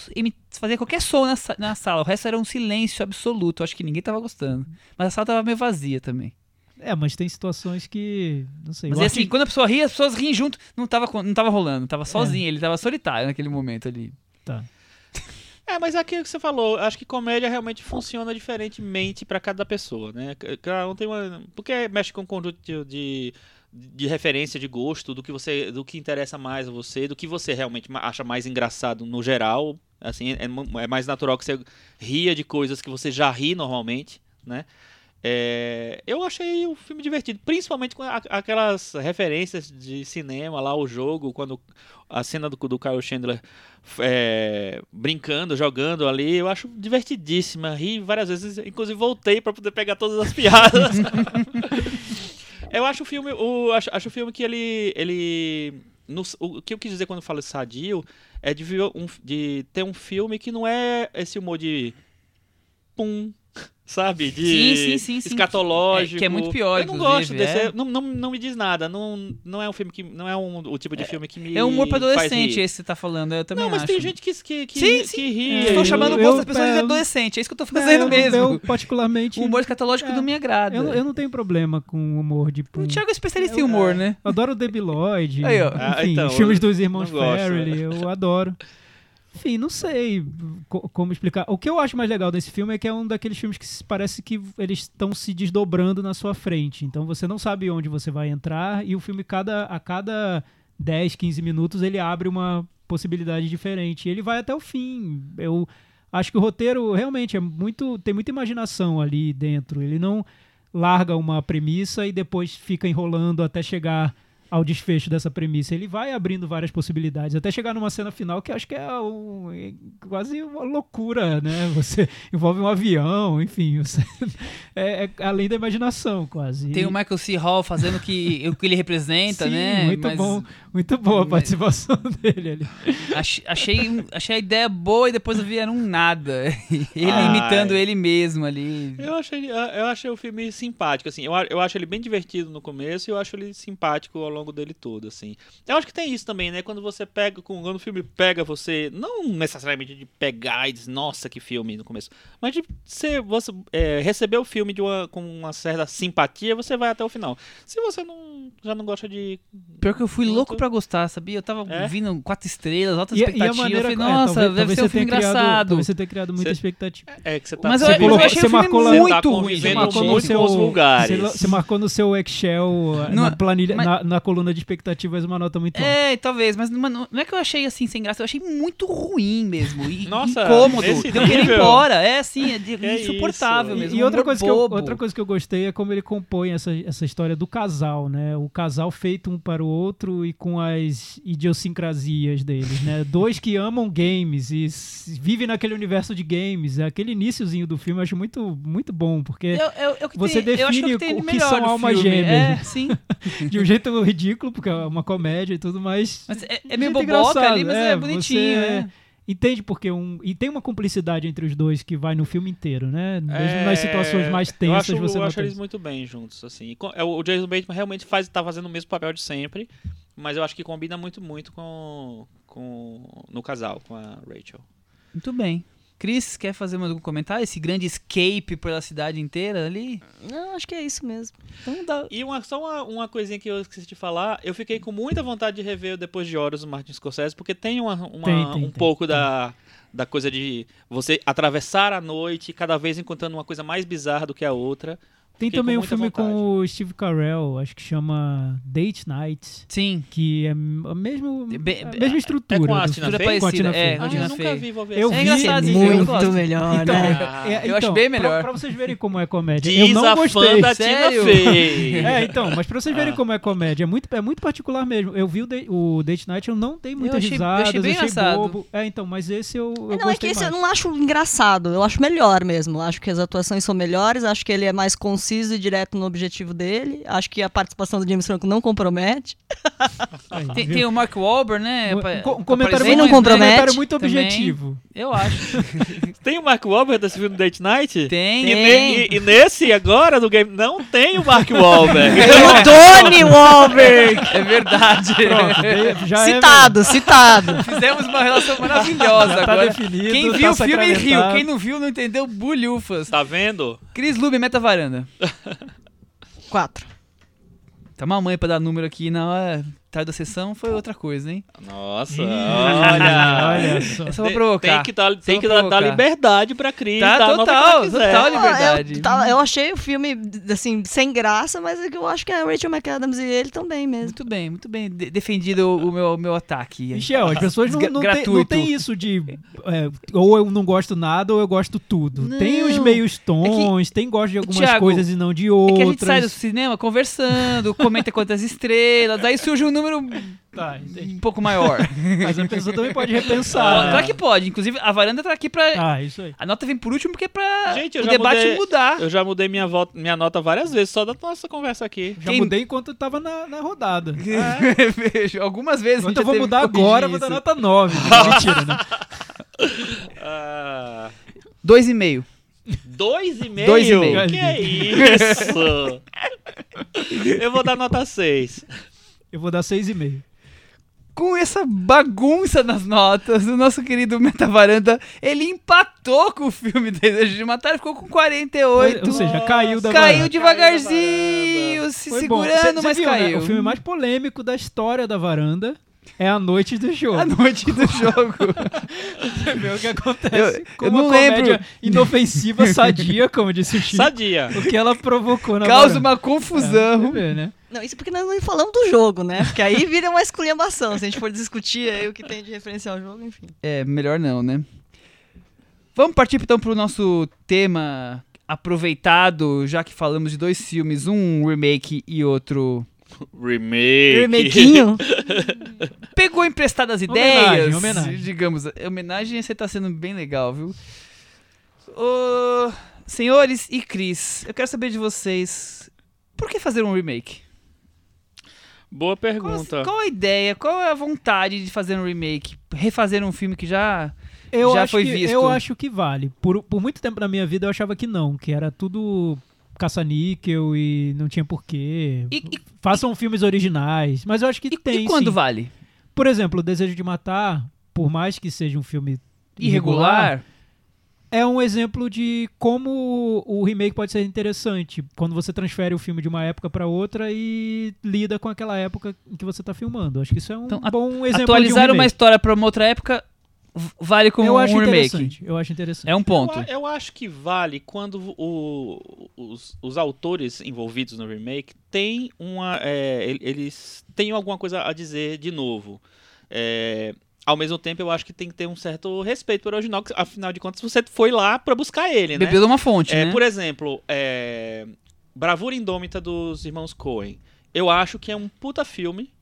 fazia qualquer som na, sa- na sala. O resto era um silêncio absoluto. Acho que ninguém tava gostando. Mas a sala tava meio vazia também.
É, mas tem situações que. Não sei.
Mas é assim, quando a pessoa ria, as pessoas riem junto. Não tava, não tava rolando, tava sozinho. Ele tava solitário naquele momento ali.
Tá.
É, mas é aquilo que você falou, acho que comédia realmente funciona diferentemente pra cada pessoa, né? Cada um tem uma. Porque mexe com um conjunto de, de, de referência, de gosto, do que você. do que interessa mais a você, do que você realmente acha mais engraçado no geral. Assim, é, mu- é mais natural que você ria de coisas que você já ri normalmente, né? É, eu achei o filme divertido, principalmente com a- aquelas referências de cinema lá, o jogo, quando a cena do, do Kyle Chandler é, brincando, jogando ali, eu acho divertidíssima. Ri várias vezes, inclusive voltei pra poder pegar todas as <laughs> piadas. <laughs> eu acho o filme, o, acho, acho o filme que ele, ele no- o que eu quis dizer quando falo sadio é de, um- de ter um filme que não é esse humor de pum, <laughs> sabe? De
Sim, sim, sim,
escatológico.
É, que é muito pior,
Eu não gosto desse,
é.
não, não, não me diz nada, não, não é um filme que não é um, o tipo de filme que me
É um humor pra adolescente esse que você tá falando, eu também
Não, mas
acho.
tem gente que, que, que,
Sim,
que
sim.
ri.
É, eu-
chamando o
eu-
gosto das pessoas de adolescente, é isso que eu tô
É,
fazendo mesmo.
Eu, particularmente.
O humor escatológico
É.
não me agrada.
eu, não- eu não tenho problema com humor de.
O Thiago é especialista em humor, né?
Eu adoro o Debi Lloyd.
Aí, ó.
Ah,
Enfim,
então,
os filmes dos irmãos Farrelly,
né?
eu adoro. Enfim, não sei co- como explicar. O que eu acho mais legal desse filme é que é um daqueles filmes que parece que eles estão se desdobrando na sua frente. Então você não sabe onde você vai entrar e o filme, cada, a cada 10, 15 minutos, ele abre uma possibilidade diferente. E ele vai até o fim. Eu acho que o roteiro realmente é muito. tem muita imaginação ali dentro. Ele não larga uma premissa e depois fica enrolando até chegar ao desfecho dessa premissa. Ele vai abrindo várias possibilidades, até chegar numa cena final que acho que é, um- é quase uma loucura, né? Você <laughs> envolve um avião, enfim, <laughs> é, é além da imaginação, quase.
Tem o Michael C. Hall fazendo o que, o que ele representa,
Sim,
né?
muito
Mas
bom, muito boa a
mas-
participação <laughs> dele ali.
ach- achei, achei a ideia boa e depois vieram um nada. <laughs> Ele
Ai.
imitando ele mesmo ali.
Eu achei, eu achei o filme simpático, assim. Eu, eu acho ele bem divertido no começo e eu acho ele simpático ao longo dele todo, assim. Eu acho que tem isso também, né? Quando você pega, quando o filme pega você, não necessariamente de pegar e dizer, nossa, que filme no começo, mas de ser, você é, receber o filme de uma, com uma certa simpatia, você vai até o final. Se você não, já não gosta de.
Pior que eu fui louco pra gostar, sabia? Eu tava
É?
vindo quatro estrelas, altas
E, e a
expectativas.
maneira
eu falei,
é,
nossa,
talvez,
deve
talvez
ser um
você
filme
criado,
engraçado.
talvez você tenha criado muita
Você-
expectativa.
É que você tá.
Mas eu,
Você
eu
colocou-
achei
você marcou lá-
muito
Você tá
ruim.
convivendo
marcou no
muito
seu-
vulgares.
Você, você marcou no seu Excel, <laughs>
Não,
na, planilha,
mas-
na, na coluna de expectativas, uma nota muito alta.
É, talvez, mas não, não é que eu achei assim sem graça, eu achei muito ruim mesmo. E, <laughs>
Nossa,
incômodo.
nesse
de eu querer ir embora. É assim, é <laughs> insuportável mesmo.
E, outra, coisa que eu, outra coisa que eu gostei é como ele compõe essa, essa história do casal, né? O casal feito um para o outro e com as idiosincrasias deles, né? Dois que amam games e vivem naquele universo de games. Aquele iníciozinho do filme eu acho muito, muito bom, porque
Eu, eu, eu
Você
tem-
define
que
o que são almas
filme.
gêmeas,
É, sim. <laughs>
de um jeito ridículo, porque é uma comédia e tudo, mas...
Mas é, é meio boboca ali, mas é, bonitinho. é.
Entende porque um. E tem uma cumplicidade entre os dois que vai no filme inteiro, né? Mesmo
É,
nas situações mais
eu
tensas,
acho,
você
eu acho eles
isso.
muito bem juntos, assim. E é, O Jason Bateman realmente faz, tá fazendo o mesmo papel de sempre, mas eu acho que combina muito, muito com, com no casal, com a Rachel.
Muito bem. Cris, quer fazer mais algum comentário? Esse grande escape pela cidade inteira ali?
Não, acho que é isso mesmo.
Então dá.
E uma, só uma, uma coisinha que eu esqueci de falar, eu fiquei com muita vontade de rever o Depois de Horas do Martin Scorsese, porque tem, uma, uma-
Tem, tem,
um
tem,
pouco
tem.
da, da coisa de você atravessar a noite, cada vez encontrando uma coisa mais bizarra do que a outra.
Tem
Fiquei
também um
muita
filme
vontade.
com o Steve Carell, acho que chama Date Night,
Sim.
que é a, mesmo,
Be-
a mesma
é
estrutura.
com a
do
Tina
filme.
Fey?
Com a Tina
é,
Fey.
Ah, eu nunca vi, vou ver.
Eu.
É
vi,
engraçadinho, eu.
Muito melhor,
Então,
né?
é,
Eu acho
então,
bem
pra-
melhor.
Pra, vocês verem como é comédia.
Diz
eu não
a
gostei.
fã da
Sério?
Tina Fey. <laughs>
É, então, mas pra vocês verem
Ah.
como é comédia, é muito, é muito particular mesmo. Eu vi o, Date- o Date Night, eu não dei muitas
achei- eu achei bem engraçado.
bobo. É, então, mas esse eu, eu
não, é que esse eu não acho engraçado, eu acho melhor mesmo. Acho que as atuações são melhores, acho que ele é mais conciso e direto no objetivo dele. Acho que a participação do James Franco não compromete.
Aí,
Tem, tem o Mark Wahlberg, né?
Um- um, um
com
comentário,
não
muito, um
compromete
comentário muito
também.
objetivo.
Eu acho. <laughs>
Tem o Mark Wahlberg desse filme Date Night?
Tem.
E,
tem.
ne- e- e nesse agora do game não tem o Mark Wahlberg. <laughs>
o Tony Wahlberg!
É verdade.
Pronto, já é <laughs>
citado, citado.
Fizemos uma relação maravilhosa
Tá
agora.
definido,
Quem
tá
viu o filme riu, quem não viu não entendeu bulhufas.
tá vendo?
Cris Lube, meta varanda.
Quatro.
Tá mamãe pra dar número aqui na hora. Tarde da Sessão foi outra coisa, hein?
Nossa, olha.
olha só.
Eu vou
Tem-
provocar.
Tem que, dar, tem
Só
que dar, liberdade pra Cris.
Tá,
que ela
total, total.
Ah,
liberdade.
Eu, tá- eu achei o filme, assim, sem graça, mas é que eu acho que a Rachel McAdams e ele também mesmo.
Muito bem, muito bem. De- defendido o, meu, o meu ataque.
Michel, as pessoas não, não, tem, não tem isso de é, ou eu não gosto nada ou eu gosto tudo.
Não.
Tem os meios tons, tem gosto de algumas
Thiago,
coisas e não de
É
outras.
que a gente sai do cinema conversando, comenta quantas estrelas, aí surge um número
Tá,
um pouco maior. <laughs>
Mas a pessoa também pode
Ah,
repensar.
Claro que pode. Inclusive, a varanda tá aqui pra.
Ah, isso aí.
A nota vem por último porque é pra
Gente, eu
o
já
debate
mudei-
mudar.
Eu já mudei minha, volta, minha nota várias vezes, só da nossa conversa aqui.
Já
Quem-
mudei enquanto eu tava na, na rodada. <laughs>
Vejo, algumas vezes. a gente
eu vou
teve
mudar agora, eu vou dar nota 9. <laughs> Mentira, né?
Ah,
Dois e meio.
dois e meio?
Dois e meio.
Que é isso? eu vou dar nota 6.
Eu vou dar 6,5.
Com essa bagunça nas notas, o nosso querido Metavaranda, ele empatou com o filme Desejo de Matar, ficou com 48.
Ou seja, caiu da
caiu
varanda.
devagarzinho, se
Foi
segurando,
Cê-
mas
viu, né?
caiu.
O filme mais polêmico da história da varanda é A Noite do Jogo.
A noite do <laughs> jogo.
Você vê o que acontece
Eu- eu
uma
não
comédia
lembro.
inofensiva, sadia, como disse o Chico.
Sadia.
O que ela provocou na
Causa
varanda.
uma confusão.
É, vê, né?
Não, isso porque nós não falamos do jogo, né? Porque aí vira uma esculhambação. Se a gente for discutir aí o que tem de referencial ao jogo, enfim.
É, melhor não, né? Vamos partir então pro nosso tema aproveitado, já que falamos de dois filmes, um remake e outro
Remake.
Remequinho. <laughs>
pegou emprestadas
Homenagem,
ideias,
homenagem.
digamos. Homenagem você tá sendo bem legal, viu? Ô, senhores e Cris, eu quero saber de vocês, por que fazer um remake?
Boa
Qual,
pergunta.
qual a ideia, qual é a vontade de fazer um remake? Refazer um filme que já...
Eu
Já
acho
foi
que,
visto.
Eu acho que vale. Por, por muito tempo na minha vida eu achava que não, que era tudo caça-níquel e não tinha porquê.
E, e-
Façam filmes originais. Mas eu acho que
e-
tem.
e quando
sim.
vale?
Por exemplo, O Desejo de Matar, por mais que seja um filme
Irregular?
É um exemplo de como o remake pode ser interessante quando você transfere o filme de uma época para outra e lida com aquela época em que você está filmando. Acho que isso é um
Então,
bom exemplo
Atualizar
de um
uma história pra uma outra época vale como
eu
um
acho
remake.
Eu acho interessante.
É um ponto.
Eu, eu acho que vale quando o- os, os autores envolvidos no remake têm uma. é, el- eles têm alguma coisa a dizer de novo. É, ao mesmo tempo, eu acho que tem que ter um certo respeito pelo original, que, afinal de contas, você foi lá pra buscar ele, né?
Bebeu de uma fonte,
É,
né?
Por exemplo, é, Bravura Indômita dos Irmãos Coen. Eu acho que é um puta filme.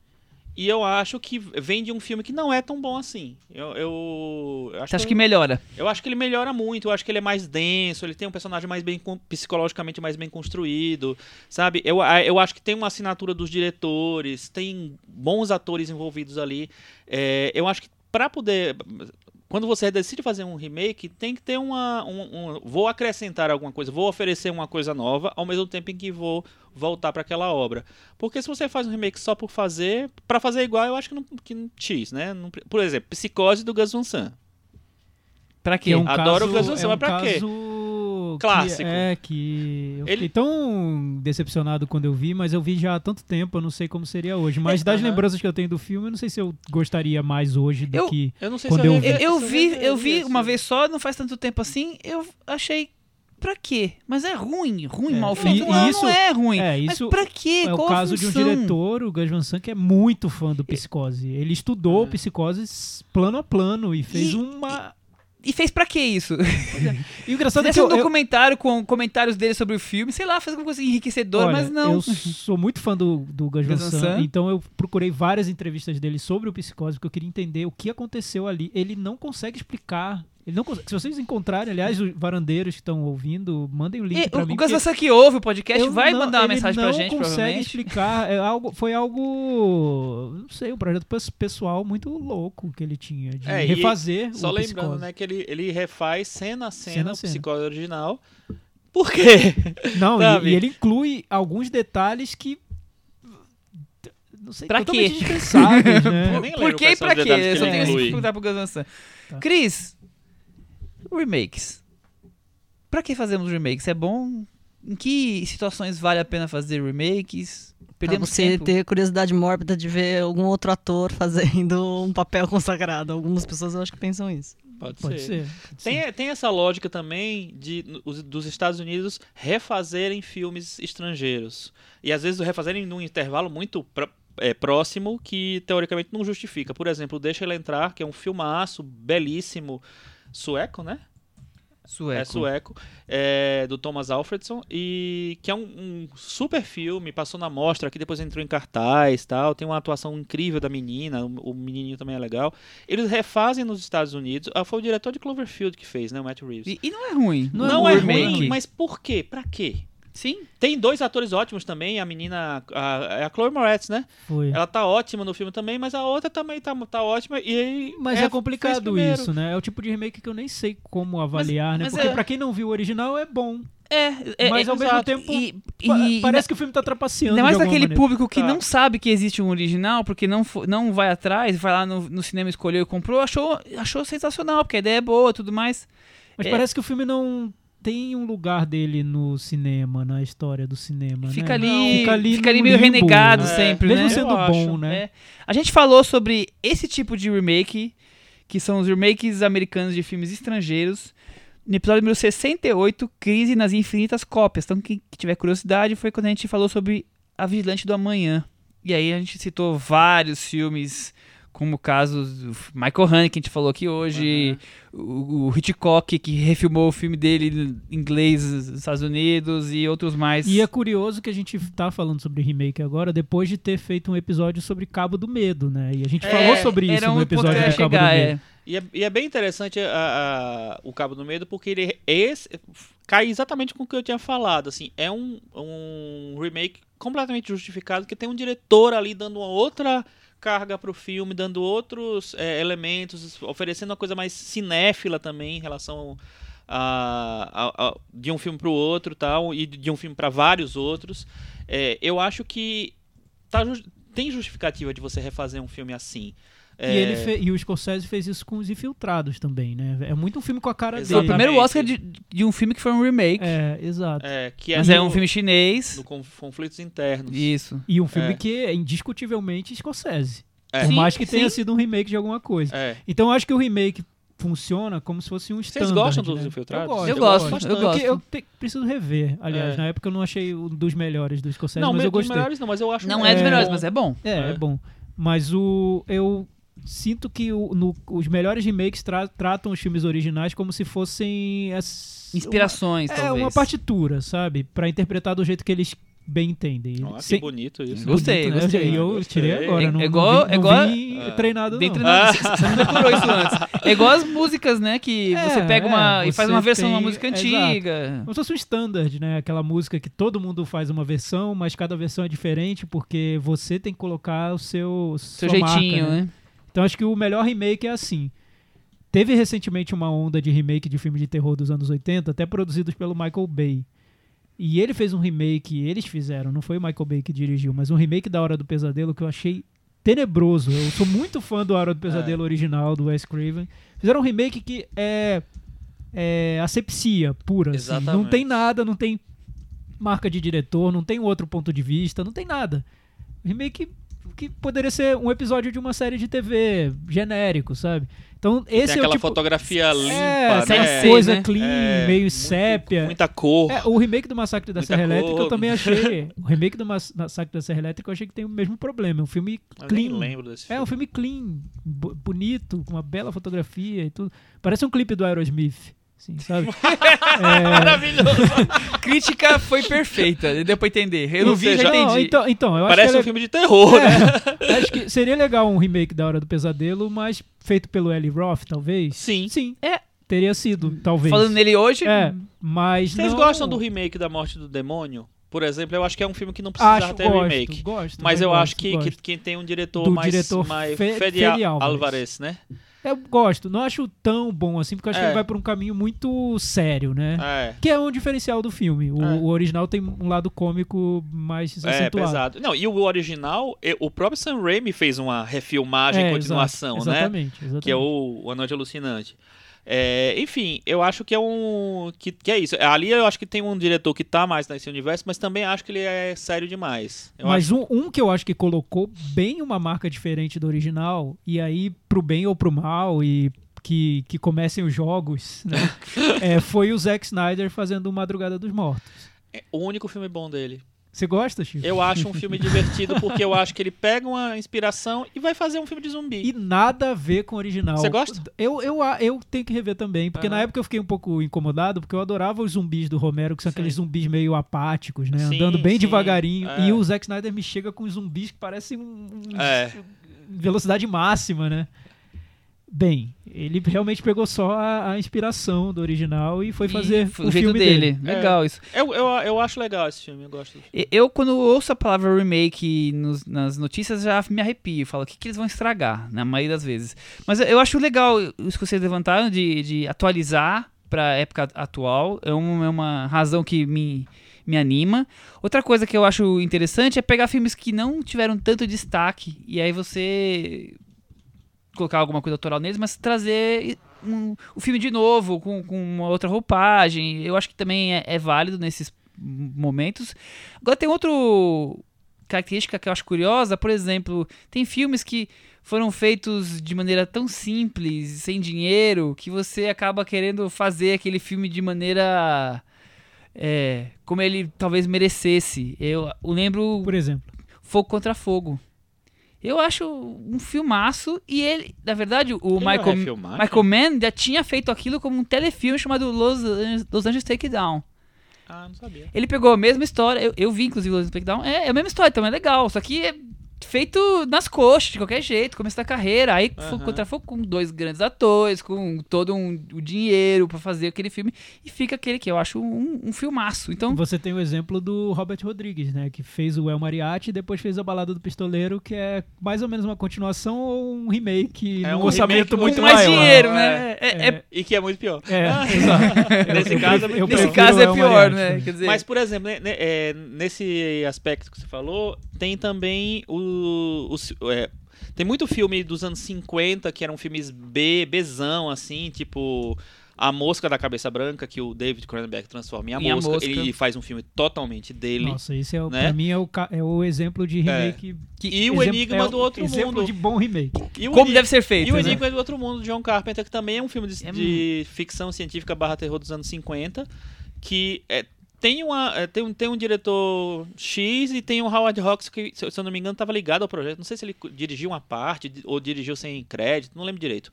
E eu acho que vem de um filme que não é tão bom assim. Eu, eu, eu acho
Você acha que melhora?
eu acho que ele melhora muito, eu acho que ele é mais denso, ele tem um personagem mais bem psicologicamente mais bem construído, sabe? Eu, eu acho que tem uma assinatura dos diretores, tem bons atores envolvidos ali. É, eu acho que pra poder quando você decide fazer um remake, tem que ter uma um, um- vou acrescentar alguma coisa, vou oferecer uma coisa nova, ao mesmo tempo em que vou voltar para aquela obra. Porque se você faz um remake só por fazer, pra fazer igual, eu acho que não que não- X, né? Não por exemplo, Psicose do Gus Van Sant.
Pra
Que
quê?
é um
Adoro o
caso,
Gus Van Sant,
é um
mas pra quê?
Caso que-
Clássico.
é, que eu
Ele-
fiquei tão decepcionado quando eu vi, mas eu vi já há tanto tempo, eu não sei como seria hoje. Mas das
Aham.
lembranças que eu tenho do filme, eu não sei se eu gostaria mais hoje do
Eu-
que...
Eu não sei
Quando
se
eu
revi-
vi.
Eu, eu vi, eu vi uma vez só, não faz tanto tempo assim, eu achei. Pra quê? Mas é ruim, ruim,
É,
mal
e-
feito.
e
não,
isso-
não é ruim.
é,
Mas
isso
pra quê?
É o
Qual
caso de um diretor, o Gus Van Sant, que é muito fã do Psicose. Ele estudou
Ah.
Psicose plano a plano e fez
E-
uma...
E fez pra quê isso? <laughs>
E o engraçado é que
um
eu, eu,
documentário com comentários dele sobre o filme, sei lá, fez alguma coisa enriquecedora,
Olha,
mas não.
Eu sou muito fã do, do Sant,
Sant.
então eu procurei várias entrevistas dele sobre o psicose, porque eu queria entender o que aconteceu ali. Ele não consegue explicar. Ele não consegue- se vocês encontrarem, aliás, os varandeiros que estão ouvindo, mandem o link
E
pra
o
mim.
o que ouve o podcast vai
não-
mandar uma
ele
mensagem pra
não
gente,
consegue
provavelmente.
explicar. É algo, foi algo, não sei, um projeto pes- pessoal muito louco que ele tinha de
É, e
refazer
Só
o
lembrando,
psicose.
né, que ele, ele refaz cena a cena,
Cena a
o psicose original. Por quê? <laughs>
Não, e- e, ele inclui alguns detalhes que não sei,
Pra
totalmente <laughs>
quê?
dispensáveis, né?
Por que e pra quê? Eu só
ele
tenho que perguntar pro Gus Van Sant.
Tá.
Cris, remakes. Pra que fazemos remakes? É bom? Em que situações vale a pena fazer remakes?
Pra
Perdemos
você
tempo.
ter curiosidade mórbida de ver algum outro ator <laughs> fazendo um papel consagrado. Algumas pessoas eu acho que pensam isso.
Pode,
Pode
ser.
ser.
Tem, tem essa lógica também de dos Estados Unidos refazerem filmes estrangeiros. E às vezes refazerem num intervalo muito pró- é, próximo que teoricamente não justifica. Por exemplo, Deixa Ele Entrar, que é um filmaço belíssimo, sueco, né?
Sueco.
É sueco, é, do Thomas Alfredson, e que é um, um super filme, passou na mostra, que depois entrou em cartaz tal, tem uma atuação incrível da menina, o, o menininho também é legal. Eles refazem nos Estados Unidos, ah, foi o diretor de Cloverfield que fez, né, o Matt Reeves.
E, e não é ruim.
Não
Não,
um
é
remake.
ruim, mas por quê? Pra quê?
Sim.
Tem dois atores ótimos também, a menina, a, é a Chloe Moretz, né?
Foi.
Ela tá ótima no filme também, mas a outra também tá, tá ótima, e aí...
Mas é,
fez
complicado isso, né? É o tipo de remake que eu nem sei como avaliar, né?
mas
Porque
é-
pra quem não viu o original é bom.
É, é
Mas
é,
ao mesmo
exato.
tempo,
E,
Pa-
e-
Parece que o filme tá trapaceando.
Ainda mais aquele
maneira.
público que
Tá.
não sabe que existe um original, porque não, não vai atrás, vai lá no, no cinema, escolheu e comprou, achou, achou sensacional, porque a ideia é boa e tudo mais.
Mas
é-
parece que o filme não tem um lugar dele no cinema, na história do cinema.
Fica
né?
ali,
Fica ali
fica ali meio
limbo.
renegado
É,
sempre,
Mesmo
né?
sendo
Eu
bom,
acho,
né?
É. A gente falou sobre esse tipo de remake, que são os remakes americanos de filmes estrangeiros, no episódio número 68, Crise nas Infinitas Cópias. Então, quem que tiver curiosidade, foi quando a gente falou sobre A Vigilante do Amanhã. E aí a gente citou vários filmes, como o caso do Michael Haneke, que a gente falou aqui hoje, o, o Hitchcock, que refilmou o filme dele em inglês nos Estados Unidos, e outros mais.
E é curioso que a gente tá falando sobre remake agora, depois de ter feito um episódio sobre Cabo do Medo, né? E a gente
É,
falou sobre isso
um
no episódio do Cabo
chegar,
do
é.
Medo.
E é, e é bem interessante a- a- o Cabo do Medo, porque ele esse, cai exatamente com o que eu tinha falado. Assim, é um, um remake completamente justificado, que tem um diretor ali dando uma outra carga pro filme, dando outros é, elementos, oferecendo uma coisa mais cinéfila também em relação a, a- a- de um filme pro outro tal, e de um filme para vários outros. É, eu acho que tá tem justificativa de você refazer um filme assim.
E,
É,
ele fe- e o Scorsese fez isso com os Infiltrados também, né? É muito um filme com a cara
Foi o
Exatamente.
dele.
primeiro Oscar de, de um filme que foi um remake.
É, exato.
É, que é
mas é
no-
um filme chinês.
no conf- conflitos internos.
Isso.
E um filme
É.
que é indiscutivelmente Scorsese.
É.
Por
Sim,
mais que tenha
sim.
sido um remake de alguma coisa.
É.
Então eu acho que o remake funciona como se fosse um standard.
gostam dos
né?
Infiltrados?
Eu gosto.
Eu gosto, eu gosto.
Eu te- preciso rever. Aliás,
É.
na época eu não achei um dos melhores do Scorsese,
não,
mas eu
dos
gostei.
melhores não, mas eu acho
Não é dos
É.
melhores, mas é bom.
É, é,
É.
bom. Mas o eu sinto que o- no- os melhores remakes tra- tratam os filmes originais como se fossem as-
Inspirações,
uma,
talvez.
é uma partitura, sabe, Pra interpretar do jeito que eles bem entendem.
Nossa, que
Sem-
bonito isso.
Gostei,
Bonito, né?
gostei.
E eu
Gostei.
tirei agora,
É-
não,
é igual-
não
é
vim
Ah.
treinado
Bem
não.
treinado. Você você não decorou isso antes. É igual as músicas, né? Que <laughs>
É,
você pega uma
é,
e faz uma versão de uma música
exato.
antiga.
Como se fosse um standard, né? Aquela música que todo mundo faz uma versão, mas cada versão é diferente porque você tem que colocar o seu
Seu
sua marca,
jeitinho, né?
Então acho que o melhor remake é assim. Teve recentemente uma onda de remake de filmes de terror dos anos 80, até produzidos pelo Michael Bay. E ele fez um remake, eles fizeram, não foi o Michael Bay que dirigiu, mas um remake da Hora do Pesadelo que eu achei tenebroso. Eu sou muito fã do Hora do Pesadelo original, do Wes Craven. Fizeram um remake que é, é asepsia pura. assim. Não tem nada, não tem marca de diretor, não tem outro ponto de vista, não tem nada. Remake que poderia ser um episódio de uma série de TV genérico, sabe? Então esse
Tem
é
aquela
tipo
fotografia limpa,
é,
né?
aquela
Sem
coisa
né?
clean,
É,
meio
muito-
sépia.
Muita cor.
É, o remake do Massacre da
Muita
Serra
cor.
Elétrica eu também achei. <laughs> O remake do Mas- Massacre da Serra Elétrica eu achei que tem o mesmo problema. É um filme
Eu nem
clean.
lembro desse filme.
É um filme clean, bo- bonito, com uma bela fotografia e tudo. Parece um clipe do Aerosmith, assim, sabe? <laughs> É,
Maravilhoso. <laughs>
Crítica foi perfeita, deu pra entender. Eu não vi, já entendi.
não, então, então, eu
Parece
acho
um
que
filme de terror,
ele-
né?
é, acho que seria legal um remake da Hora do Pesadelo, mas feito pelo Eli Roth, talvez.
Sim.
Sim.
É.
Teria sido, talvez.
Falando nele hoje,
É, mas
Vocês
não...
gostam do remake da Morte do Demônio? Por exemplo, eu acho que é um filme que não precisa
Acho,
ter
gosto,
remake.
gosto.
Mas eu
gosto,
acho que,
gosto.
que quem tem um diretor
Do
mais,
diretor
mais
Fe-
Fede. Álvares. né?
Eu gosto. Não acho tão bom assim, porque eu acho que
É.
ele vai por um caminho muito sério, né?
É.
Que é um diferencial do filme. O,
É.
o original tem um lado cômico mais
É,
acentuado.
pesado. Não, e o original, o próprio Sam Raimi fez uma refilmagem
É,
em continuação,
exato,
né?
Exatamente, exatamente.
Que é o, o A Noite Alucinante. É, enfim, eu acho que é um. Que, que é isso. Ali eu acho que tem um diretor que tá mais nesse universo, mas também acho que ele é sério demais. Eu
Mas
acho-
um, um que eu acho que colocou bem uma marca diferente do original, e aí pro bem ou pro mal, e que, que comecem os jogos, né? <laughs> é, foi o Zack Snyder fazendo Madrugada dos Mortos.
é o único filme bom dele.
Você gosta, Chico?
Eu acho um filme divertido porque eu acho que ele pega uma inspiração e vai fazer um filme de zumbi.
E nada a ver com o original.
Você gosta?
Eu, eu, eu tenho que rever também, porque
Aham.
na época eu fiquei um pouco incomodado, porque eu adorava os zumbis do Romero, que são
Sim.
aqueles zumbis meio apáticos, né?
Sim,
Andando bem
sim,
devagarinho.
é.
E o Zack Snyder me chega com zumbis que parecem um, um-
É.
velocidade máxima, né? Bem, ele realmente pegou só a, a inspiração do original e foi fazer
foi
o,
o jeito
filme
dele.
dele.
Legal isso.
Eu, eu, eu acho legal esse filme, eu gosto. do filme.
E- Eu, quando ouço a palavra remake nos- nas notícias, já me arrepio. Falo, o que, que eles vão estragar, na maioria das vezes. Mas eu- eu acho legal isso que vocês levantaram de, de atualizar pra época atual. É, um- é uma razão que me, me anima. Outra coisa que eu acho interessante é pegar filmes que não tiveram tanto destaque e aí você colocar alguma coisa autoral neles, mas trazer um- o filme de novo, com, com uma outra roupagem. Eu acho que também é, é válido nesses momentos. Agora tem outra característica que eu acho curiosa, por exemplo, tem filmes que foram feitos de maneira tão simples, sem dinheiro, que você acaba querendo fazer aquele filme de maneira é, como ele talvez merecesse. Eu, eu lembro
Por exemplo.
Fogo contra Fogo. Eu acho um filmaço e ele, na verdade, o
Ele é
Michael? Michael Mann já tinha feito aquilo como um telefilme chamado Los Angeles, Los Angeles Takedown.
Ah, não sabia.
Ele pegou a mesma história, eu, eu vi inclusive o Los Angeles Takedown, é, é a mesma história, então é legal, só que é feito nas coxas, de qualquer jeito, começo da carreira, aí Fogo com dois grandes atores, com todo um, o dinheiro pra fazer aquele filme, e fica aquele que eu acho um, um filmaço, então...
Você tem o exemplo do Robert Rodrigues, né? Que fez o El Mariachi e depois fez a Balada do Pistoleiro, que é mais ou menos uma continuação ou um remake
É um
orçamento muito
mais
maior.
dinheiro, né? É- é-
É,
E que é muito pior.
é, <laughs> exato.
Nesse caso é muito pior.
nesse caso é pior,
Mariachi.
né? Quer dizer,
Mas, por exemplo, né, né, é, nesse aspecto que você falou, tem também o. os- é, tem muito filme dos anos 50 que eram filmes B, Bzão, assim, tipo. A Mosca da Cabeça Branca, que o David Cronenberg transforma em A,
Em A
Mosca.
Mosca.
Ele faz um filme totalmente dele.
Nossa, esse é, o-
né?
pra mim é o, é o exemplo de remake.
E o
exemplo-
Enigma
é
do Outro
exemplo
Mundo.
de bom remake.
O
como deve ser feito,
E o
né?
Enigma do Outro Mundo, de John Carpenter, que também é um filme de,
É
de ficção científica barra terror dos anos 50, que é, tem, uma, é, tem, um, tem um diretor X e tem um Howard Hawks que, se eu não me engano, estava ligado ao projeto. Não sei se ele dirigiu uma parte ou dirigiu sem crédito, não lembro direito.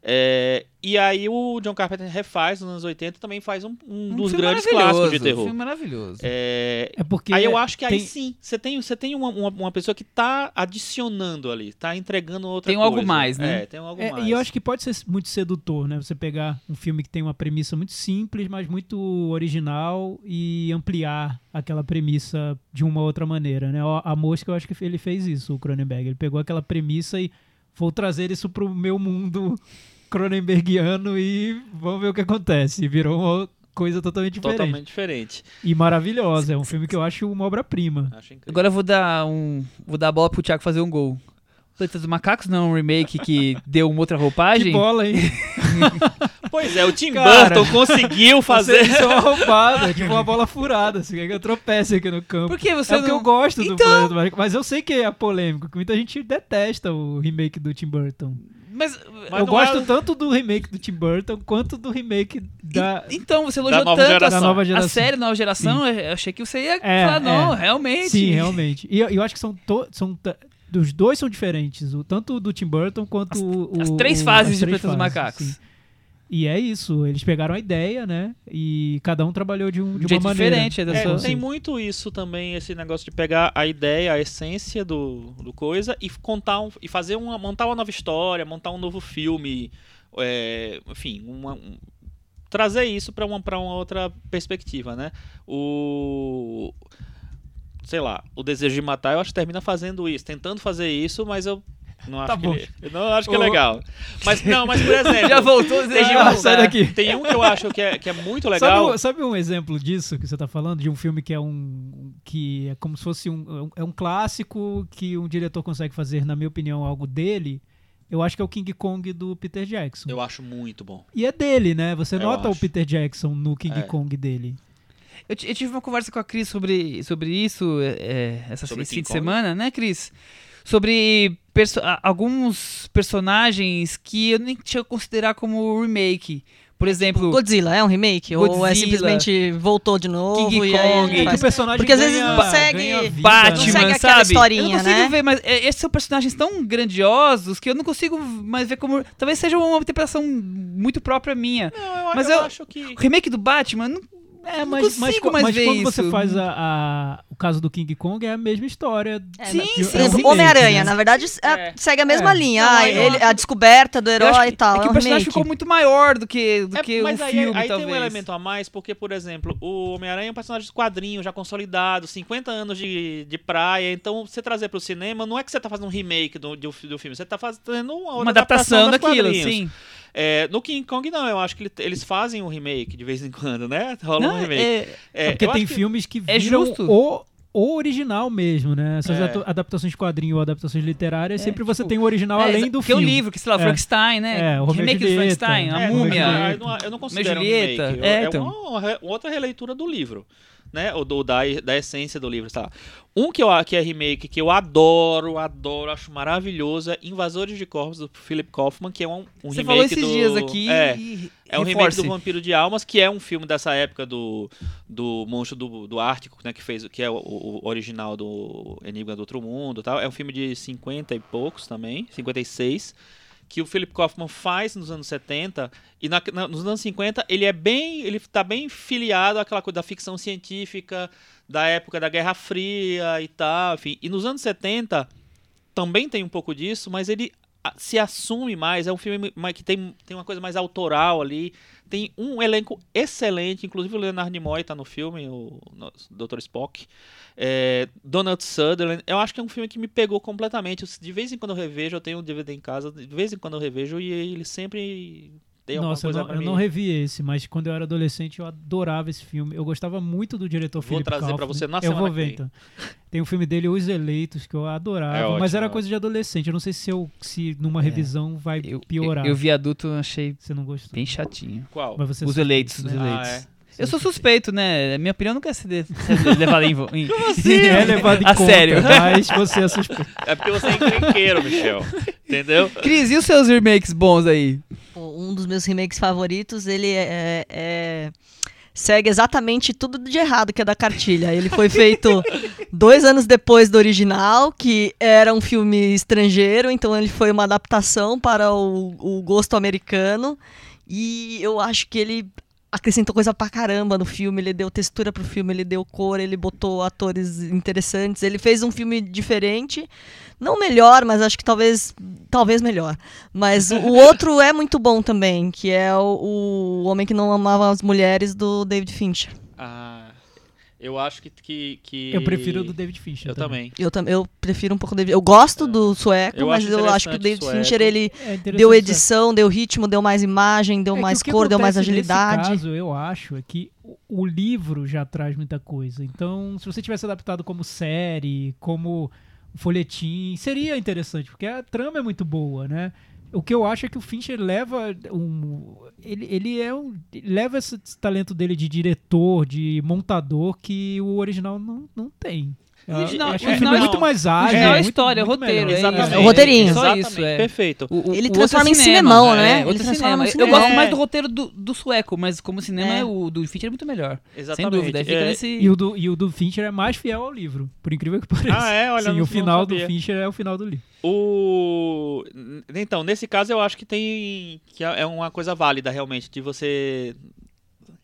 É, e aí o John Carpenter refaz nos anos 80 também faz um, um
Um
dos grandes clássicos de
maravilhoso,
terror.
Um filme maravilhoso.
É,
É porque
Aí eu acho que aí
tem-
sim, você tem, você tem uma, uma, uma pessoa que tá adicionando ali, tá entregando outra
Tem
coisa.
algo mais, né?
É, tem algo
É,
mais.
e eu acho que pode ser muito sedutor, né? Você pegar um filme que tem uma premissa muito simples, mas muito original e ampliar aquela premissa de uma outra maneira, né? A Mosca, eu acho que ele fez isso, o Cronenberg. Ele pegou aquela premissa e vou trazer isso pro meu mundo cronenbergiano e vamos ver o que acontece. E virou uma coisa totalmente diferente.
Totalmente diferente.
E maravilhosa. É um filme que eu acho uma obra-prima.
Agora eu vou dar um. Vou dar a bola pro Thiago fazer um gol. Planeta dos Macacos não é um remake que deu uma outra
Que
roupagem?
bola, hein? <laughs>
Pois é, o Tim
Cara,
Burton conseguiu fazer.
Isso é uma <laughs> roubada, é tipo uma bola furada. Assim, que eu tropece aqui no campo.
Por que você
é porque
não...
eu gosto do
Então-
Planeta do Mágico, mas eu sei que é polêmico, que muita gente detesta o remake do Tim Burton.
Mas,
Mas
eu gosto
é-
tanto do remake do Tim Burton quanto do remake da.
então, você elogiou tanto
geração.
a,
Da nova
a
geração.
série Nova Geração, eu achei que você ia
É,
falar, não,
é.
realmente.
Sim, realmente. E eu, eu acho que são, to- são dos dois são diferentes, o, tanto o do Tim Burton quanto
As-
o, o-
as três
o-
fases
as
de Planeta dos Macacos.
sim. E é isso, eles pegaram a ideia, né? E cada um trabalhou de, um, de
De
uma
jeito
maneira.
diferente, é da
É,
sua-
tem muito isso também, esse negócio de pegar a ideia, a essência do, do coisa e contar um, e fazer uma, montar uma nova história, montar um novo filme, é, enfim, uma- um- trazer isso para uma, pra uma outra perspectiva, né? O sei lá, o desejo de matar, eu acho que termina fazendo isso, tentando fazer isso, mas eu não acho
Tá
que
bom.
ele- eu não acho que é legal. Mas não, mas por <laughs> exemplo,
Já voltou,
Tem
já
um-
sai daqui.
tem um que eu acho que é, que é muito legal.
Sabe, um- sabe um exemplo disso que você tá falando? De um filme que é um. que é como se fosse um. É um clássico que um diretor consegue fazer, na minha opinião, algo dele. eu acho que é o King Kong do Peter Jackson.
Eu acho muito bom.
E é dele, né? Você
Eu
nota o. Peter Jackson no King
É.
Kong dele.
Eu, eu tive uma conversa com a Cris sobre, sobre isso é, é, essa
Sobre
esse fim de semana, né, Cris? Sobre perso- a- alguns personagens que eu nem tinha que considerar como remake. Por exemplo,
Godzilla é um remake? Ou é
Godzilla,
simplesmente voltou de novo
King
e
Kong.
É que o personagem
Porque às vezes
ganha-
não consegue-
vida,
Batman,
Não aquela
sabe?
historinha,
eu não consigo
né?
ver, mas é, esses são personagens tão grandiosos que eu não consigo mais ver como. Talvez seja uma interpretação muito própria minha.
Não, eu,
Mas
eu
eu-
acho que.
O remake do Batman, não,
É,
não
mas, mas, mas quando
isso.
você faz a, a- o caso do King Kong, é a mesma história.
É,
Sim, sim, sim.
exemplo,
remake,
Homem-Aranha,
né?
na verdade, é-
É.
segue a mesma
É.
linha.
Não,
Ah, ele- a descoberta do herói
que-
e tal.
É que
é
o
um
personagem ficou muito maior do que, do
É,
que o
aí,
filme,
aí tem
talvez.
um elemento a mais, porque, por exemplo, o Homem-Aranha é um personagem de quadrinho, já consolidado, 50 anos de, de praia. Então, você trazer pro cinema, não é que você tá fazendo um remake do, do, do filme, você tá fazendo uma,
Uma adaptação
dos
daquilo,
quadrinhos.
sim.
É, no King Kong, não, eu acho que ele- eles fazem um remake de vez em quando, né? <laughs> Rola
Não,
um remake.
é-
É,
porque tem
que-
filmes que
é
viram
justo.
o, o original mesmo, né? Essas
É.
adaptações de quadrinho ou adaptações literárias,
É,
sempre você
tipo,
tem o original
é,
além do
porque o
filme.
livro, que sei lá,
É.
Frankenstein, né?
É, o Romeu
remake do Frankenstein, a
é,
É,
múmia.
eu não, eu não considero um
Julieta,
remake.
é,
É,
então.
uma, outra releitura do livro. Né? Ou do, da, da essência do livro, sei lá. Um que, eu, que é remake, que eu adoro, adoro, acho maravilhoso, é Invasores de Corpos, do Philip Kaufman, que é um, um
Você
remake
falou esses
do...
dias aqui
É,
e
é um remake do Vampiro de Almas, que é um filme dessa época do, do monstro do, do Ártico, né, que fez que é o, o original do Enigma do Outro Mundo, tal. É um filme de 50 e poucos também, 56, que o Philip Kaufman faz nos anos 70 e na- na- nos anos 50 ele é bem, ele tá bem filiado àquela coisa da ficção científica da época da Guerra Fria e tal, enfim. E nos anos 70 também tem um pouco disso, mas ele se assume mais, é um filme que tem, tem uma coisa mais autoral ali, tem um elenco excelente, inclusive o Leonard Nimoy tá no filme, o nosso Dr. Spock, é, Donald Sutherland, eu acho que é um filme que me pegou completamente, de vez em quando eu revejo, eu tenho um DVD em casa, de vez em quando eu revejo e ele sempre tem alguma
Nossa, eu não,
pra
eu
mim.
não revi esse, mas quando eu era adolescente eu adorava esse filme. Eu gostava muito do diretor
Vou
Philip
trazer pra
Kaufman.
você na
Eu
semana
vou
que
ver
vem.
então. Tem um filme dele, Os Eleitos, que eu adorava,
É ótimo,
mas era
é
coisa de adolescente. Eu não sei se eu se numa revisão vai
Eu,
piorar.
eu, eu vi adulto, eu achei
Você não gostou?
bem chatinho.
Qual?
Mas você
Os eleitos, os
né?
eleitos.
Ah, é.
Eu sou suspeito, né? Minha opinião nunca é ser, de- ser levada em, em <laughs>
É levado em
a
conta,
sério.
mas você é suspeito.
É porque você é encrenqueiro, Michel. Entendeu?
Cris, e os seus remakes bons aí?
Um dos meus remakes favoritos, ele é, é- segue exatamente tudo de errado que é da cartilha. Ele foi feito <laughs> dois anos depois do original, que era um filme estrangeiro, então ele foi uma adaptação para o, o gosto americano. E eu acho que ele acrescentou coisa pra caramba no filme, ele deu textura pro filme, ele deu cor, ele botou atores interessantes, ele fez um filme diferente, não melhor, mas acho que talvez talvez melhor. Mas o <laughs> outro é muito bom também, que é o, o Homem que Não Amava as Mulheres do David Fincher.
Ah, eu acho que. que, que...
Eu prefiro o do David Fincher.
Eu também.
Eu, tam- eu prefiro um pouco o David. Eu gosto do sueco,
Eu
mas
acho
eu acho que o David
o.
Fincher ele
É
deu edição, deu ritmo, deu mais imagem, deu
É
mais cor, deu mais
acontece nesse
agilidade.
caso, eu acho, é que o- o livro já traz muita coisa. Então, se você tivesse adaptado como série, como folhetim, seria interessante, porque a trama é muito boa, né? O que eu acho é que o Fincher leva um. Ele, ele é um. leva esse talento dele de diretor, de montador, que o original não, não tem.
Original-
acho
o
o filme é muito mais
O
ágil.
é
muito-
história, é
muito
roteiro, é
Exatamente.
É o roteirinho.
Só
Exatamente,
isso, é.
Perfeito.
O- o-
Ele transforma em cinemão, né?
É,
Ele transforma
cinema.
em
Eu
cinema.
gosto
É.
mais do roteiro do, do sueco, mas como cinema
É.
o do Fincher é muito melhor.
Exatamente.
Sem dúvida. Fica
É,
nesse...
E o, do, e o do Fincher é mais fiel ao livro, por incrível que <laughs> pareça.
Ah, é? Olha,
Sim, o final do. Fincher é o final do livro.
O... Então, nesse caso eu acho que tem. que é uma coisa válida realmente, de você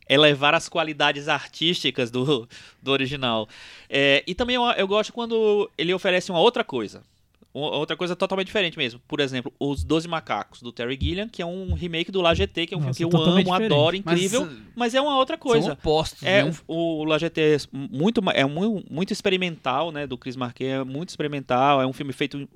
elevar as qualidades artísticas do, do original. É, e também eu, eu gosto quando ele oferece uma outra coisa. Outra coisa totalmente diferente mesmo. Por exemplo, Os Doze Macacos, do Terry Gilliam, que é um remake do La GT, que é um
Nossa,
filme que eu amo,
diferente.
adoro,
Mas,
incrível, mas, é uma outra
São
coisa.
opostos,
É,
né?
o, La GT é muito, é muito, muito experimental, né, do Chris Marquet, é muito experimental, é um filme feito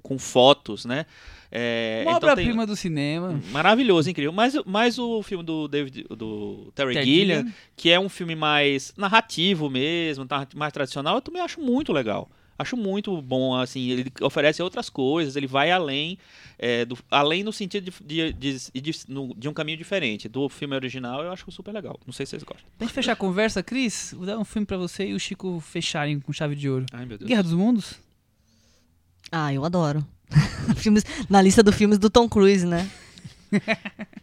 com fotos, né, é,
Uma
então tem-
obra-prima do cinema.
maravilhoso, incrível, mas, mas o filme do David, do Terry,
Terry
Gilliam, que é um filme mais narrativo mesmo, tá- mais tradicional, eu também acho muito legal. Acho muito bom, assim, ele oferece outras coisas, ele vai além, é, do, além no sentido de, de, de, de, no- de um caminho diferente. Do filme original, eu acho super legal. Não sei se vocês gostam.
Pra gente fechar a conversa, Cris, vou dar um filme pra você e o Chico fecharem com chave de ouro.
Ai, meu Deus.
Guerra dos Mundos?
Ah, eu adoro. <laughs> filmes, na lista dos filmes do Tom Cruise, né?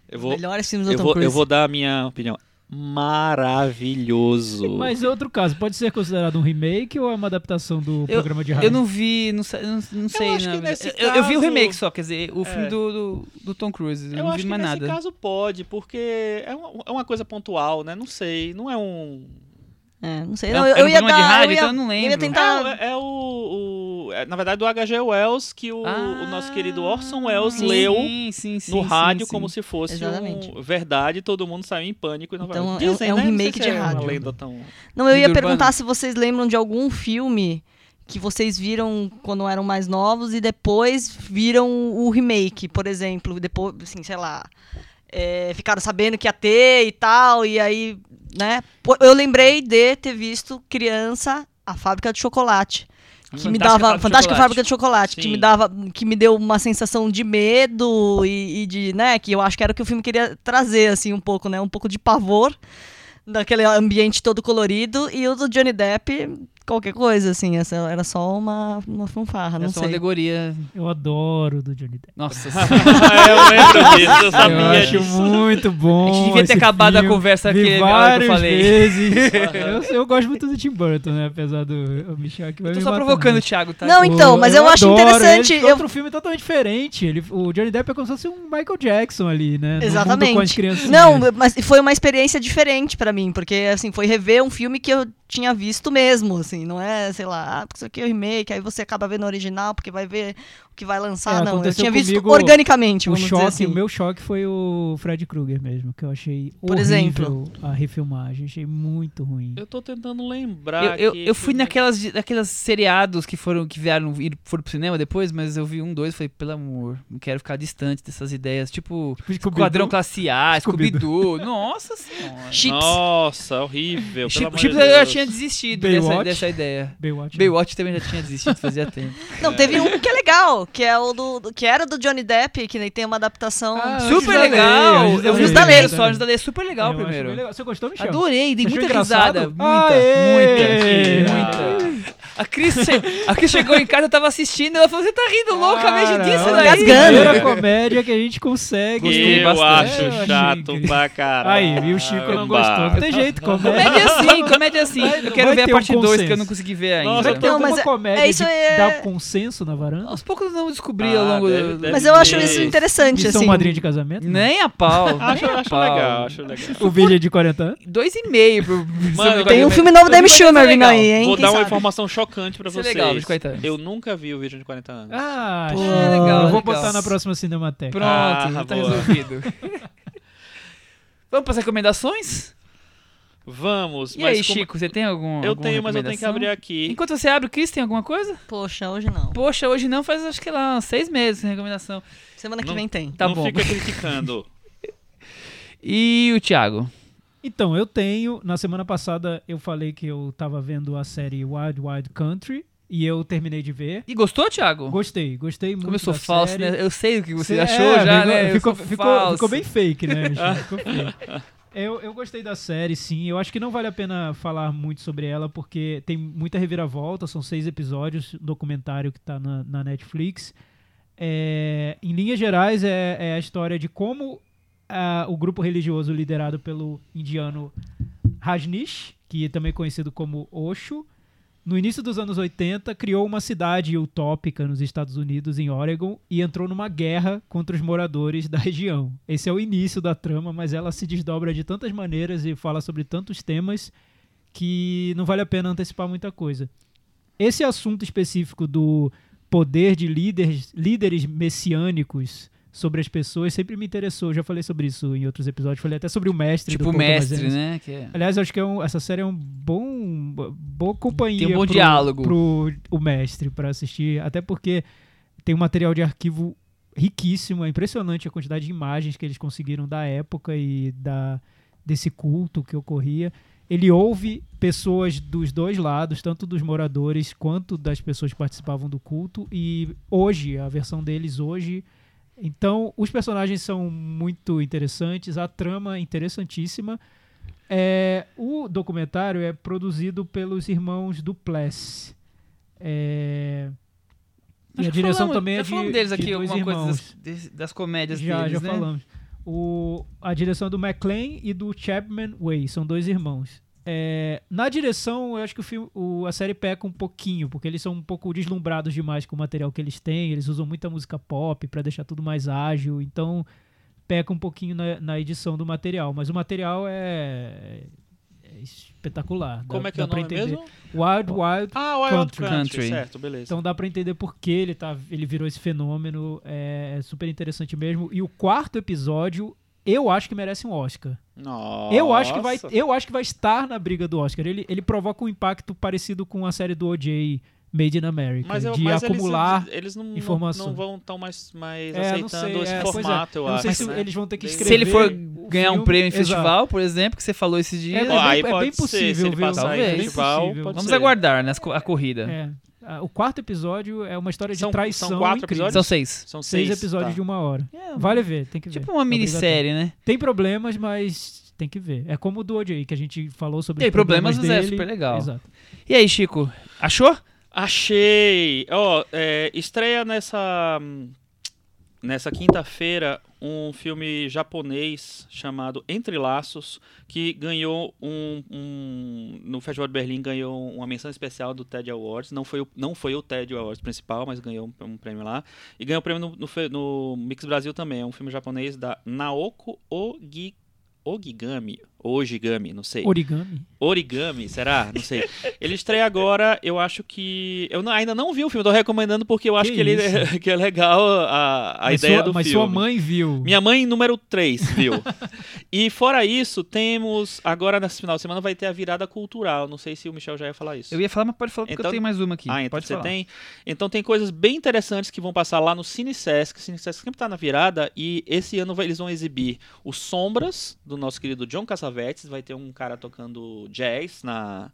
Eu vou,
Melhores filmes do
eu
Tom
vou,
Cruise.
eu vou dar a minha opinião. Maravilhoso.
Mas é outro caso, pode ser considerado um remake ou é uma adaptação do
Eu-
programa de rádio?
Eu não vi, não, sei- não, não sei.
acho
na
que
verdade.
nesse
eu, eu vi o remake só, quer dizer, o filme
É.
do, do, do Tom Cruise. Eu,
Eu
não
acho
vi
que
mais
nesse
nada.
caso pode, porque é uma, é uma coisa pontual, né? Não sei, não é um...
É, não sei.
É
Não, eu, eu ia dar.
rádio,
eu ia,
então eu não
eu ia
lembro.
tentar.
É, é o, o- é, Na verdade, do H.G. Wells, que o, o nosso querido Orson Welles
sim.
leu
Ah, Sim, sim,
no
sim,
rádio
sim.
como se fosse um verdade, todo mundo saiu em pânico. E não
Então, é um-
Dizem,
é um
né?
Remake de
é uma
rádio.
lenda tão...
Não, eu ia perguntar
urbana.
se vocês lembram de algum filme que vocês viram quando eram mais novos e depois viram o remake, por exemplo, depois, assim, sei lá, é, ficaram sabendo que ia ter e tal, e aí, né? Eu lembrei de ter visto criança a fábrica de chocolate. Que me
Fantástica
dava.
Fábrica de
Fantástica
Chocolate.
Fábrica de Chocolate, que
Sim.
me dava. Que me deu uma sensação de medo e, e de, né? Que eu acho que era o que o filme queria trazer, assim, um pouco, né? Um pouco de pavor daquele ambiente todo colorido. E o do Johnny Depp, qualquer coisa, assim. Essa era só uma, uma fanfarra, não
é uma
sei.
alegoria.
Eu adoro o do Johnny Depp.
Nossa <laughs>
eu lembro disso, eu
Eu
sabia
acho
disso.
muito bom.
A gente devia ter acabado a
filme.
conversa
Vi
aqui na que eu falei.
vezes. <laughs> eu, eu gosto muito do Tim Burton, né? Apesar do o Michel que vai
Eu tô só
matar,
provocando
né?
o Thiago, tá?
Não, então, mas eu, acho
adoro
interessante.
Ele,
eu-
outro filme totalmente diferente. Ele, o Johnny Depp é como se fosse um Michael Jackson ali, né?
Exatamente. Não, mas foi uma experiência diferente pra mim, porque assim, foi rever um filme que eu tinha visto mesmo, assim, não é, sei lá, ah, porque isso aqui é o remake, aí você acaba vendo o original porque vai ver que vai lançar,
É,
não. Eu tinha visto organicamente,
o choque,
dizer assim.
o meu choque foi o Fred Krueger mesmo, que eu achei
Por
horrível
exemplo.
a refilmagem, achei muito ruim.
Eu tô tentando lembrar.
Eu, eu, eu fui naquelas daquelas seriados que foram que vieram ir, foram pro cinema depois, mas eu vi um, dois, e falei, pelo amor, não quero ficar distante dessas ideias, tipo
Scooby-Doo.
Esquadrão Classe A,
Scooby-Doo.
Scooby-Doo. <laughs> Nossa senhora.
Chips.
Nossa, horrível. pelo
Chips
amor
Chips eu já tinha desistido dessa, dessa ideia.
Baywatch.
Baywatch também já tinha desistido fazia tempo.
Não, teve um que é legal, que é o do, que era do Johnny Depp, que nem tem uma adaptação.
Ah,
super
Lei,
legal! Eu vi os da lei só. Anjos da Lei super legal
Eu
primeiro.
legal. Você gostou, Michel?
Adorei, dei
Você
muita risada. Muita,
Aê!
muita, muita. A Cris, che- a Cris chegou em casa, eu tava assistindo, ela falou: Você tá rindo loucamente
Cara,
disso
Engasgando.
primeira comédia que a gente consegue.
Gostei
Eu
bastante.
acho
É,
chato pra caralho.
Aí, e o Chico não gostou. Não tem jeito, comédia.
Comédia sim, comédia sim. Eu quero ver a
um
parte 2 que eu não consegui ver ainda.
Nossa,
Vai ter
Não, mas é-
comédia
é isso é-
dar consenso na varanda?
Aos poucos eu não descobri
Ah,
ao longo
deve-
do...
deve
Mas eu acho isso interessante, assim.
madrinha de casamento?
Nem a pau. <laughs>
Acho,
a
acho
pau.
legal, acho legal.
O vídeo é de 40 anos?
Dois e meio pro...
Mano,
Tem um filme novo da
ser
Schumer vindo aí, hein?
Vou dar uma informação chocante pra
Isso é
vocês.
legal, de 40 anos.
Eu nunca vi o vídeo de 40 anos.
Ah,
Pô,
acho-
é legal,
Eu vou
legal.
botar na próxima Cinemateca.
Pronto,
Ah,
já tá
boa.
resolvido. <laughs> Vamos para as recomendações?
Vamos,
E
mas
aí,
como-
Chico, você tem algum
Eu
alguma
tenho, mas eu tenho que abrir aqui.
Enquanto você abre, o Cris tem alguma coisa?
Poxa, hoje não.
Poxa, hoje não, faz acho que lá uns seis meses sem recomendação.
Semana que
Não-
vem tem.
Tá
Não
bom.
fica criticando. <laughs>
E o Thiago?
Então, eu tenho. Na semana passada eu falei que eu tava vendo a série Wild Wild Country e eu terminei de ver.
E gostou, Thiago?
Gostei, gostei muito. Da
falso,
série.
né? Eu sei o que você
Cê-
achou
é,
já,
ficou,
né?
Ficou, ficou, ficou bem fake, né? <laughs> Ficou fake. Eu, eu gostei da série, sim. Eu acho que não vale a pena falar muito sobre ela, porque tem muita reviravolta. São seis episódios, documentário que tá na, na Netflix. É, em linhas gerais, é, é a história de como ah, o grupo religioso liderado pelo indiano Rajneesh, que é também conhecido como Osho, no início dos anos 80, criou uma cidade utópica nos Estados Unidos, em Oregon, e entrou numa guerra contra os moradores da região. Esse é o início da trama, mas ela se desdobra de tantas maneiras e fala sobre tantos temas que não vale a pena antecipar muita coisa. Esse assunto específico do poder de líderes, líderes messiânicos sobre as pessoas sempre me interessou. Já falei sobre isso em outros episódios. Falei até sobre o mestre
Tipo
do
o mestre, né? É-
Aliás, acho que é um- essa série é um bom boa companhia
Tem um bom
pro,
diálogo.
pro o mestre para assistir, até porque tem um material de arquivo riquíssimo, é impressionante a quantidade de imagens que eles conseguiram da época e da desse culto que ocorria. ele ouve pessoas dos dois lados, tanto dos moradores quanto das pessoas que participavam do culto. E hoje, a versão deles hoje. Então, os personagens são muito interessantes, a trama é interessantíssima. É, o documentário é produzido pelos irmãos Duplessis. É, e a direção
falamos-
também é
já
de,
falamos deles
de
aqui, alguma coisa
irmãos.
das, des- das comédias
Já,
deles,
já
né?
falamos. O, a direção é do McLean e do Chapman Way, são dois irmãos. É, na direção, eu acho que o filme, o- a série peca um pouquinho, porque eles são um pouco deslumbrados demais com o material que eles têm. Eles usam muita música pop pra deixar tudo mais ágil, então peca um pouquinho na, na edição do material. Mas o material é, é espetacular. Dá-
Como é que é
dá
o
pra
nome
entender.
mesmo?
Wild Wild
Ah, Wild
Country.
Country. Certo, beleza.
então dá pra entender por que ele, tá, ele virou esse fenômeno. É, é super interessante mesmo. E o quarto episódio, eu acho que merece um Oscar.
Nossa.
Eu acho, que vai, eu acho que vai estar na briga do Oscar. Ele, ele provoca um impacto parecido com a série do O.J. Made in America.
Mas, eu,
de
mas
acumular.
eles, eles não,
informação.
não vão tão mais, mais
É,
aceitando
sei,
esse
é, é.
formato, eu,
Eu não sei
acho.
se
né?
eles vão ter que
Se
escrever.
Se ele for ganhar um
filme-
prêmio em
Exato.
festival, por exemplo, que você falou esses dias,
É, é bem- é
pode
bem
ser, se
possível,
ele
viu?
passar
Talvez.
em festival,
possível.
pode
vamos
ser.
aguardar né, a corrida.
É. Ah, O quarto episódio é uma história de
São-
traição.
são quatro
incrível.
episódios?
São seis.
São
Seis
seis,
episódios
tá.
de uma hora.
É,
Vale ver, tem que ver.
Tipo uma minissérie, né?
Tem problemas, mas tem que ver. É como o do OJ, que a gente falou sobre
Tem
os problemas,
problemas, mas é
dele.
super legal.
Exato.
E aí, Chico? Achou?
Achei! Ó, é, estreia nessa nessa quinta-feira um filme japonês chamado Entre Laços, que ganhou um, um- no Festival de Berlim ganhou uma menção especial do TED Awards. Não foi o, não foi o TED Awards principal, mas ganhou um, prêmio lá. E ganhou um prêmio no, no no Mix Brasil também. É um filme japonês da Naoko Ogi, Ogigami. Ogigami, não sei.
Origami.
Origami, será? Não sei. Ele estreia agora, eu acho que. Eu não- ainda não vi o filme, tô recomendando porque eu acho
Que
que, ele
isso? <laughs>
que é legal a, a
mas
ideia
sua,
do
mas
filme.
sua mãe viu.
Minha mãe, número 3, viu? e fora isso, temos. Agora, nesse final de semana, vai ter a virada cultural. Não sei se o Michel já ia falar isso.
Eu ia falar, mas pode falar porque
Então-
eu tenho mais uma aqui.
Ah, então
pode
você
falar.
tem. Então tem coisas bem interessantes que vão passar lá no Cine Sesc. O Cine Sesc sempre tá na virada e esse ano vai- eles vão exibir os Sombras, do nosso querido John Cassavetes. Vai ter um cara tocando jazz na,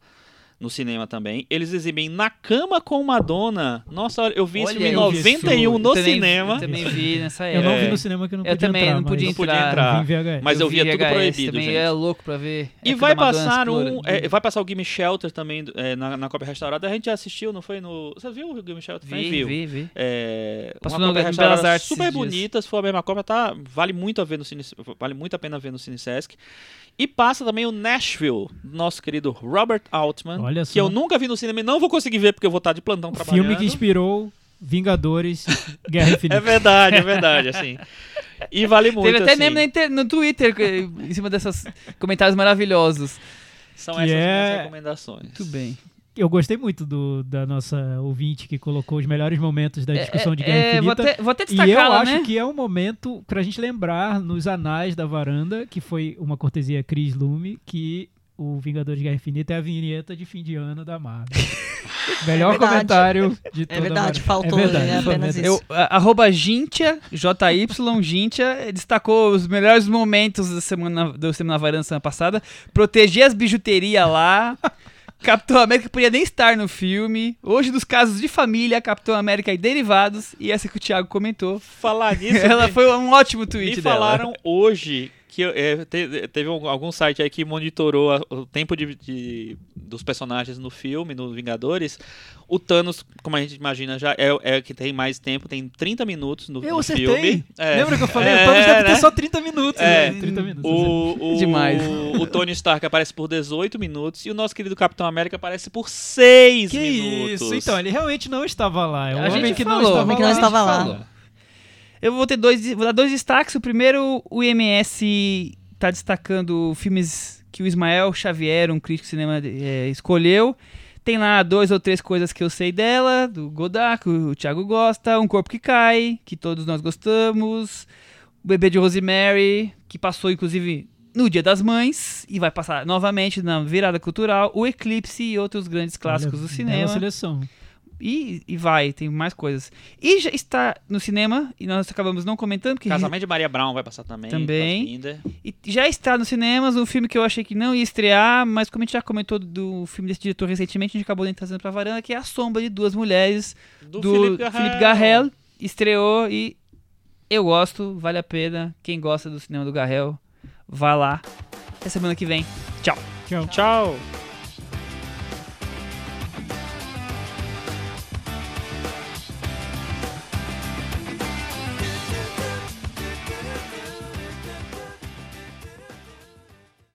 no cinema também. Eles exibem Na Cama com Madonna. Nossa, eu vi
Olha,
filme em
eu vi
91
Eu
no
também-
cinema.
Eu também vi nessa
Eu
época.
não
É.
vi no cinema que eu não
Eu
podia
também
entrar.
não podia
mas
Não podia
entrar.
eu vi VHS.
Mas eu, via
vi
tudo
VHS
proibido,
também
gente.
é louco pra ver.
E
Época
vai
Madonna
passar um. é, vai passar o Gimme Shelter também é, na, na Copa Restaurada. A gente já assistiu, não foi? no Você viu o Gimme Shelter? Também
Vi,
viu.
vi, vi.
É,
Passou
uma
Belas
restaurada
Artes
super bonita, se for a mesma Copa, tá, vale muito a ver no Cine, vale muito a pena ver no Cine Sesc. E passa também o Nashville, do nosso querido Robert Altman,
Olha
que
só.
eu nunca vi no cinema e não vou conseguir ver porque eu vou estar de plantão
O
trabalhando.
filme que inspirou Vingadores, <laughs> Guerra Infinita.
É verdade, é verdade, assim. E vale muito,
Teve até
assim.
meme inter- no Twitter que- em cima desses comentários maravilhosos.
São
Que
essas
é-
minhas recomendações.
Muito bem.
Eu gostei muito do, da nossa ouvinte que colocou os melhores momentos da discussão de Guerra
É, vou,
Infinita.
até, vou até
E eu acho
né?
que é um momento pra gente lembrar nos anais da varanda, que foi uma cortesia Chris Lume, que o Vingadores de Guerra Infinita é a vinheta de fim de ano da Marvel. <laughs> Melhor
É
comentário de toda
É
a
verdade, faltou,
é verdade,
é apenas isso.
Eu, arroba Gintia, JY Gintia, destacou os melhores momentos da semana, do Semana Varanda semana passada. Proteger as bijuterias lá. <laughs> Capitão América podia nem estar no filme. Hoje, dos casos de família, Capitão América e derivados. E essa que o Thiago comentou.
Falar nisso, <laughs>
Ela foi um ótimo tweet
Me
dela.
falaram hoje que é, te- teve um- algum site aí que monitorou a- o tempo de, de- dos personagens no filme, no Vingadores. O Thanos, como a gente imagina, já é, é o que tem mais tempo, tem 30 minutos no,
Eu
no
acertei.
filme. É.
Lembra que eu falei? <laughs>
É,
o Thanos deve ter
né?
só 30 minutos.
É.
né? 30 minutos.
O, o,
Demais.
o Tony Stark aparece por 18 minutos e o nosso querido Capitão América aparece por 6
que
minutos.
isso? Então, ele realmente não estava lá. É um
A
homem
gente
que
falou,
não estava
homem que não estava lá.
Eu vou ter dois, vou dar dois destaques. O primeiro, o IMS tá destacando filmes que o Ismael Xavier, um crítico de cinema, é, escolheu. Tem lá dois ou três coisas que eu sei dela, do Godard, que o Thiago gosta, Um Corpo que Cai, que todos nós gostamos, O Bebê de Rosemary, que passou inclusive no Dia das Mães e vai passar novamente na virada cultural, O Eclipse e outros grandes clássicos
Olha,
do
bela
cinema.
seleção.
E, e vai, tem mais coisas. E já está no cinema, e nós acabamos não comentando, porque
Casamento de Maria Brown vai passar também.
Também. E já está nos cinemas um filme que eu achei que não ia estrear, mas como a gente já comentou do filme desse diretor recentemente, a gente acabou nem trazendo pra varanda, que é A Sombra de Duas Mulheres,
Do,
do,
Felipe Garrel.
Felipe Garrel. Estreou e eu gosto, vale a pena. Quem gosta do cinema do Garrel, vá lá. Até semana que vem. Tchau.
Tchau.
Tchau.